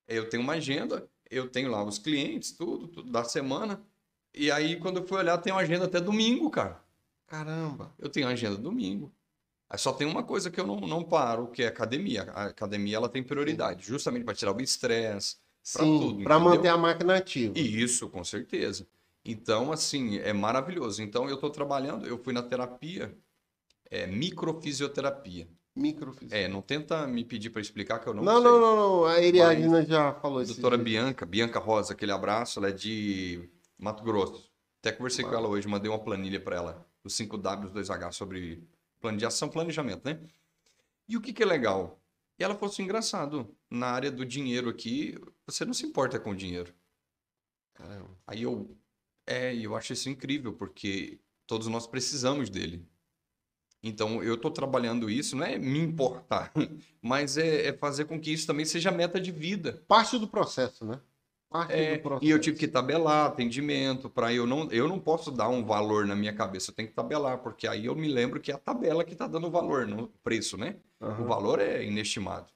Eu tenho uma agenda, eu tenho lá os clientes, tudo, tudo da semana. E aí, quando eu fui olhar, tem uma agenda até domingo, cara. Caramba. Eu tenho agenda domingo. Aí só tem uma coisa que eu não, não paro, que é academia. A academia ela tem prioridade, justamente para tirar o estresse, Sim, tudo, para manter a máquina ativa. Isso, com certeza. Então, assim, é maravilhoso. Então, eu estou trabalhando, eu fui na terapia, é microfisioterapia. Microfísica. É, não tenta me pedir para explicar que eu não, Não, sei. não, não, não. A Eriadina já falou isso. Doutora Bianca, Bianca Rosa, aquele abraço, ela é de Mato Grosso. Até conversei com ela hoje, mandei uma planilha para ela. os 5W, 2H sobre plano de ação, planejamento, né? E o que, que é legal? E ela falou assim, engraçado, na área do dinheiro aqui, você não se importa com o dinheiro. Caramba. Aí eu, é, eu acho isso incrível, porque todos nós precisamos dele. Então, eu estou trabalhando isso, não é me importar, mas é, é fazer com que isso também seja meta de vida. Parte do processo, né? Parte É, do processo. e eu tive que tabelar atendimento para eu não eu não posso dar um valor na minha cabeça, eu tenho que tabelar, porque aí eu me lembro que é a tabela que está dando o valor, no preço, né? O Aham. valor é inestimado.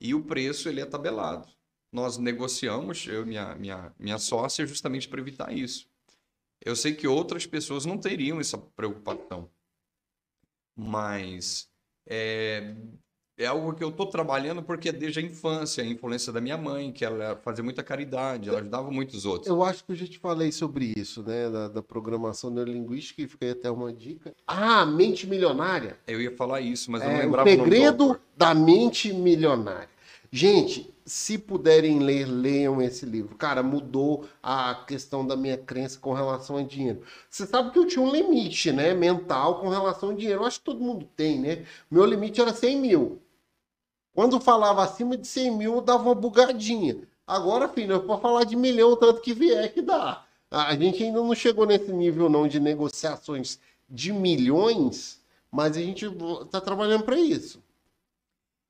E o preço ele é tabelado. Nós negociamos, eu e minha, minha, minha sócia, justamente para evitar isso. Eu sei que outras pessoas não teriam essa preocupação. Mas é, é algo que eu estou trabalhando porque é desde a infância, a influência da minha mãe, que ela fazia muita caridade, ela ajudava muitos outros. Eu acho que eu já te falei sobre isso, né? Da, da programação neurolinguística, e fica aí até uma dica. Ah, mente milionária. Eu ia falar isso, mas eu não É, o lembrava o nome do segredo da mente milionária. Gente, se puderem ler, leiam esse livro. Cara, mudou a questão da minha crença com relação a dinheiro. Você sabe que eu tinha um limite, né? Mental com relação ao dinheiro. Eu acho que todo mundo tem, né? Meu limite era 100 mil. Quando falava acima de 100 mil, eu dava uma bugadinha. Agora, filho, eu posso falar de milhão, tanto que vier que dá. A gente ainda não chegou nesse nível, não, de negociações de milhões, mas a gente está trabalhando para isso.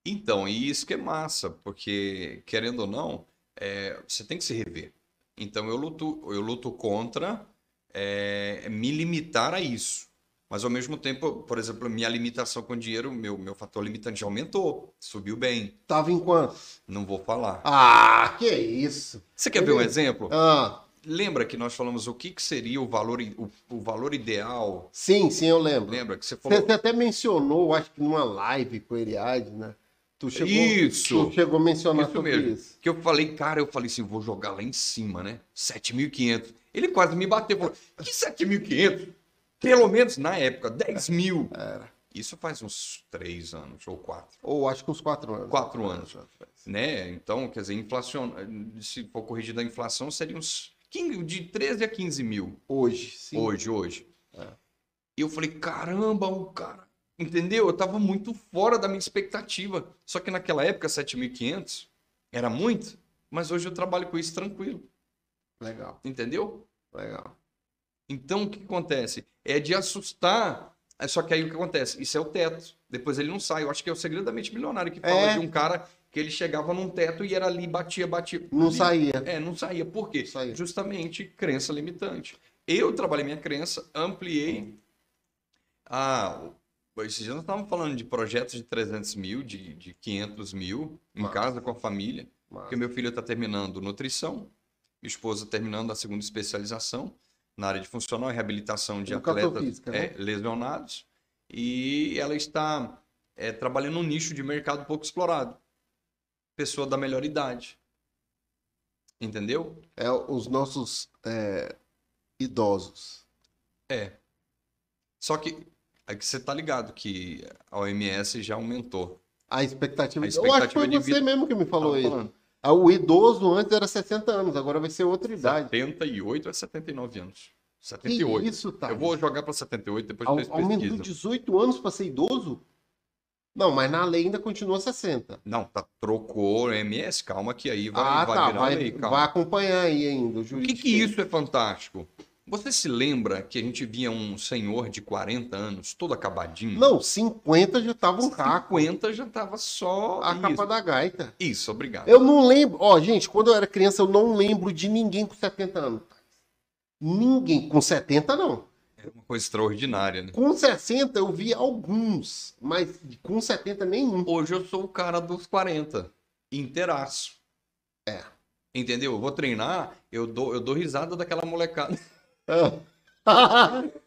Então, e isso que é massa, porque, querendo ou não, é, você tem que se rever. Então, eu luto, eu luto contra é, me limitar a isso. Mas, ao mesmo tempo, por exemplo, minha limitação com dinheiro, meu, meu fator limitante aumentou, subiu bem. Tava em quanto? Não vou falar. Ah, que isso. Você quer ver um exemplo? Ah, Lembra que nós falamos o que, que seria o valor, o, o valor ideal? sim, sim, eu lembro. Lembra que você Você, falou? você até mencionou, acho que numa live com o Eliade, né? Tu chegou, Isso. Tu chegou a mencionar Isso mesmo. isso. Que eu falei, cara, eu falei assim, vou jogar lá em cima, né? 7.500. Ele quase me bateu, falou, que 7.500? Pelo menos na época, 10 mil. Era. Isso faz uns três anos, ou quatro, Ou acho que uns quatro anos. Quatro anos. né? Então, quer dizer, inflacion... se for corrigida a inflação, seria uns 15, de 13 a 15 mil Hoje, sim. hoje, hoje. É. E eu falei, caramba, o cara... Entendeu? Eu tava muito fora da minha expectativa. Só que naquela época, 7.500 era muito, mas hoje eu trabalho com isso tranquilo. Legal, Entendeu? legal. Então, o que acontece? É de assustar. é Só que aí o que acontece? Isso é o teto. Depois ele não sai. Eu acho que é o segredo da mente milionária que fala É. de um cara que ele chegava num teto e era ali, batia, batia. Não ali. saía. É, não saía. Por quê? Saía. Justamente crença limitante. Eu trabalhei minha crença, ampliei. Ah, esses dias nós estávamos falando de projetos de 300 mil, de, de 500 mil, em Massa. casa com a família. Porque meu filho está terminando nutrição, minha esposa terminando a segunda especialização na área de funcional e reabilitação de Educação atletas física, né? é, lesionados. E ela está é, trabalhando num nicho de mercado pouco explorado. Pessoa da melhor idade. Entendeu? É os nossos é, idosos. É. Só que, é que você tá ligado que a OMS já aumentou. A expectativa, A Eu acho que foi expectativa de você vida- mesmo que me falou isso. falando. Ah, O idoso antes era 60 anos, agora vai ser outra idade. 78 a 79 anos. Que 78. isso, tá? Eu vou jogar para 78, depois Au- vocês Aumentou pesquisam. 18 anos para ser idoso? Não, mas na lei ainda continua 60. Não, tá, trocou MS, calma que aí vai, ah, vai tá. virar Vai, lei, vai acompanhar aí ainda. O, O que que isso é fantástico? Você se lembra que a gente via um senhor de 40 anos, todo acabadinho? Não, 50 já tava um caco. 50 já tava só A isso. capa da gaita. Isso, obrigado. Eu não lembro. Ó, gente, quando eu era criança, eu não lembro de ninguém com 70 anos. Ninguém. Com 70, não. É uma coisa extraordinária, né? Com 60, eu vi alguns. Mas com 70, nenhum. Hoje eu sou o cara dos 40, inteiraço. É. Entendeu? Eu vou treinar, eu dou, eu dou risada daquela molecada.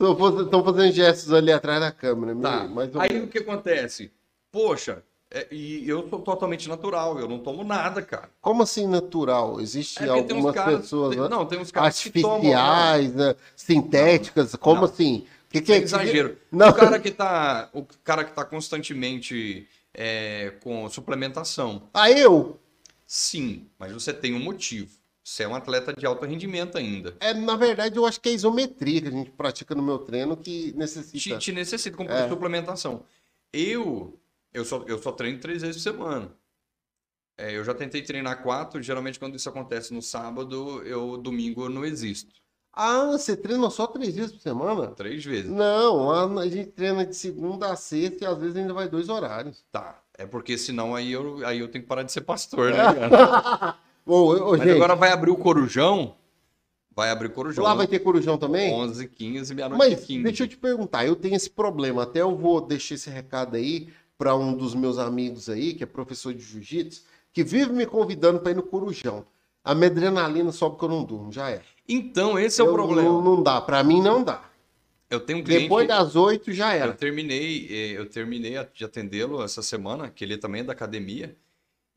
Estão fazendo gestos ali atrás da câmera. Tá. Mas Aí o que acontece? Poxa, é, e eu sou totalmente natural, eu não tomo nada, cara. Como assim natural? Existe É algumas caras- pessoas tem- né, não, tem uns caras que tomam, artificiais, né, sintéticas? Como Não. assim? Que que que- exagero. Não. O cara que tá, o cara que tá constantemente é, com suplementação, Ah, eu? sim, mas você tem um motivo. Você é um atleta de alto rendimento ainda. É, na verdade, eu acho que é isometria que a gente pratica no meu treino que necessita. Te, te necessita como É. suplementação. Eu, eu só, eu só treino três vezes por semana. É, eu já tentei treinar quatro. Geralmente, quando isso acontece no sábado, eu domingo eu não existo. Ah, você treina só três vezes por semana? Três vezes. Não, a gente treina de segunda a sexta e às vezes ainda vai dois horários. Tá. É porque senão aí eu, aí eu tenho que parar de ser pastor, né, cara? Ô, ô, Mas gente, agora vai abrir o Corujão. Vai abrir o Corujão. lá vai ter corujão também? 11, 15, meia-noite Mas e 15. deixa eu te perguntar, eu tenho esse problema, até eu vou deixar esse recado aí para um dos meus amigos aí, que é professor de jiu-jitsu, que vive me convidando para ir no corujão. A minha adrenalina sobe que eu não durmo, já é. Então, esse é o Eu- problema. Não, não dá, para mim não dá. Eu tenho um cliente... Depois das oito já Eu era. terminei, eh, eu terminei de atendê-lo essa semana, que ele também é da academia,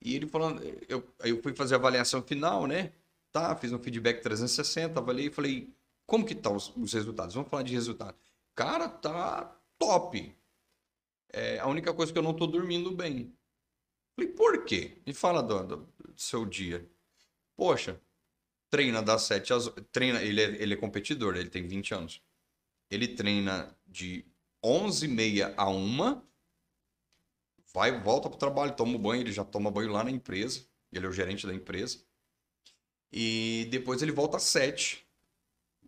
e ele falando, eu, aí eu fui fazer a avaliação final, né? Tá, fiz um feedback 360, avaliei e falei, como que tá os, os resultados? Vamos falar de resultado. Cara, tá top. É, a única coisa que eu não tô dormindo bem. Falei, por quê? Me fala do, do- do seu dia. Poxa, treina das 7 às... Treina, ele é, ele é competidor, ele tem 20 anos. Ele treina de 11h30 a 1 vai, volta pro trabalho, toma banho, ele já toma banho lá na empresa, ele é o gerente da empresa. E depois ele volta às 7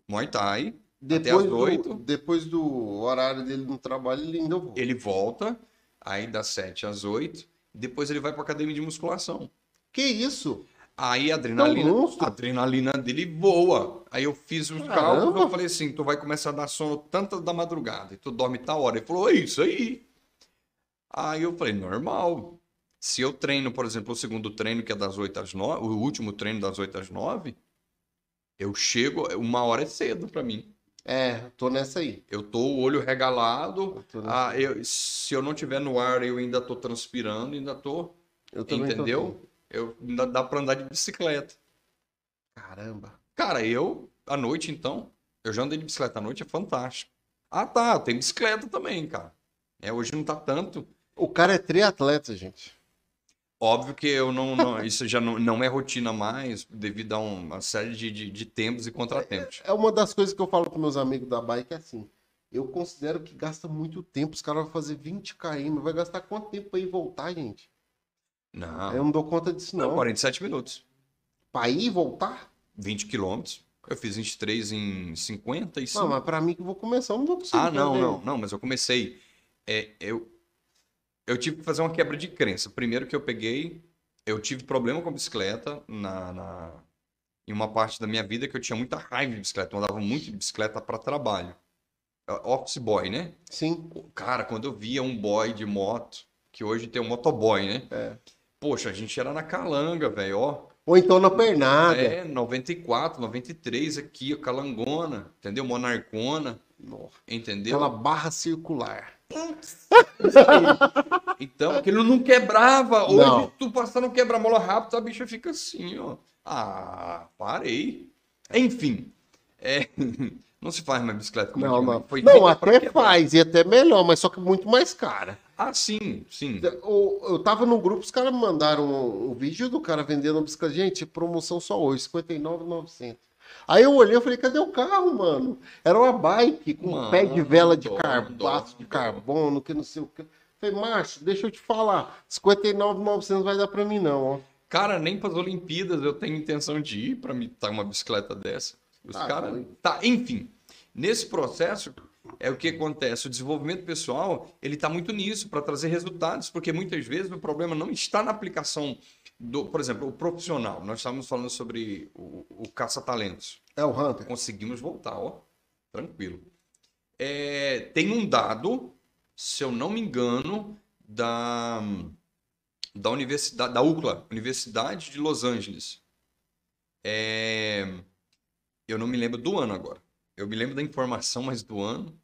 Muay Thai, até Depois às do, 8 depois do horário dele no trabalho, ele ainda volta. ele volta, aí das 7 às 8 depois ele vai pra academia de musculação. Que isso? Aí a adrenalina, a adrenalina dele voa. Aí eu fiz os cálculos, eu falei assim, tu vai começar a dar sono tantas da madrugada e tu dorme tal hora. Ele falou, é isso aí. Aí eu falei, normal. Se eu treino, por exemplo, o segundo treino, que é das 8 às 9, o último treino das 8 às 9, eu chego, uma hora é cedo pra mim. É, tô nessa aí. Eu tô o olho regalado, Eu tô ah, eu- se eu não tiver no ar, eu ainda tô transpirando, ainda tô, Eu também tô entendeu? assim. Eu, ainda dá pra andar de bicicleta. Caramba. Cara, eu, à noite, então, eu já andei de bicicleta à noite, é fantástico. Ah, tá, tem bicicleta também, cara. É, hoje não tá tanto. O cara é triatleta, gente. Óbvio que eu não, não- isso já não, não é rotina mais, devido a uma série de, de, de tempos e contratempos. É uma das coisas que eu falo com meus amigos da bike, é assim. Eu considero que gasta muito tempo. Os caras vão fazer 20 km. Vai gastar quanto tempo pra ir e voltar, gente? Não, Eu não dou conta disso, não, não. 47 minutos, Pra ir e voltar? 20 quilômetros. Eu fiz 23 em 55. Não, mas pra mim que eu vou começar, eu não vou conseguir. Ah, não, não, não, mas eu comecei. É, eu, eu tive que fazer uma quebra de crença. Primeiro que eu peguei, eu tive problema com a bicicleta na, na- em uma parte da minha vida que eu tinha muita raiva de bicicleta. Eu andava muito de bicicleta para trabalho. É, Office boy, né? Sim. Cara, quando eu via um boy de moto, que hoje tem um motoboy, né? É. Poxa, a gente era na calanga, velho, ó. Ou então na pernada. É, 94, 93 aqui, ó, calangona, entendeu? Monarcona, Nossa, entendeu? Aquela barra circular. Então, aquilo não quebrava. Hoje, Não. tu passando quebra-mola rápido, a bicha fica assim, ó. Ah, parei. Enfim, é, não se faz mais bicicleta como Não, não. Foi Não, até quebrar. faz, e até melhor, mas só que muito mais cara. Ah, sim, sim. Eu, eu tava no grupo, os caras me mandaram um, um vídeo do cara vendendo uma bicicleta. Gente, promoção só hoje, 59,900. Aí eu olhei e falei, cadê o carro, mano? Era uma bike com Mano, pé de vela de dó, de carbono, que não sei o que. Falei, macho, deixa eu te falar, 59,900 não vai dar pra mim não, ó. Cara, nem para as Olimpíadas eu tenho intenção de ir para me dar uma bicicleta dessa. Os Ah, caras. doido. Tá, enfim. Nesse processo é o que acontece. O desenvolvimento pessoal ele está muito nisso para trazer resultados, porque muitas vezes o problema não está na aplicação do, por exemplo, o profissional. Nós estávamos falando sobre o, o caça-talentos. É o Hunter. Conseguimos voltar, ó, tranquilo. É, tem um dado, se eu não me engano, da da universidade, da UCLA, Universidade de Los Angeles. É, eu não me lembro do ano agora. Eu me lembro da informação, mas do ano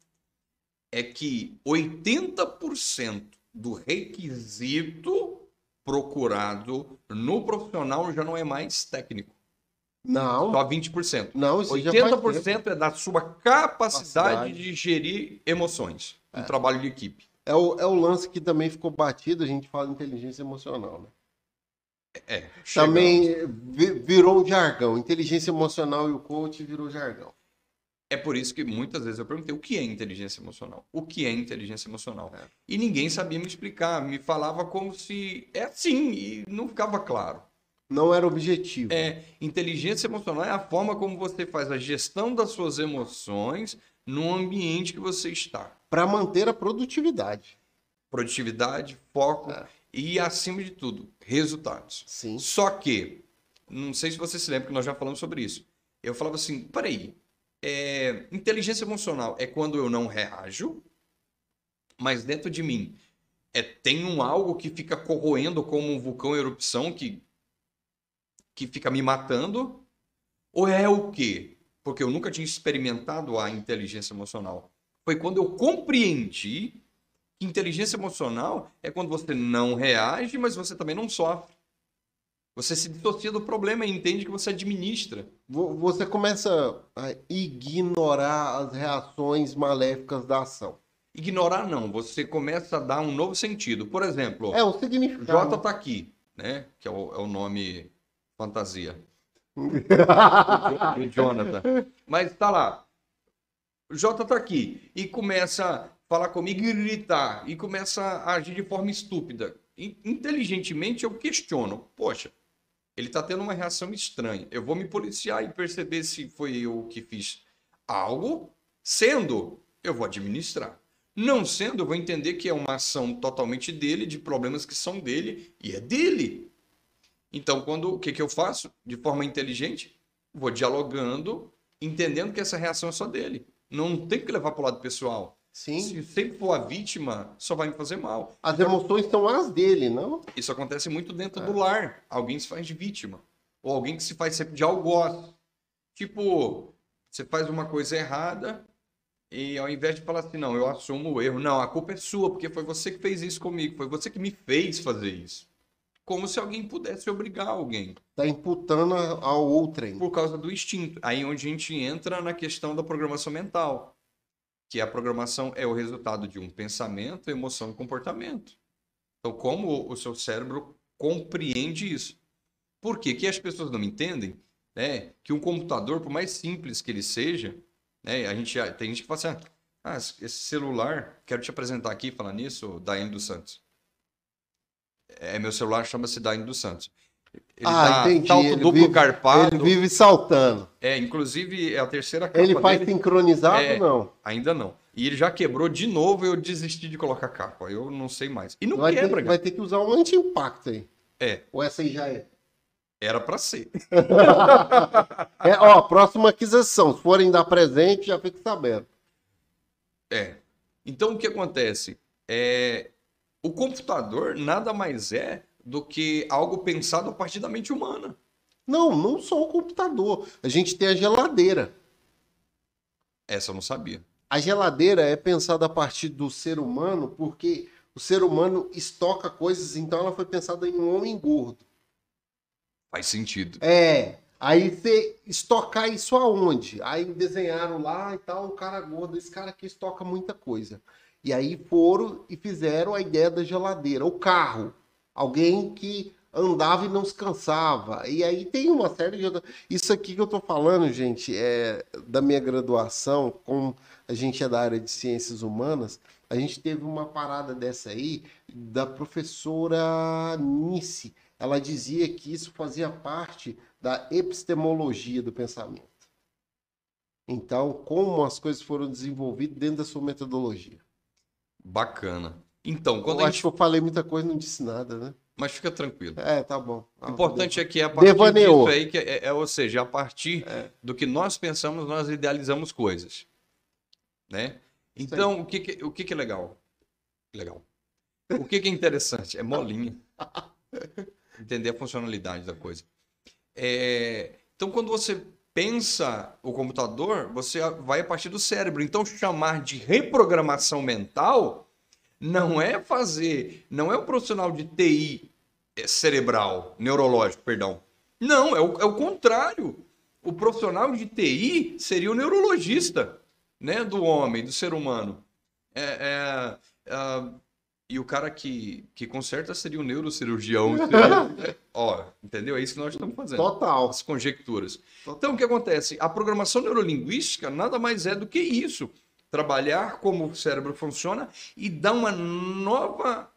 é que 80% do requisito procurado no profissional já não é mais técnico, Não, só 20%. não, isso já faz tempo. 80% é da sua capacidade Capacidade. de gerir emoções, um É. trabalho de equipe. É o, é o lance que também ficou batido, a gente fala inteligência emocional, né? É, chegamos. Também vi- virou um jargão. Inteligência emocional e o coach virou jargão. É por isso que muitas vezes eu perguntei o que é inteligência emocional? O que é inteligência emocional? É. E ninguém sabia me explicar, me falava como se é assim e não ficava claro. Não era objetivo. É, inteligência emocional é a forma como você faz a gestão das suas emoções no ambiente que você está. Para manter a produtividade. Produtividade, foco É. e, acima de tudo, resultados. Sim. Só que, não sei se você se lembra que nós já falamos sobre isso. Eu falava assim, peraí, é, inteligência emocional é quando eu não reajo, mas dentro de mim é, tem um algo que fica corroendo como um vulcão em erupção que, que fica me matando? Ou é o quê? Porque eu nunca tinha experimentado a inteligência emocional. Foi quando eu compreendi que inteligência emocional é quando você não reage, mas você também não sofre. Você se dissocia do problema e entende que você administra. Vo- Você começa a ignorar as reações maléficas da ação. Ignorar não, você começa a dar um novo sentido. Por exemplo, É o significado. Jota tá aqui, né? Que é o, é o nome fantasia do Jonathan. Mas tá lá. O Jota tá aqui e começa a falar comigo e gritar e começa a agir de forma estúpida. In- Inteligentemente eu questiono, poxa, ele tá tendo uma reação estranha. Eu vou me policiar e perceber se foi eu que fiz algo. Sendo, eu vou administrar. Não sendo, eu vou entender que é uma ação totalmente dele, de problemas que são dele e é dele. Então, quando o que, que eu faço? De forma inteligente, vou dialogando, entendendo que essa reação é só dele. Não tem que levar para o lado pessoal. Sim. Se sempre for a vítima, só vai me fazer mal. As emoções são as dele, não? Isso acontece muito dentro É. do lar. Alguém se faz de vítima. Ou alguém que se faz sempre de algoz. Tipo, você faz uma coisa errada e ao invés de falar assim, não, eu assumo o erro. Não, a culpa é sua, porque foi você que fez isso comigo. Foi você que me fez fazer isso. Como se alguém pudesse obrigar alguém. Tá imputando a- ao outrem. Por causa do instinto. Aí é onde a gente entra na questão da programação mental. Que a programação é o resultado de um pensamento, emoção e comportamento. Então, como o seu cérebro compreende isso? Por quê? Que as pessoas não entendem né, que um computador, por mais simples que ele seja, né, a gente, tem gente que fala assim, ah, esse celular, quero te apresentar aqui, falar nisso, Daiane dos Santos. É, meu celular chama-se Daiane dos Santos. Ele ah, dá entendi. salto Ele duplo vive- carpado. Ele vive saltando. É, inclusive é a terceira capa Ele faz dele. sincronizado, É. não? Ainda não. E ele já quebrou de novo, eu desisti de colocar capa. Eu não sei mais. E não Vai ter, quebra, cara. vai ter que usar um anti-impacto aí. É, Ou essa aí já é? era pra ser. É, ó, próxima aquisição. Se forem dar presente, já fique sabendo. É. Então o que acontece? É, o computador nada mais é do que algo pensado a partir da mente humana. Não, não só o computador. A gente tem a geladeira. Essa eu não sabia. A geladeira é pensada a partir do ser humano porque o ser humano estoca coisas, então ela foi pensada em um homem gordo. Faz sentido. É. Aí você estocar isso aonde? Aí desenharam lá e tal, um cara gordo, esse cara aqui estoca muita coisa. E aí foram e fizeram a ideia da geladeira, o carro. Alguém que andava e não se cansava. E aí tem uma série de. outra- Isso aqui que eu tô falando, gente, é da minha graduação, como a gente é da área de ciências humanas, a gente teve uma parada dessa aí da professora Nice. Ela dizia que isso fazia parte da epistemologia do pensamento. Então, como as coisas foram desenvolvidas dentro da sua metodologia. Bacana. Então, quando eu a acho gente... que eu falei muita coisa e não disse nada, né? Mas fica tranquilo. É, tá bom. O importante é que é a partir Devaneou. disso aí, que é, é- ou seja, a partir É. do que nós pensamos, nós idealizamos coisas. Né? Então, o que, que- o que, que é legal? Legal. O que, que é interessante? É molinha. Entender a funcionalidade da coisa. É, então, quando você pensa o computador, você vai a partir do cérebro. Então, chamar de reprogramação mental não é fazer, não é um profissional de TI é, cerebral, neurológico, perdão. Não, é o, é o contrário. O profissional de TI seria o neurologista, né, do homem, do ser humano. É, é, ah, E o cara que, que conserta seria o neurocirurgião. Seria... Ó, entendeu? É isso que nós estamos fazendo. Total. As conjecturas. Total. Então, o que acontece? A programação neurolinguística nada mais é do que isso. Trabalhar como o cérebro funciona e dar uma nova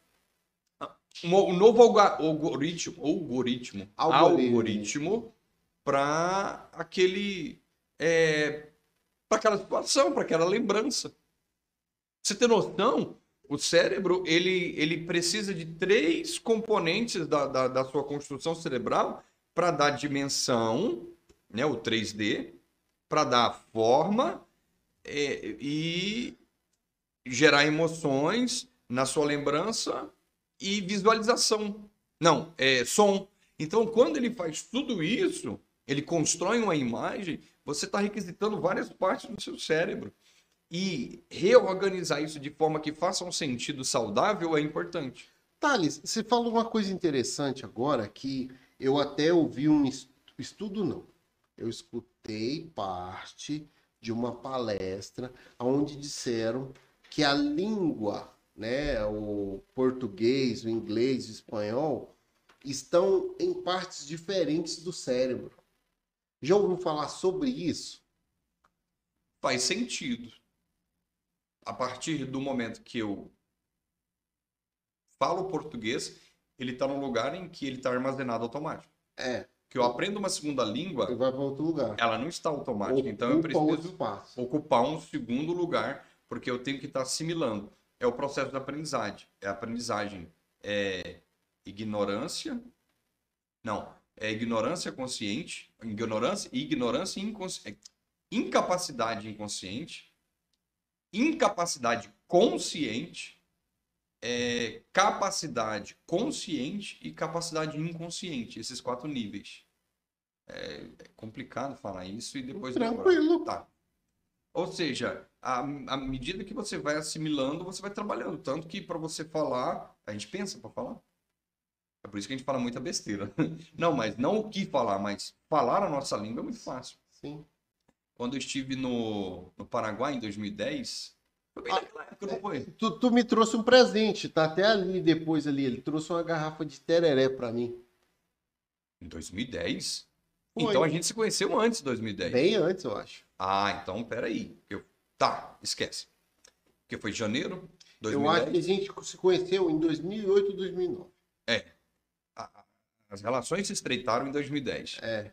um novo algoritmo, algoritmo, algoritmo para aquele é, para aquela situação, para aquela lembrança. Você tem noção? O cérebro ele, ele precisa de três componentes da, da, da sua construção cerebral para dar dimensão, né, o 3D, para dar forma é, e gerar emoções na sua lembrança e visualização. Não, é som. Então, quando ele faz tudo isso, ele constrói uma imagem, você está requisitando várias partes do seu cérebro. E reorganizar isso de forma que faça um sentido saudável é importante. Thales, você falou uma coisa interessante agora que eu até ouvi um estudo, não. Eu escutei parte de uma palestra onde disseram que a língua né, o português, o inglês, o espanhol, estão em partes diferentes do cérebro. Já ouviu falar sobre isso? Faz sentido. A partir do momento que eu falo português, ele está num lugar em que ele está armazenado automático. É. Que eu aprendo uma segunda língua. Vai para outro lugar. Ela não está automática. Ocupa então eu preciso ocupar um segundo lugar, porque eu tenho que estar assimilando é o processo da aprendizagem. É aprendizagem é ignorância. Não, é ignorância consciente, ignorância, ignorância inconsciente, é incapacidade inconsciente, incapacidade consciente, é, capacidade consciente e capacidade inconsciente, esses quatro níveis. É, é complicado falar isso e depois tranquilo. Tá. Ou seja, à, medida que você vai assimilando, você vai trabalhando. Tanto que para você falar, a gente pensa para falar. É por isso que a gente fala muita besteira. Não, mas não o que falar, mas falar a nossa língua é muito fácil. Sim. Quando eu estive no, no Paraguai em 2010, foi bem ah? Tu, tu me trouxe um presente, tá até ali depois ali. Ele trouxe uma garrafa de tereré para mim. Em 2010? Foi. Então a gente se conheceu antes de 2010. Bem antes, eu acho. Ah, então peraí. Eu Tá, esquece. Porque foi janeiro 2010. Eu acho que a gente se conheceu em 2008 2009. É. As relações se estreitaram em 2010. É.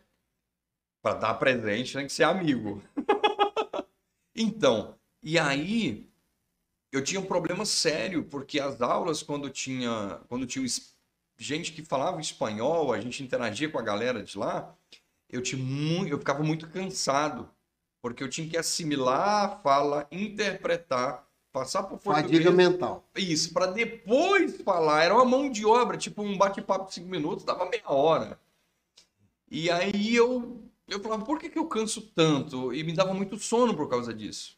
Para dar presente tem que ser amigo. então, e aí eu tinha um problema sério, porque as aulas, quando tinha, quando tinha gente que falava espanhol, a gente interagia com a galera de lá, eu, tinha muito, eu ficava muito cansado porque eu tinha que assimilar a fala, interpretar, passar por português. Fadiga mental. Isso, para depois falar. Era uma mão de obra, tipo um bate-papo de cinco minutos, dava meia hora. E aí eu, eu falava, por que, que eu canso tanto? E me dava muito sono por causa disso.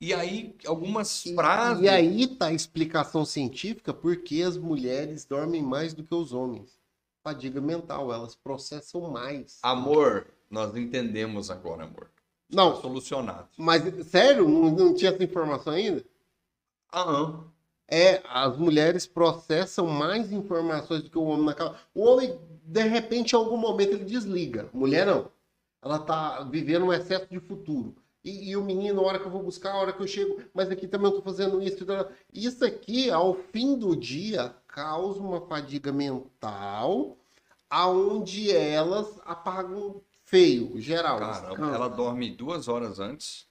E aí, algumas frases. E aí tá a explicação científica por que as mulheres dormem mais do que os homens. Fadiga mental, elas processam mais. Amor, nós entendemos agora, amor. Não. Está solucionado. Mas, sério? Não, não tinha essa informação ainda? Aham. É, as mulheres processam mais informações do que o homem naquela. O homem, de repente, em algum momento, ele desliga. Mulher não. Ela tá vivendo um excesso de futuro. E, e, o menino, a hora que eu vou buscar, a hora que eu chego, mas aqui também eu tô fazendo isso. Isso aqui, ao fim do dia, causa uma fadiga mental, aonde elas apagam feio, geral. Cara, ela dorme duas horas antes.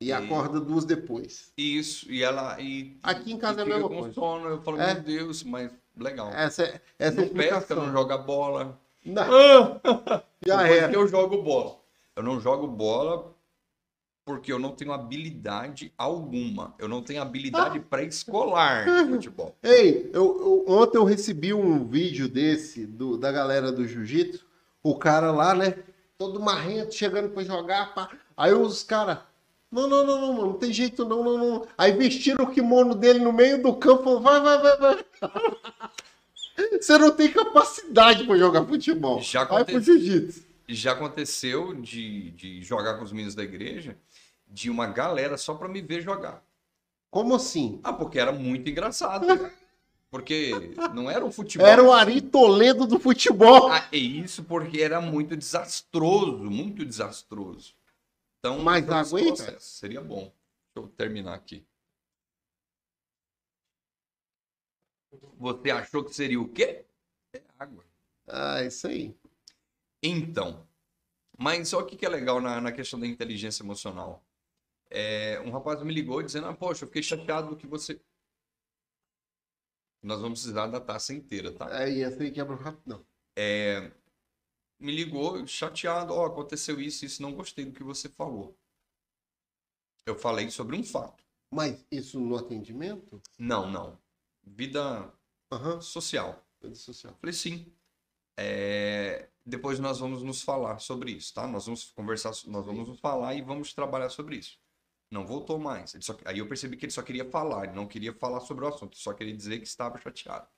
E, e, acorda duas depois. Isso, e ela. E, Aqui em casa é a mesma com coisa. sono, eu falo, é. meu Deus, mas legal. Essa, é, essa é não é pesca, não joga bola. Não. Já é. eu jogo bola. Eu não jogo bola porque eu não tenho habilidade alguma. Eu não tenho habilidade pré-escolar de futebol. Ei, eu, eu, ontem eu recebi um vídeo desse do, da galera do jiu-jitsu o cara lá, né? Todo marrento, chegando para jogar. Pá. Aí os caras. Não, não, não, não, não, não tem jeito, não, não, não. Aí vestiram o kimono dele no meio do campo. Vai, vai, vai, vai. Você não tem capacidade para jogar futebol. Já, aconte... Já aconteceu de, de jogar com os meninos da igreja, de uma galera só para me ver jogar. Como assim? Ah, porque era muito engraçado. Porque não era o futebol. Era o Ari Toledo do futebol. Ah, é isso porque era muito desastroso, muito desastroso. Então, Mas esse aguenta? processo. Seria bom. Deixa eu terminar aqui. Você achou que seria o quê? É água. Ah, isso aí. Então, mas só o que que é legal na, na questão da inteligência emocional? É, um rapaz me ligou dizendo, ah, poxa, eu fiquei chateado que você... Nós vamos precisar da taça inteira, tá? Aí essa aí quebra rapidão. me ligou chateado, ó, aconteceu isso, isso, não gostei do que você falou. Eu falei sobre um fato. Mas isso no atendimento? Não, não. Vida Aham. social. Rede social. Falei sim. É, Depois nós vamos nos falar sobre isso, tá? Nós vamos conversar, nós vamos nos falar e vamos trabalhar sobre isso. Não voltou mais. Ele só- Aí eu percebi que ele só queria falar, ele não queria falar sobre o assunto, só queria dizer que estava chateado.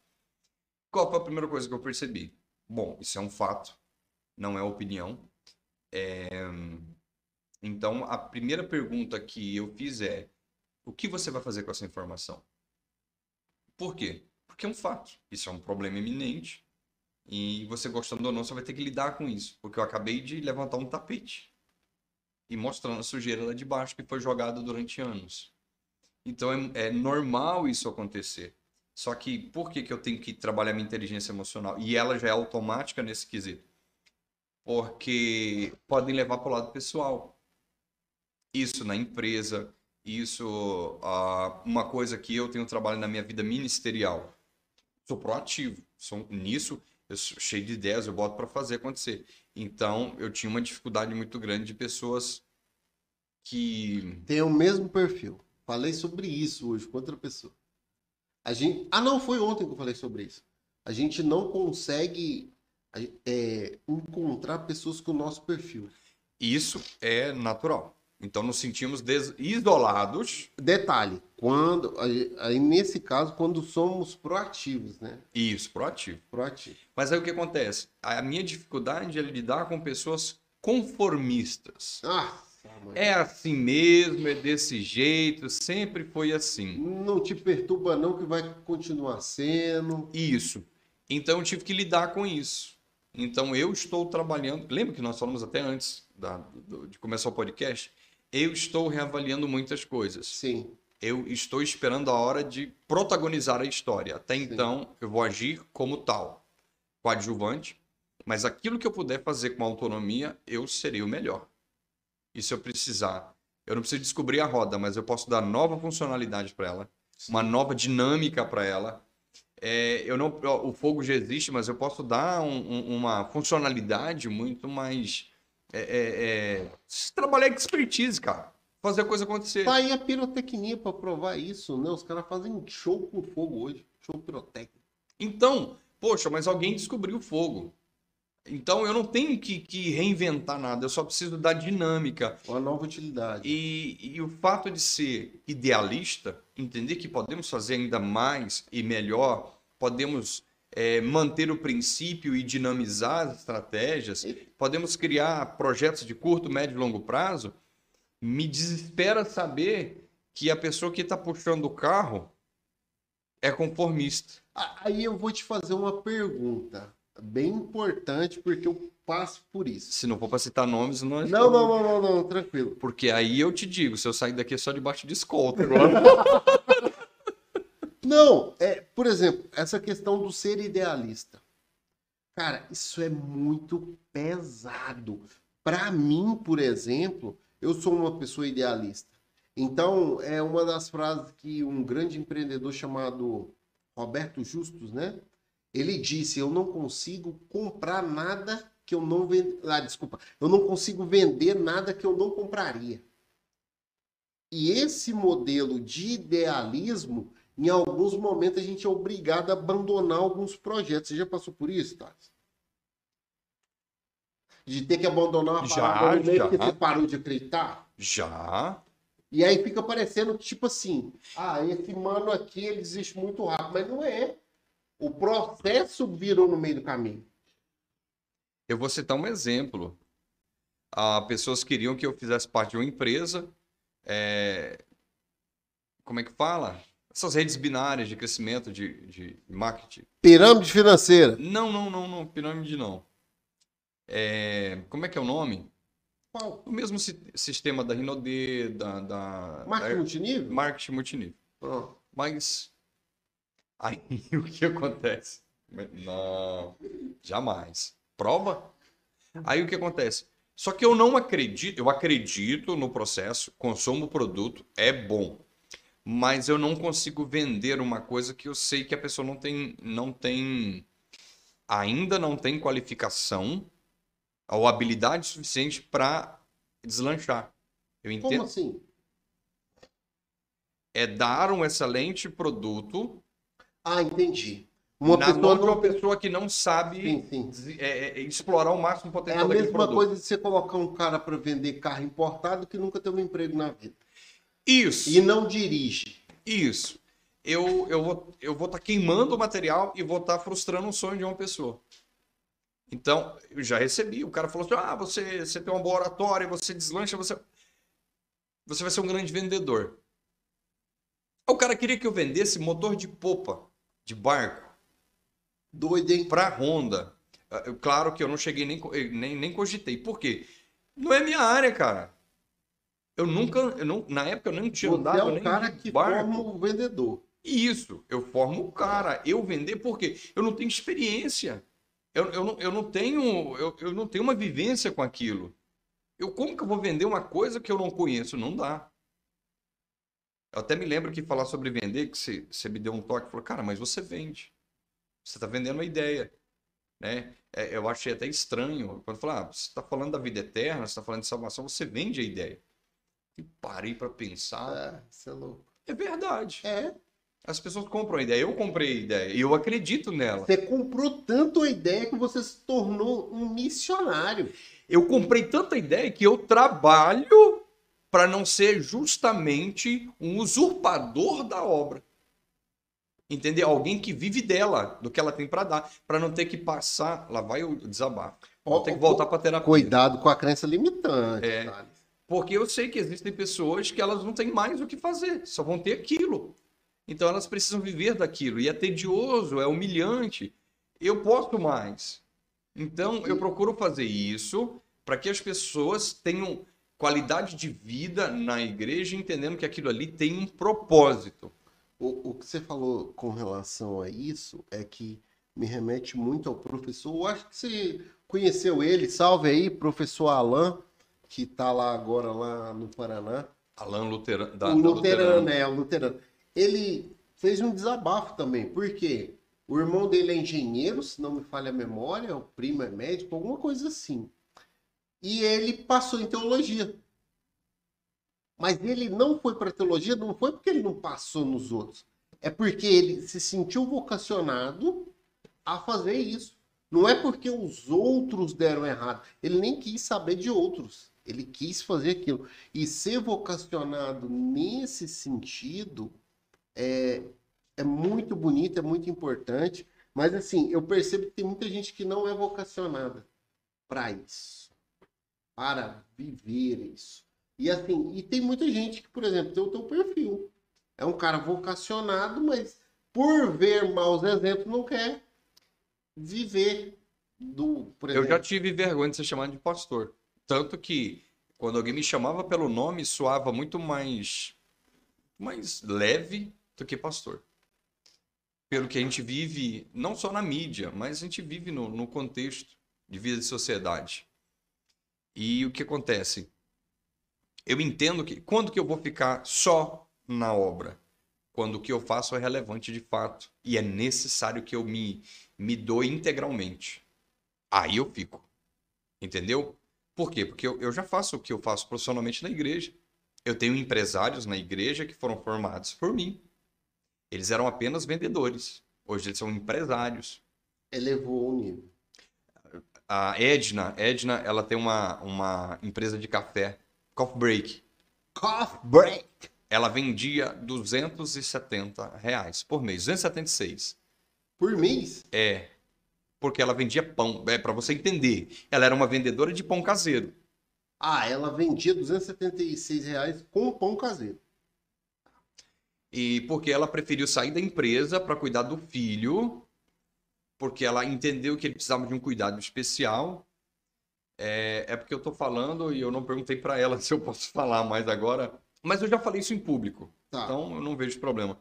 Qual foi a primeira coisa que eu percebi? Bom, isso é um fato, não é opinião. É, Então, a primeira pergunta que eu fiz é: o que você vai fazer com essa informação? Por quê? Porque é um fato. Isso é um problema iminente. E você gostando ou não, você vai ter que lidar com isso. Porque eu acabei de levantar um tapete e mostrando a sujeira lá de baixo que foi jogada durante anos. Então é, é normal isso acontecer. Só que por que, que eu tenho que trabalhar minha inteligência emocional? E ela já é automática nesse quesito. Porque podem levar para o lado pessoal. Isso na empresa, isso uma coisa que eu tenho trabalho na minha vida ministerial. Sou proativo. Sou, nisso, eu sou cheio de ideias, eu boto para fazer acontecer. Então, eu tinha uma dificuldade muito grande de pessoas que. Tem o mesmo perfil. Falei sobre isso hoje com outra pessoa. A gente... Ah, não, foi ontem que eu falei sobre isso. A gente não consegue é, encontrar pessoas com o nosso perfil. Isso é natural. Então, nos sentimos isolados. Detalhe, quando aí nesse caso, quando somos proativos, né? Isso, proativo. Proativo. Mas aí o que acontece? A minha dificuldade é lidar com pessoas conformistas. Ah. É assim mesmo, é desse jeito, sempre foi assim. não te perturba não que vai continuar sendo. Isso. Então eu tive que lidar com isso. Então eu estou trabalhando. Lembra que nós falamos até antes da- do- de começar o podcast? Eu estou reavaliando muitas coisas. Sim. Eu estou esperando a hora de protagonizar a história. Até Sim. então eu vou agir como tal, coadjuvante. Mas aquilo que eu puder fazer com autonomia, eu serei o melhor. E se eu precisar, eu não preciso descobrir a roda, mas eu posso dar nova funcionalidade para ela, uma nova dinâmica para ela. É, eu não, o fogo já existe, mas eu posso dar um- um- uma funcionalidade muito mais. É, é, é, trabalhar expertise, cara. Fazer a coisa acontecer. Tá aí a pirotecnia pra provar isso, né? Os caras fazem show com fogo hoje. Show pirotécnico. Então, poxa, mas alguém descobriu o fogo. Então eu não tenho que, que reinventar nada, eu só preciso da dinâmica. Uma nova utilidade. E, e o fato de ser idealista, entender que podemos fazer ainda mais e melhor, podemos é, manter o princípio e dinamizar as estratégias, podemos criar projetos de curto, médio e longo prazo, me desespera saber que a pessoa que está puxando o carro é conformista. Aí eu vou te fazer uma pergunta bem importante, porque eu passo por isso. Se não for para citar nomes, não é. Não, não, não, não, não, tranquilo. Porque aí eu te digo, se eu sair daqui é só debaixo de escolta agora. Não, é, por exemplo, essa questão do ser idealista. Cara, isso é muito pesado. Para mim, por exemplo, eu sou uma pessoa idealista. Então, é uma das frases que um grande empreendedor chamado Roberto Justus, né? Ele disse: Eu não consigo comprar nada que eu não vend... ah, desculpa, eu não consigo vender nada que eu não compraria. E esse modelo de idealismo em alguns momentos a gente é obrigado a abandonar alguns projetos. Você já passou por isso, Thales? De ter que abandonar uma Já, parada meio já. porque você parou de acreditar? Já. E aí fica parecendo que, tipo assim, ah, esse mano aqui ele desiste muito rápido, mas não é. O processo virou no meio do caminho. Eu vou citar um exemplo. Ah, pessoas queriam que eu fizesse parte de uma empresa, é, como é que fala? Essas redes binárias de crescimento de, de marketing. Pirâmide financeira. Não, não, não, não. Pirâmide não. É, como é que é o nome? Qual? O mesmo si- sistema da Rinode, da, da Marketing da- multinível? marketing multinível. Ah. Mas aí o que acontece? Não, jamais. Prova? Aí o que acontece? Só que eu não acredito, eu acredito no processo, consumo o produto, é bom. Mas eu não consigo vender uma coisa que eu sei que a pessoa não tem, não tem, ainda não tem qualificação ou habilidade suficiente para deslanchar. Eu Como entendo assim? é dar um excelente produto Ah, entendi. Uma na pessoa não uma pessoa que não sabe Sim, sim. des- é, é, explorar o máximo É potencial a daquele mesma produto. coisa de você colocar um cara para vender carro importado que nunca teve um emprego na vida. Isso, E não dirige. isso. Eu, eu vou eu vou estar queimando o material e vou estar frustrando o sonho de uma pessoa. Então, eu já recebi. O cara falou assim: ah, você, você tem uma boa oratória, você deslancha, você, você vai ser um grande vendedor. O cara queria que eu vendesse motor de popa, de barco. Doido, hein? para Honda. Ah, Claro que eu não cheguei nem, nem, nem cogitei. Por quê? Não é minha área, cara. Eu nunca, eu não, na época eu não tinha Você andado é o cara que barco. forma o vendedor. Isso, eu formo o cara. Eu vender por quê? Eu não tenho experiência. Eu, eu, não, eu, não tenho, eu, eu não tenho uma vivência com aquilo. Eu, como que eu vou vender uma coisa que eu não conheço? Não dá. Eu até me lembro que falar sobre vender, que você, você me deu um toque, falou, cara, mas você vende. Você está vendendo uma ideia. Né? É, eu achei até estranho. Quando falar, ah, você está falando da vida eterna, você está falando de salvação, você vende a ideia. E parei para pensar. Ah, você é louco. É verdade. É. As pessoas compram a ideia. Eu comprei a ideia e eu acredito nela. Você comprou tanto a ideia que você se tornou um missionário. Eu comprei tanta ideia que eu trabalho para não ser justamente um usurpador da obra. Entendeu? Alguém que vive dela, do que ela tem para dar, para não ter que passar. Lá vai o desabafo. Ó, Vou ter que voltar para terapia. Cuidado com a crença limitante. É. Porque eu sei que existem pessoas que elas não têm mais o que fazer, só vão ter aquilo. Então elas precisam viver daquilo. E é tedioso, é humilhante. Eu posso mais. Então eu procuro fazer isso para que as pessoas tenham qualidade de vida na igreja, entendendo que aquilo ali tem um propósito. O, o que você falou com relação a isso é que me remete muito ao professor. Eu acho que você conheceu ele. Salve aí, professor Alain, que está lá agora lá no Paraná. Alan Luterano, da, o da luterano, é, o luterano. Ele fez um desabafo também, porque o irmão dele é engenheiro, se não me falha a memória, o primo é médico, alguma coisa assim. E ele passou em teologia. Mas ele não foi para teologia, não foi porque ele não passou nos outros. É porque ele se sentiu vocacionado a fazer isso. Não é porque os outros deram errado. Ele nem quis saber de outros. Ele quis fazer aquilo. E ser vocacionado nesse sentido é, é muito bonito, é muito importante. Mas assim, eu percebo que tem muita gente que não é vocacionada para isso. Para viver isso. E assim, e tem muita gente que, por exemplo, tem o teu perfil. É um cara vocacionado, mas por ver maus exemplos não quer viver do, por Eu exemplo. já tive vergonha de ser chamado de pastor. Tanto que quando alguém me chamava pelo nome, soava muito mais, mais leve do que pastor. Pelo que a gente vive, não só na mídia, mas a gente vive no, no contexto de vida de sociedade. E o que acontece? Eu entendo que quando que eu vou ficar só na obra? Quando o que eu faço é relevante de fato e é necessário que eu me, me doe integralmente. Aí eu fico. Entendeu? Por quê? Porque eu, eu já faço o que eu faço profissionalmente na igreja. Eu tenho empresários na igreja que foram formados por mim. Eles eram apenas vendedores. Hoje eles são empresários. Elevou o nível. A Edna, Edna, ela tem uma, uma empresa de café, Coffee Break. Cough break. Ela vendia 270 reais por mês, 276. Por mês? É, porque ela vendia pão. É para você entender. Ela era uma vendedora de pão caseiro. Ah, ela vendia 276 reais com pão caseiro. E porque ela preferiu sair da empresa para cuidar do filho, porque ela entendeu que ele precisava de um cuidado especial. É, é porque eu tô falando e eu não perguntei para ela se eu posso falar mais agora, mas eu já falei isso em público, Tá. então eu não vejo problema.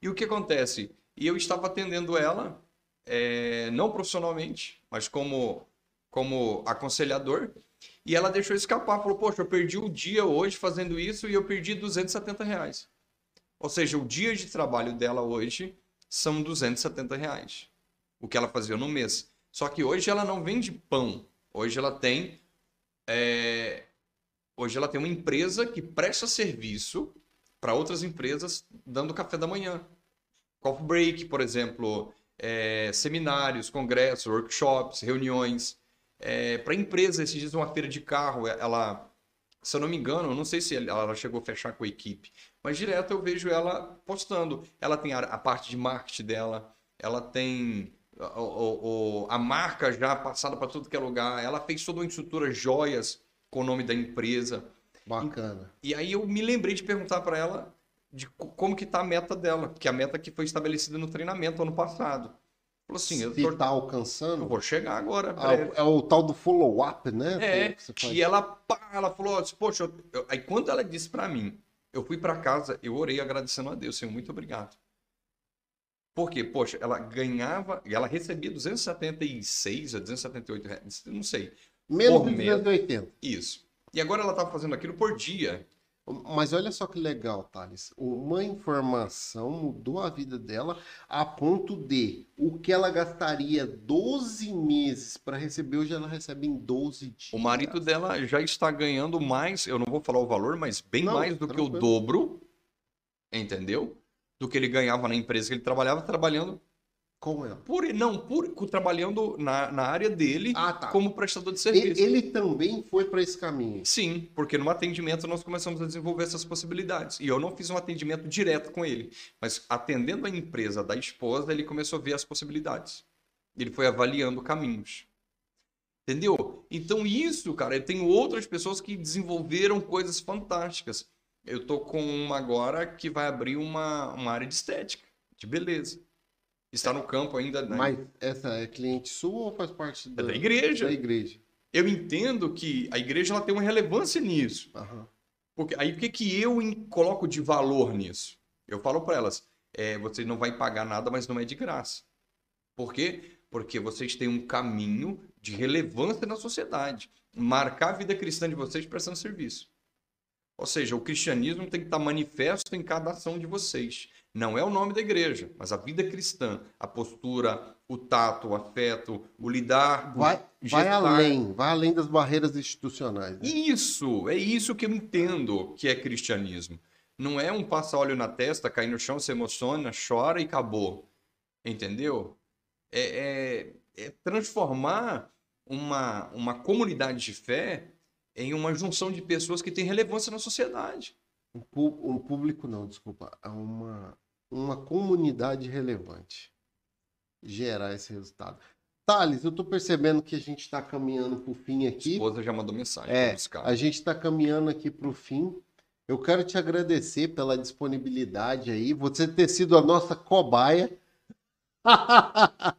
E o que acontece? E eu estava atendendo ela, é, não profissionalmente, mas como, como aconselhador, e ela deixou escapar, falou, poxa, eu perdi o dia hoje fazendo isso e eu perdi 270 reais. Ou seja, o dia de trabalho dela hoje são 270 reais. O que ela fazia no mês. Só que hoje ela não vende pão. Hoje ela tem. é, Hoje ela tem uma empresa que presta serviço para outras empresas dando café da manhã. Coffee break, por exemplo, é, seminários, congressos, workshops, reuniões. para empresa, esses dias uma feira de carro, ela, se eu não me engano, não sei se ela chegou a fechar com a equipe, mas direto eu vejo ela postando. Ela tem a, a parte de marketing dela, ela tem o- a marca já passada para tudo que é lugar, ela fez toda uma estrutura joias com o nome da empresa. Bacana. E aí eu me lembrei de perguntar para ela de co- como que tá a meta dela, que é a meta que foi estabelecida no treinamento ano passado. Falou assim, eu, Se tô- tá eu alcançando. vou chegar agora. Ah, é o tal do follow-up, né? É, Que e ela, pá, ela falou, assim, poxa, eu- eu- aí quando ela disse pra mim, eu fui pra casa, eu orei agradecendo a Deus, Senhor, muito obrigado. Por quê? Poxa, ela ganhava, e ela recebia 276 ou 278 reais, não sei, Menos de mês. 280. isso. E agora ela tava fazendo aquilo por dia. Mas olha só que legal, Thales. Uma informação mudou a vida dela a ponto de o que ela gastaria 12 meses para receber, hoje ela recebe em 12 dias. O marido dela já está ganhando mais, eu não vou falar o valor, mas bem Não, mais do que o tranquilo. dobro, entendeu? Do que ele ganhava na empresa que ele trabalhava, trabalhando com ela. por não por trabalhando na, na área dele Ah, tá. como prestador de Ele, serviço. ele também foi para esse caminho. Sim, porque no atendimento nós começamos a desenvolver essas possibilidades. E eu não fiz um atendimento direto com ele, mas atendendo a empresa da esposa, ele começou a ver as possibilidades. Ele foi avaliando caminhos. Entendeu? Então isso, cara, eu tenho outras pessoas que desenvolveram coisas fantásticas. Eu tô com uma agora que vai abrir uma, uma área de estética, de beleza. Está no campo ainda, né? Mas essa é cliente sua ou faz parte É da, da igreja. da igreja? Eu entendo que a igreja ela tem uma relevância nisso. Aham. Porque, aí o que, que eu coloco de valor nisso? Eu falo para elas, é, você não vai pagar nada, mas não é de graça. Por quê? Porque vocês têm um caminho de relevância na sociedade. Marcar a vida cristã de vocês prestando serviço. Ou seja, o cristianismo tem que estar manifesto em cada ação de vocês. Não é o nome da igreja, mas a vida cristã, a postura, o tato, o afeto, o lidar. o Vai, vai além, vai além das barreiras institucionais. né? Isso, é isso que eu entendo que é cristianismo. Não é um passa óleo na testa, cai no chão, se emociona, chora e acabou. Entendeu? É, é- é transformar uma, uma comunidade de fé em uma junção de pessoas que têm relevância na sociedade. Um público não, desculpa. é Uma, uma comunidade relevante. Gerar esse resultado. Thales, eu tô percebendo que a gente está caminhando para o fim A aqui. esposa já mandou mensagem É, a gente está caminhando aqui para o fim. Eu quero te agradecer pela disponibilidade aí, você ter sido a nossa cobaia.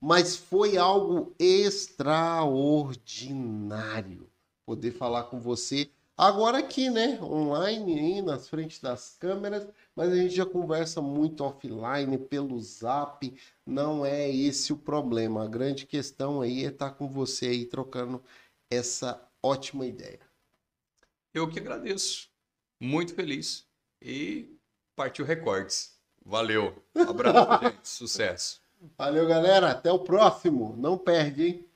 Mas foi algo extraordinário poder falar com você. Agora aqui, né? Online, aí, nas frentes das câmeras, mas a gente já conversa muito offline, pelo zap. Não é esse o problema. A grande questão aí é estar com você aí trocando essa ótima ideia. Eu que agradeço. Muito feliz. E partiu recordes. Valeu. Abraço, gente. Sucesso. Valeu, galera. Até o próximo. Não perde, hein?